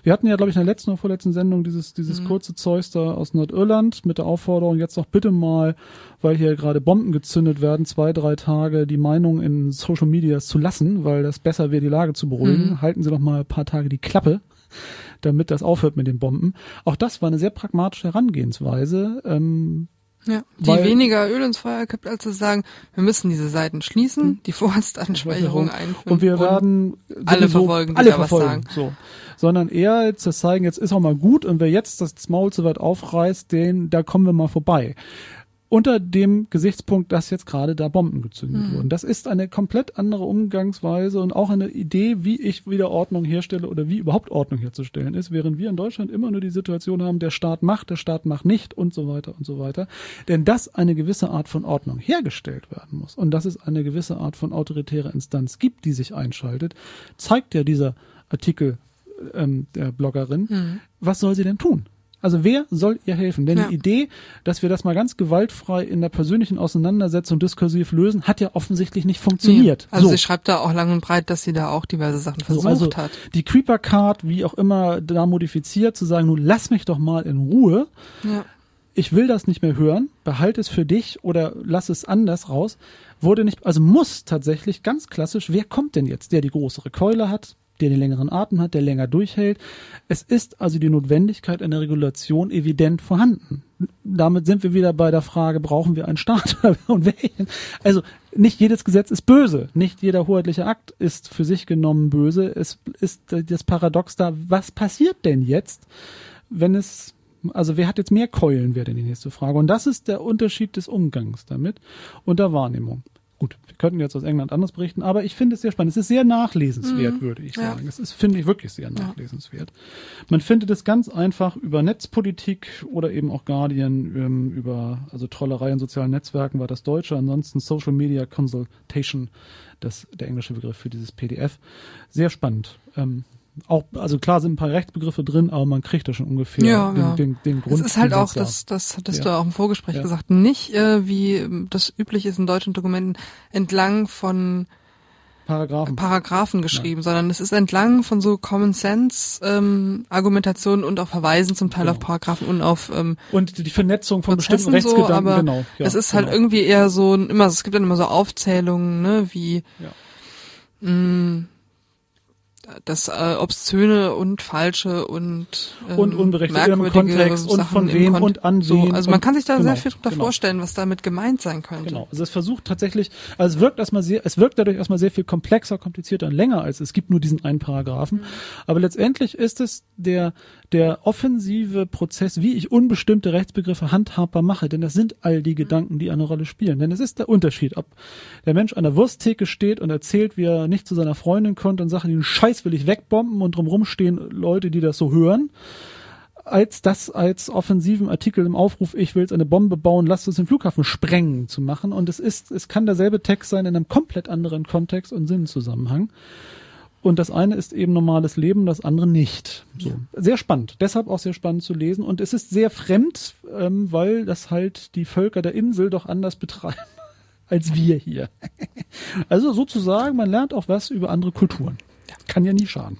Wir hatten ja, glaube ich, in der letzten oder vorletzten Sendung dieses, dieses Mhm. kurze Zeus da aus Nordirland mit der Aufforderung, jetzt doch bitte mal, weil hier gerade Bomben gezündet werden, zwei, drei Tage die Meinung in Social Medias zu lassen, weil das besser wäre, die Lage zu beruhigen. Mhm. Halten Sie doch mal ein paar Tage die Klappe, damit das aufhört mit den Bomben. Auch das war eine sehr pragmatische Herangehensweise. Ähm, Ja, die Weil- weniger Öl ins Feuer kippt, als zu sagen, wir müssen diese Seiten schließen, die Vorratsdatenspeicherung einführen. und wir werden alle sowieso verfolgen, alle verfolgen, sagen. so. Sondern eher zu zeigen, jetzt ist auch mal gut und wer jetzt das Maul so weit aufreißt, den, da kommen wir mal vorbei. Unter dem Gesichtspunkt, dass jetzt gerade da Bomben gezündet Mhm. wurden. Das ist eine komplett andere Umgangsweise und auch eine Idee, wie ich wieder Ordnung herstelle oder wie überhaupt Ordnung herzustellen ist, während wir in Deutschland immer nur die Situation haben, der Staat macht, der Staat macht nicht und so weiter und so weiter. Denn dass eine gewisse Art von Ordnung hergestellt werden muss und dass es eine gewisse Art von autoritärer Instanz gibt, die sich einschaltet, zeigt ja dieser Artikel ähm, der Bloggerin. Mhm. Was soll sie denn tun? Also wer soll ihr helfen? Denn Ja. die Idee, dass wir das mal ganz gewaltfrei in der persönlichen Auseinandersetzung diskursiv lösen, hat ja offensichtlich nicht funktioniert. Also so. sie schreibt da auch lang und breit, dass sie da auch diverse Sachen versucht also hat. die Creeper Card, wie auch immer da modifiziert, zu sagen, nun lass mich doch mal in Ruhe. Ja. Ich will das nicht mehr hören, behalte es für dich oder lass es anders raus. Wurde nicht, also muss tatsächlich ganz klassisch, wer kommt denn jetzt? Der die größere Keule hat, der den längeren Atem hat, der länger durchhält. Es ist also die Notwendigkeit einer Regulation evident vorhanden. Damit sind wir wieder bei der Frage, brauchen wir einen Staat [LAUGHS] und welchen? Also nicht jedes Gesetz ist böse, nicht jeder hoheitliche Akt ist für sich genommen böse. Es ist das Paradox da, was passiert denn jetzt, wenn es also wer hat jetzt mehr Keulen, wäre denn die nächste Frage. Und das ist der Unterschied des Umgangs damit und der Wahrnehmung. Gut, wir könnten jetzt aus England anders berichten, aber ich finde es sehr spannend. Es ist sehr nachlesenswert, würde ich Mhm. Ja. sagen. Es ist, finde ich, wirklich sehr nachlesenswert. Man findet es ganz einfach über Netzpolitik oder eben auch Guardian, ähm, über, also Trollerei in sozialen Netzwerken war das Deutsche, ansonsten Social Media Consultation, das der englische Begriff für dieses PDF. Sehr spannend. Ähm, auch, also klar sind ein paar Rechtsbegriffe drin, aber man kriegt da schon ungefähr Ja, den, ja. den, den Grund. Es ist halt auch, das das, hattest Ja. du auch im Vorgespräch Ja. gesagt, nicht äh, wie ähm, das üblich ist in deutschen Dokumenten entlang von Paragraphen. Paragraphen geschrieben, sondern es ist entlang von so Common Sense ähm, Argumentationen und auch Verweisen zum Teil Genau. auf Paragraphen und auf ähm, Und die Vernetzung von bestimmten Prozessen so, Rechtsgedanken, aber genau. Ja, es ist halt genau. irgendwie eher so ein- immer, es gibt dann immer so Aufzählungen, ne, wie Ja. mh, das äh, obszöne und falsche und ähm, Und unberechtigt im Kontext und Sachen von im wem und an so, Also man und- kann sich da genau, sehr viel drunter genau. vorstellen, was damit gemeint sein könnte. Genau. Also es versucht tatsächlich, also es wirkt erstmal sehr, es wirkt dadurch erstmal sehr viel komplexer, komplizierter und länger als es gibt nur diesen einen Paragraphen. Aber letztendlich ist es der, der offensive Prozess, wie ich unbestimmte Rechtsbegriffe handhabbar mache. Denn das sind all die Gedanken, die eine Rolle spielen. Denn es ist der Unterschied, ob der Mensch an der Wursttheke steht und erzählt, wie er nicht zu seiner Freundin kommt und sagt, den Scheiß will ich wegbomben und drumrum stehen Leute, die das so hören als das als offensiven Artikel im Aufruf, ich will jetzt eine Bombe bauen, lasst uns den Flughafen sprengen zu machen. Und es ist, es kann derselbe Text sein in einem komplett anderen Kontext und Sinnzusammenhang. Und das eine ist eben normales Leben, das andere nicht. So. Sehr spannend. Deshalb auch sehr spannend zu lesen. Und es ist sehr fremd, ähm, weil das halt die Völker der Insel doch anders betreiben [LAUGHS] als wir hier. [LAUGHS] Also sozusagen, man lernt auch was über andere Kulturen. Kann ja nie schaden.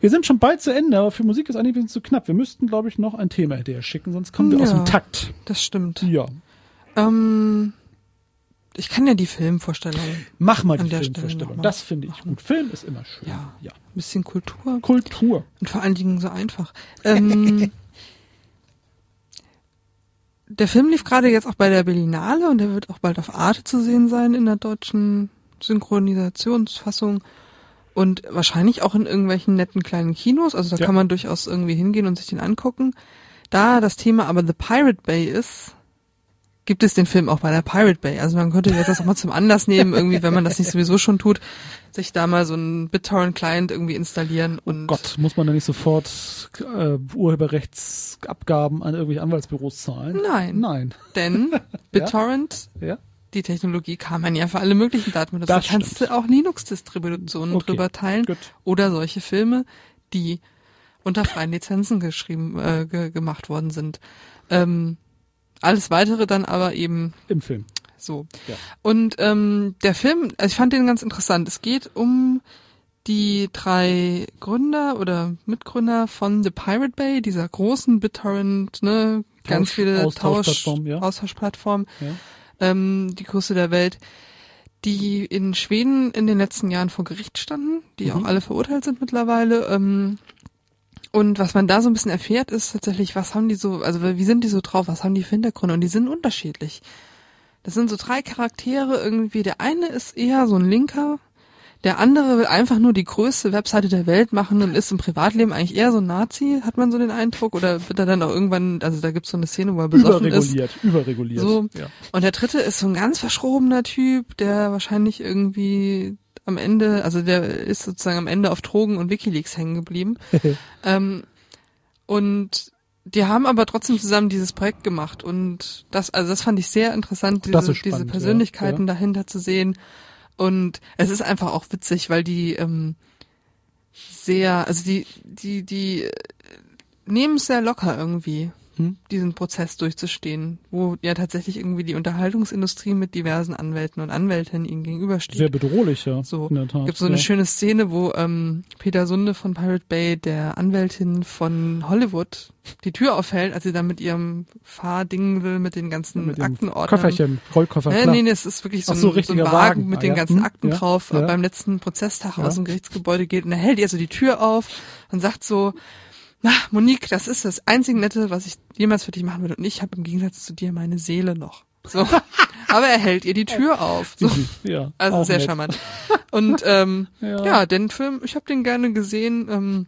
Wir sind schon bald zu Ende, aber für Musik ist eigentlich ein bisschen zu knapp. Wir müssten, glaube ich, noch ein Thema hinterher schicken, sonst kommen wir aus Ja. dem Takt. Das stimmt. Ja. Ähm, ich kann ja die Filmvorstellung. Mach mal die Filmvorstellung. Das finde ich gut. Film ist immer schön. Ja. ja. Ein bisschen Kultur. Kultur. Und vor allen Dingen so einfach. Ähm, [LAUGHS] der Film lief gerade jetzt auch bei der Berlinale und der wird auch bald auf Arte zu sehen sein in der deutschen Synchronisationsfassung. Und wahrscheinlich auch in irgendwelchen netten kleinen Kinos. Also da Ja. kann man durchaus irgendwie hingehen und sich den angucken. Da das Thema aber The Pirate Bay ist, gibt es den Film auch bei der Pirate Bay. Also man könnte jetzt das auch mal zum Anlass nehmen, irgendwie, wenn man das nicht sowieso schon tut, sich da mal so einen BitTorrent-Client irgendwie installieren und Gott, muss man da nicht sofort äh, Urheberrechtsabgaben an irgendwelche Anwaltsbüros zahlen? Nein. Nein. Denn [LAUGHS] BitTorrent, Ja? Die Technologie kann man ja für alle möglichen Daten benutzen. Das Da kannst stimmt. du auch Linux-Distributionen Okay, drüber teilen gut. oder solche Filme, die unter freien Lizenzen geschrieben, äh, ge gemacht worden sind. Ähm, alles weitere dann aber eben Im Film. so. Ja. Und ähm, der Film, also ich fand den ganz interessant. Es geht um die drei Gründer oder Mitgründer von The Pirate Bay, dieser großen BitTorrent, ne, ganz Tausch- viele Austauschplattform, ja. Austauschplattformen, Ja. Ähm, die größte der Welt, die in Schweden in den letzten Jahren vor Gericht standen, die Mhm. auch alle verurteilt sind mittlerweile. Ähm, und was man da so ein bisschen erfährt, ist tatsächlich, was haben die so, also wie sind die so drauf, was haben die für Hintergründe? Und die sind unterschiedlich. Das sind so drei Charaktere irgendwie. Der eine ist eher so ein Linker, der andere will einfach nur die größte Webseite der Welt machen und ist im Privatleben eigentlich eher so ein Nazi, hat man so den Eindruck. Oder wird er dann auch irgendwann, also da gibt's so eine Szene, wo er besoffen ist. Überreguliert, überreguliert. So. Ja. Und der dritte ist so ein ganz verschrobener Typ, der wahrscheinlich irgendwie am Ende, also der ist sozusagen am Ende auf Drogen und Wikileaks hängen geblieben. [LAUGHS] ähm, und die haben aber trotzdem zusammen dieses Projekt gemacht und das, also das fand ich sehr interessant, diese, spannend, diese ja, Persönlichkeiten ja. dahinter zu sehen. Und es ist einfach auch witzig, weil die ähm, sehr, also die, die, die äh, nehmen es sehr locker irgendwie, Hm? diesen Prozess durchzustehen, wo ja tatsächlich irgendwie die Unterhaltungsindustrie mit diversen Anwälten und Anwältinnen ihnen gegenübersteht. Sehr bedrohlich, ja. So, in der Tat. gibt so eine ja. schöne Szene, wo ähm, Peter Sunde von Pirate Bay der Anwältin von Hollywood die Tür aufhält, als sie dann mit ihrem Fahrding will, mit den ganzen mit Aktenordnern. Köfferchen, Rollkoffer, Nee, klar. nee, nee, es ist wirklich so, ein, so ein Wagen, Wagen. mit Ah, den ja. ganzen Hm, Akten ja, drauf äh, beim letzten Prozesstag aus dem Gerichtsgebäude geht und er hält ihr so die Tür auf und sagt so, na, Monique, das ist das einzige Nette, was ich jemals für dich machen würde und ich habe im Gegensatz zu dir meine Seele noch. So. [LAUGHS] Aber er hält ihr die Tür auf. So. [LAUGHS] ja, Also sehr nett. charmant. Und ähm, [LAUGHS] Ja. ja. den Film, ich habe den gerne gesehen ähm,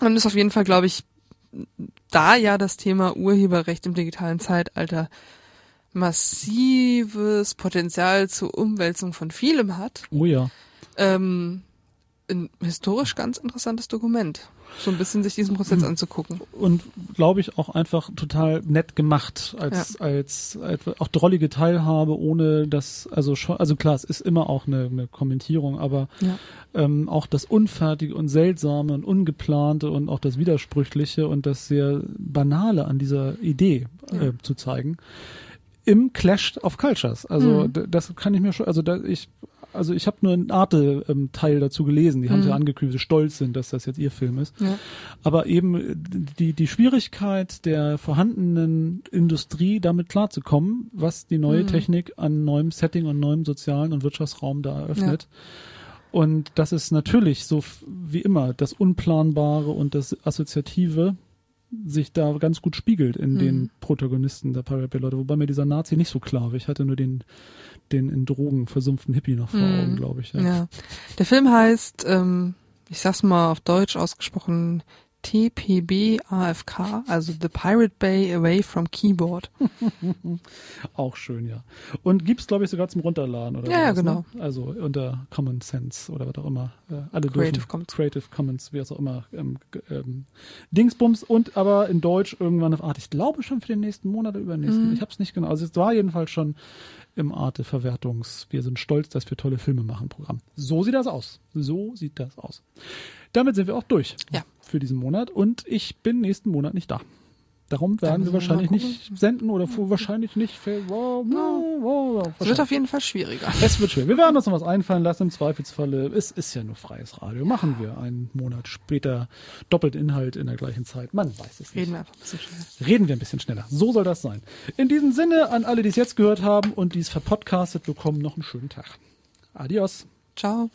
und ist auf jeden Fall, glaube ich, da ja das Thema Urheberrecht im digitalen Zeitalter massives Potenzial zur Umwälzung von vielem hat, Oh ja. ähm, ein historisch ganz interessantes Dokument. So ein bisschen sich diesen Prozess anzugucken. und glaube ich auch einfach total nett gemacht als als, als auch drollige Teilhabe ohne das also schon also klar es ist immer auch eine, eine Kommentierung aber Ja. ähm, auch das unfertige und seltsame und ungeplante und auch das widersprüchliche und das sehr banale an dieser Idee äh, zu zeigen im Clash of Cultures also Mhm. das kann ich mir schon also da ich also ich habe nur einen Arte-Teil dazu gelesen. Die haben Mhm. ja angekündigt, sie stolz sind, dass das jetzt ihr Film ist. Ja. Aber eben äh, die, die Schwierigkeit der vorhandenen Industrie, damit klarzukommen, was die neue Mhm. Technik an neuem Setting und neuem sozialen und Wirtschaftsraum da eröffnet. Und das ist natürlich so wie immer das Unplanbare und das Assoziative sich da ganz gut spiegelt in Mhm. den Protagonisten der Pirate Bay Leute. Wobei mir dieser Nazi nicht so klar war. Ich hatte nur den, den in Drogen versumpften Hippie noch vor Mhm. Augen, glaube ich. Ja. Der Film heißt, ähm, ich sag's mal auf Deutsch ausgesprochen, TPB AFK, also The Pirate Bay Away from Keyboard. [LAUGHS] Auch schön, ja. Und gibt's, glaube ich, sogar zum Runterladen oder Ja, ja, sowas, genau. Ne? Also unter Common Sense oder was auch immer. Äh, alle Creative dürfen. Commons. Creative Commons, wie es auch immer. Ähm, ähm, Dingsbums und aber in Deutsch irgendwann auf Art. Ich glaube schon für den nächsten Monat oder übernächsten. Mhm. Ich habe es nicht genau. Also es war jedenfalls schon im Arte-Verwertungs. Wir sind stolz, dass wir tolle Filme machen Programm. So sieht das aus. So sieht das aus. Damit sind wir auch durch Ja. für diesen Monat und ich bin nächsten Monat nicht da. Darum werden wir wahrscheinlich nicht senden oder wahrscheinlich nicht. Es wird auf jeden Fall schwieriger. es wird schwer. Wir werden uns noch was einfallen lassen. Im Zweifelsfalle, es ist ja nur freies Radio. Machen wir einen Monat später doppelt Inhalt in der gleichen Zeit. Man weiß es nicht. Reden wir einfach ein bisschen schneller. Reden wir ein bisschen schneller. So soll das sein. In diesem Sinne, an alle, die es jetzt gehört haben und die es verpodcastet bekommen, noch einen schönen Tag. Adios. Ciao.